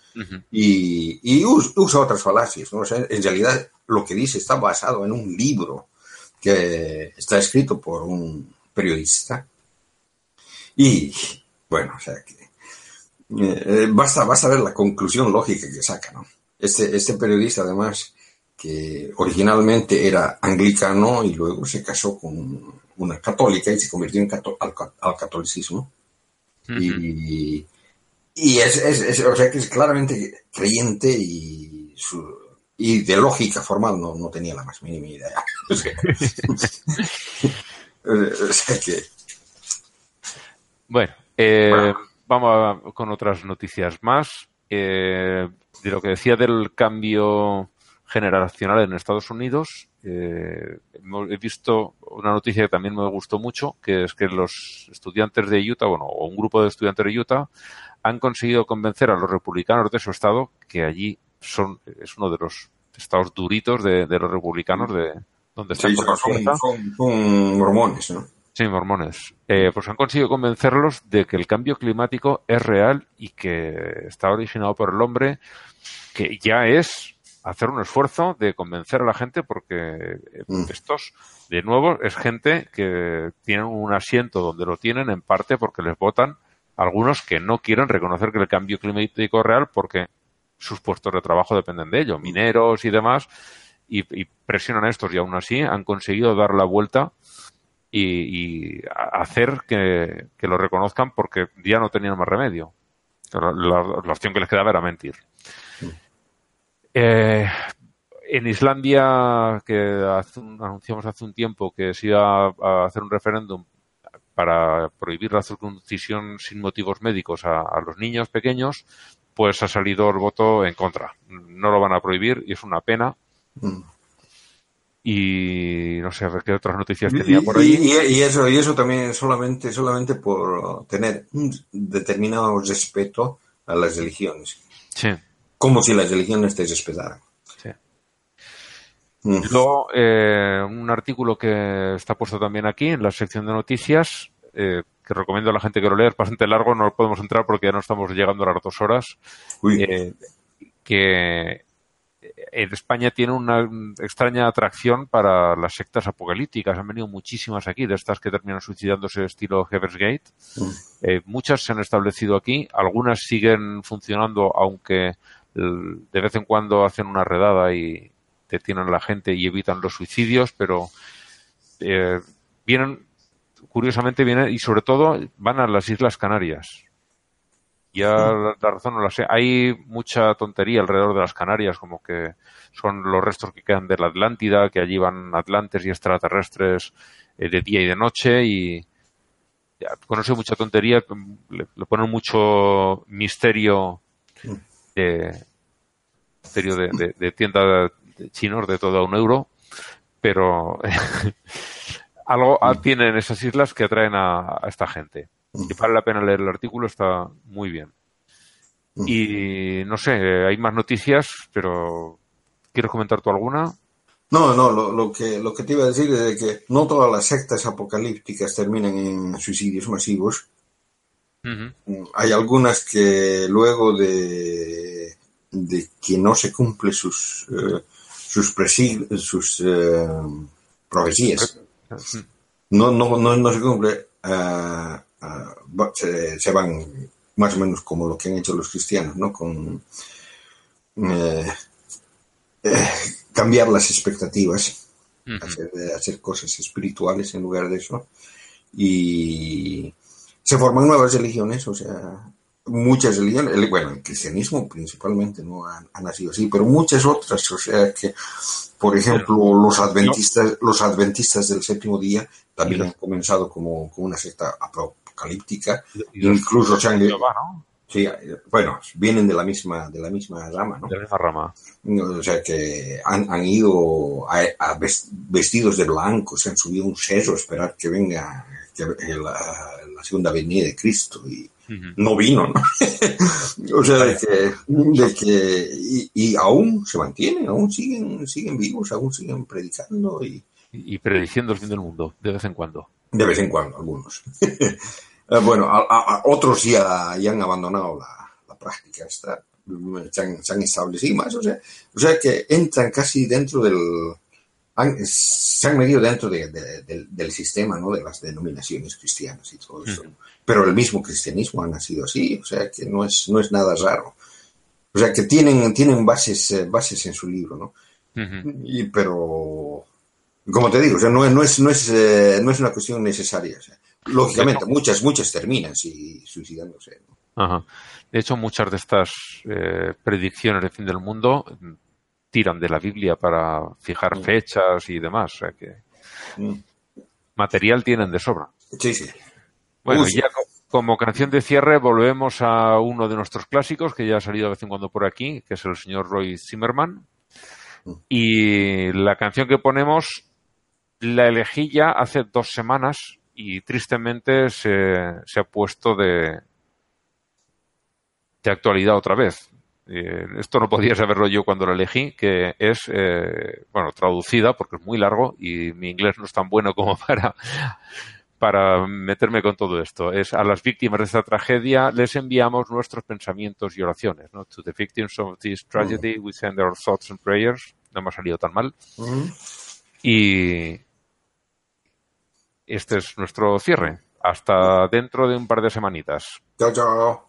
y, y us- usa otras falacias, ¿no? O sea, en realidad lo que dice está basado en un libro que está escrito por un periodista y, bueno, o sea, que eh, eh, basta, basta ver la conclusión lógica que saca, ¿no? Este, este periodista, además, que originalmente era anglicano y luego se casó con una católica y se convirtió en cato- al, ca- al catolicismo. Y, y es, es- es- o sea que es claramente creyente y, su, y de lógica formal no, no tenía la más mínima idea. O sea, o sea que, Bueno, eh, vamos a- con otras noticias más. Eh, de lo que decía del cambio generacional en Estados Unidos, eh, he visto una noticia que también me gustó mucho, que es que los estudiantes de Utah, bueno, o un grupo de estudiantes de Utah, han conseguido convencer a los republicanos de su estado, que allí son, es uno de los estados duritos de, de los republicanos, de donde están sí, la son- son mormones, ¿no? Sí, mormones. Eh, pues han conseguido convencerlos de que el cambio climático es real y que está originado por el hombre, que ya es hacer un esfuerzo de convencer a la gente porque eh, Mm. estos, de nuevo, es gente que tienen un asiento donde lo tienen en parte porque les votan algunos que no quieren reconocer que el cambio climático es real porque sus puestos de trabajo dependen de ello, mineros y demás, y, y presionan a estos y aún así han conseguido dar la vuelta y, hacer que, que lo reconozcan porque ya no tenían más remedio. La, la- la opción que les quedaba era mentir. Eh, en Islandia, que hace un- anunciamos hace un tiempo que se iba a, hacer un referéndum para prohibir la circuncisión sin motivos médicos a, a los niños pequeños, pues ha salido el voto en contra. No lo van a prohibir y es una pena. Mm. Y no sé qué otras noticias Y, tenía por ahí. y- y eso, y eso también solamente, solamente por tener un determinado respeto a las religiones. Sí. Como si las religiones te respetaran. Sí. Mm. Luego, eh, un artículo que está puesto también aquí en la sección de noticias, eh, que recomiendo a la gente que lo lea, es bastante largo, no podemos entrar porque ya no estamos llegando a las dos horas, eh, que en España tiene una extraña atracción para las sectas apocalípticas. Han venido muchísimas aquí, de estas que terminan suicidándose estilo Heaven's Gate. Eh, muchas se han establecido aquí, algunas siguen funcionando, aunque de vez en cuando hacen una redada y detienen a la gente y evitan los suicidios, pero eh, vienen, curiosamente vienen, y sobre todo van a las Islas Canarias. Ya la, la razón no la sé. Hay mucha tontería alrededor de las Canarias, como que son los restos que quedan de la Atlántida, que allí van atlantes y extraterrestres eh, de día y de noche y ya, conoce mucha tontería, le, le ponen mucho misterio de, misterio de, de- de tienda chinos de todo un euro, pero algo tienen esas islas que atraen a, a esta gente. Y vale la pena leer el artículo, está muy bien. Y no sé, hay más noticias, pero ¿quieres comentar tú alguna? No, no, lo, lo, que, lo que te iba a decir es de que no todas las sectas apocalípticas terminan en suicidios masivos. Hay algunas que luego de, de que no se cumple sus, eh, sus, presi- sus eh, profecías, no, no, no, no se cumple, va- se, se van más o menos como lo que han hecho los cristianos, ¿no? Con eh, eh, cambiar las expectativas, hacer, hacer cosas espirituales en lugar de eso. Y se forman nuevas religiones, o sea, muchas religiones, el- bueno, el cristianismo principalmente no ha, ha nacido así, pero muchas otras, o sea que, por ejemplo, los adventistas, los adventistas del séptimo día también han comenzado como, como una secta apocalíptica, Y incluso se han, sí, bueno, vienen de la misma, de la misma rama, ¿no? De la misma rama. O sea que han, han ido a, a ves- vestidos de blanco, se han subido un cerro a esperar que venga que, la, la segunda venida de Cristo y no vino, ¿no? o sea, de que, de que y, y aún se mantienen, aún siguen, siguen vivos, aún siguen predicando y Y, prediciendo el fin del mundo, de vez en cuando. de vez en cuando algunos. Eh, bueno, a, a- a otros ya, ya han abandonado la, la práctica esta, mm, se han, se han establecido más, o sea, o sea que entran casi dentro del, han- se han metido dentro de- de- del, del sistema, ¿no? De las denominaciones cristianas y todo eso. Pero el mismo cristianismo ha nacido así, o sea que no es, no es nada raro. O sea que tienen, tienen bases, eh, bases en su libro, ¿no? Y, pero, como te digo, o sea, no, es- no, es, no, es, eh, no es una cuestión necesaria. o sea, lógicamente, muchas, muchas terminan sí, suicidándose. ¿no? Ajá. De hecho, muchas de estas eh, predicciones del fin del mundo tiran de la Biblia para fijar fechas y demás. O sea que Mm. material tienen de sobra. Sí, sí. Bueno, Uy, sí. ya co- como canción de cierre volvemos a uno de nuestros clásicos que ya ha salido de vez en cuando por aquí, que es el señor Roy Zimmerman. Y la canción que ponemos la elegí ya hace dos semanas y tristemente se, se ha puesto de, de actualidad otra vez. Eh, esto no podía saberlo yo cuando lo elegí, que es, eh, bueno, traducida porque es muy largo y mi inglés no es tan bueno como para, para meterme con todo esto. Es a las víctimas de esta tragedia les enviamos nuestros pensamientos y oraciones. ¿no? To the victims of this tragedy we send our thoughts and prayers. No me ha salido tan mal. Y este es nuestro cierre. Hasta dentro de un par de semanitas. Chao, chao.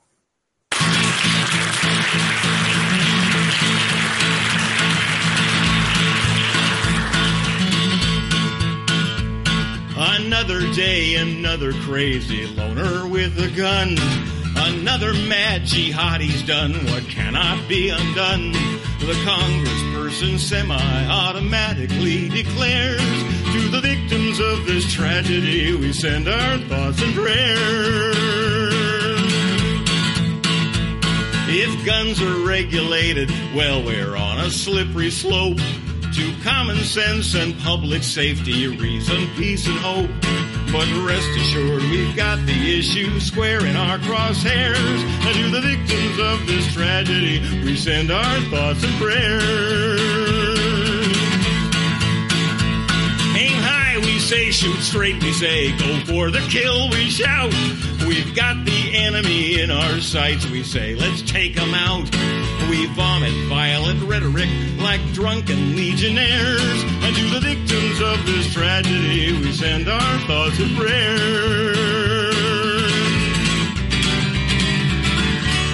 Another day, another crazy loner with a gun. Another mad jihadi's done what cannot be undone. The congressperson semi-automatically declares to the victims of this tragedy we send our thoughts and prayers. If guns are regulated, well, we're on a slippery slope to common sense and public safety, reason, peace, and hope. But rest assured, we've got the issue square in our crosshairs. And to the victims of this tragedy, we send our thoughts and prayers. Aim high, we say, shoot straight, we say, go for the kill, we shout. We've got the enemy in our sights, we say, let's take 'em out. We vomit violent rhetoric like drunken legionnaires. And to the victims of this tragedy, we send our thoughts and prayers.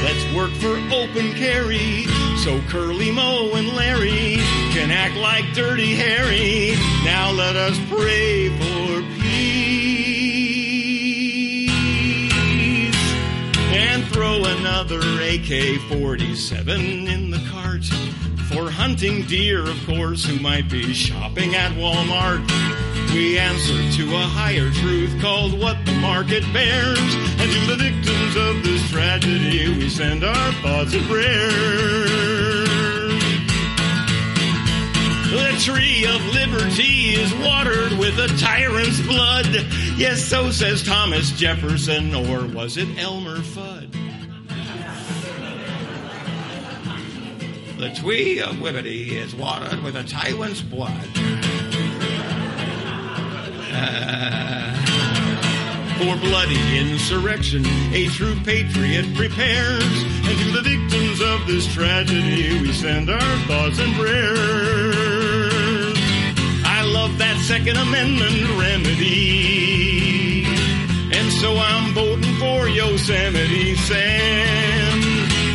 Let's work for open carry so Curly Moe and Larry can act like Dirty Harry. Now let us pray for peace throw another AK 47 in the cart for hunting deer, of course, who might be shopping at Walmart. We answer to a higher truth called what the market bears. And to the victims of this tragedy, we send our thoughts and prayers. The tree of liberty is watered with a tyrant's blood. Yes, so says Thomas Jefferson, or was it Elmer Fudd? The tree of liberty is watered with a tyrant's blood. Uh, for bloody insurrection, a true patriot prepares. And to the victims of this tragedy, we send our thoughts and prayers. I love that Second Amendment remedy. And so I'm voting for Yosemite Sam.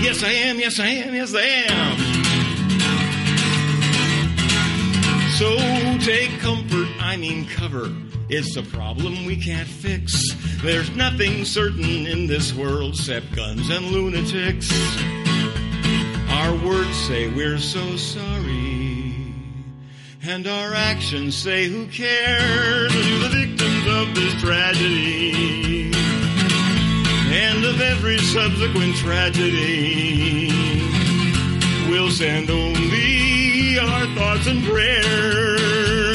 Yes, I am, yes, I am, yes, I am. So take comfort, I mean cover. It's a problem we can't fix. There's nothing certain in this world except guns and lunatics. Our words say we're so sorry. And our actions say who cares to the victims of this tragedy. Of every subsequent tragedy. We'll send only our thoughts and prayers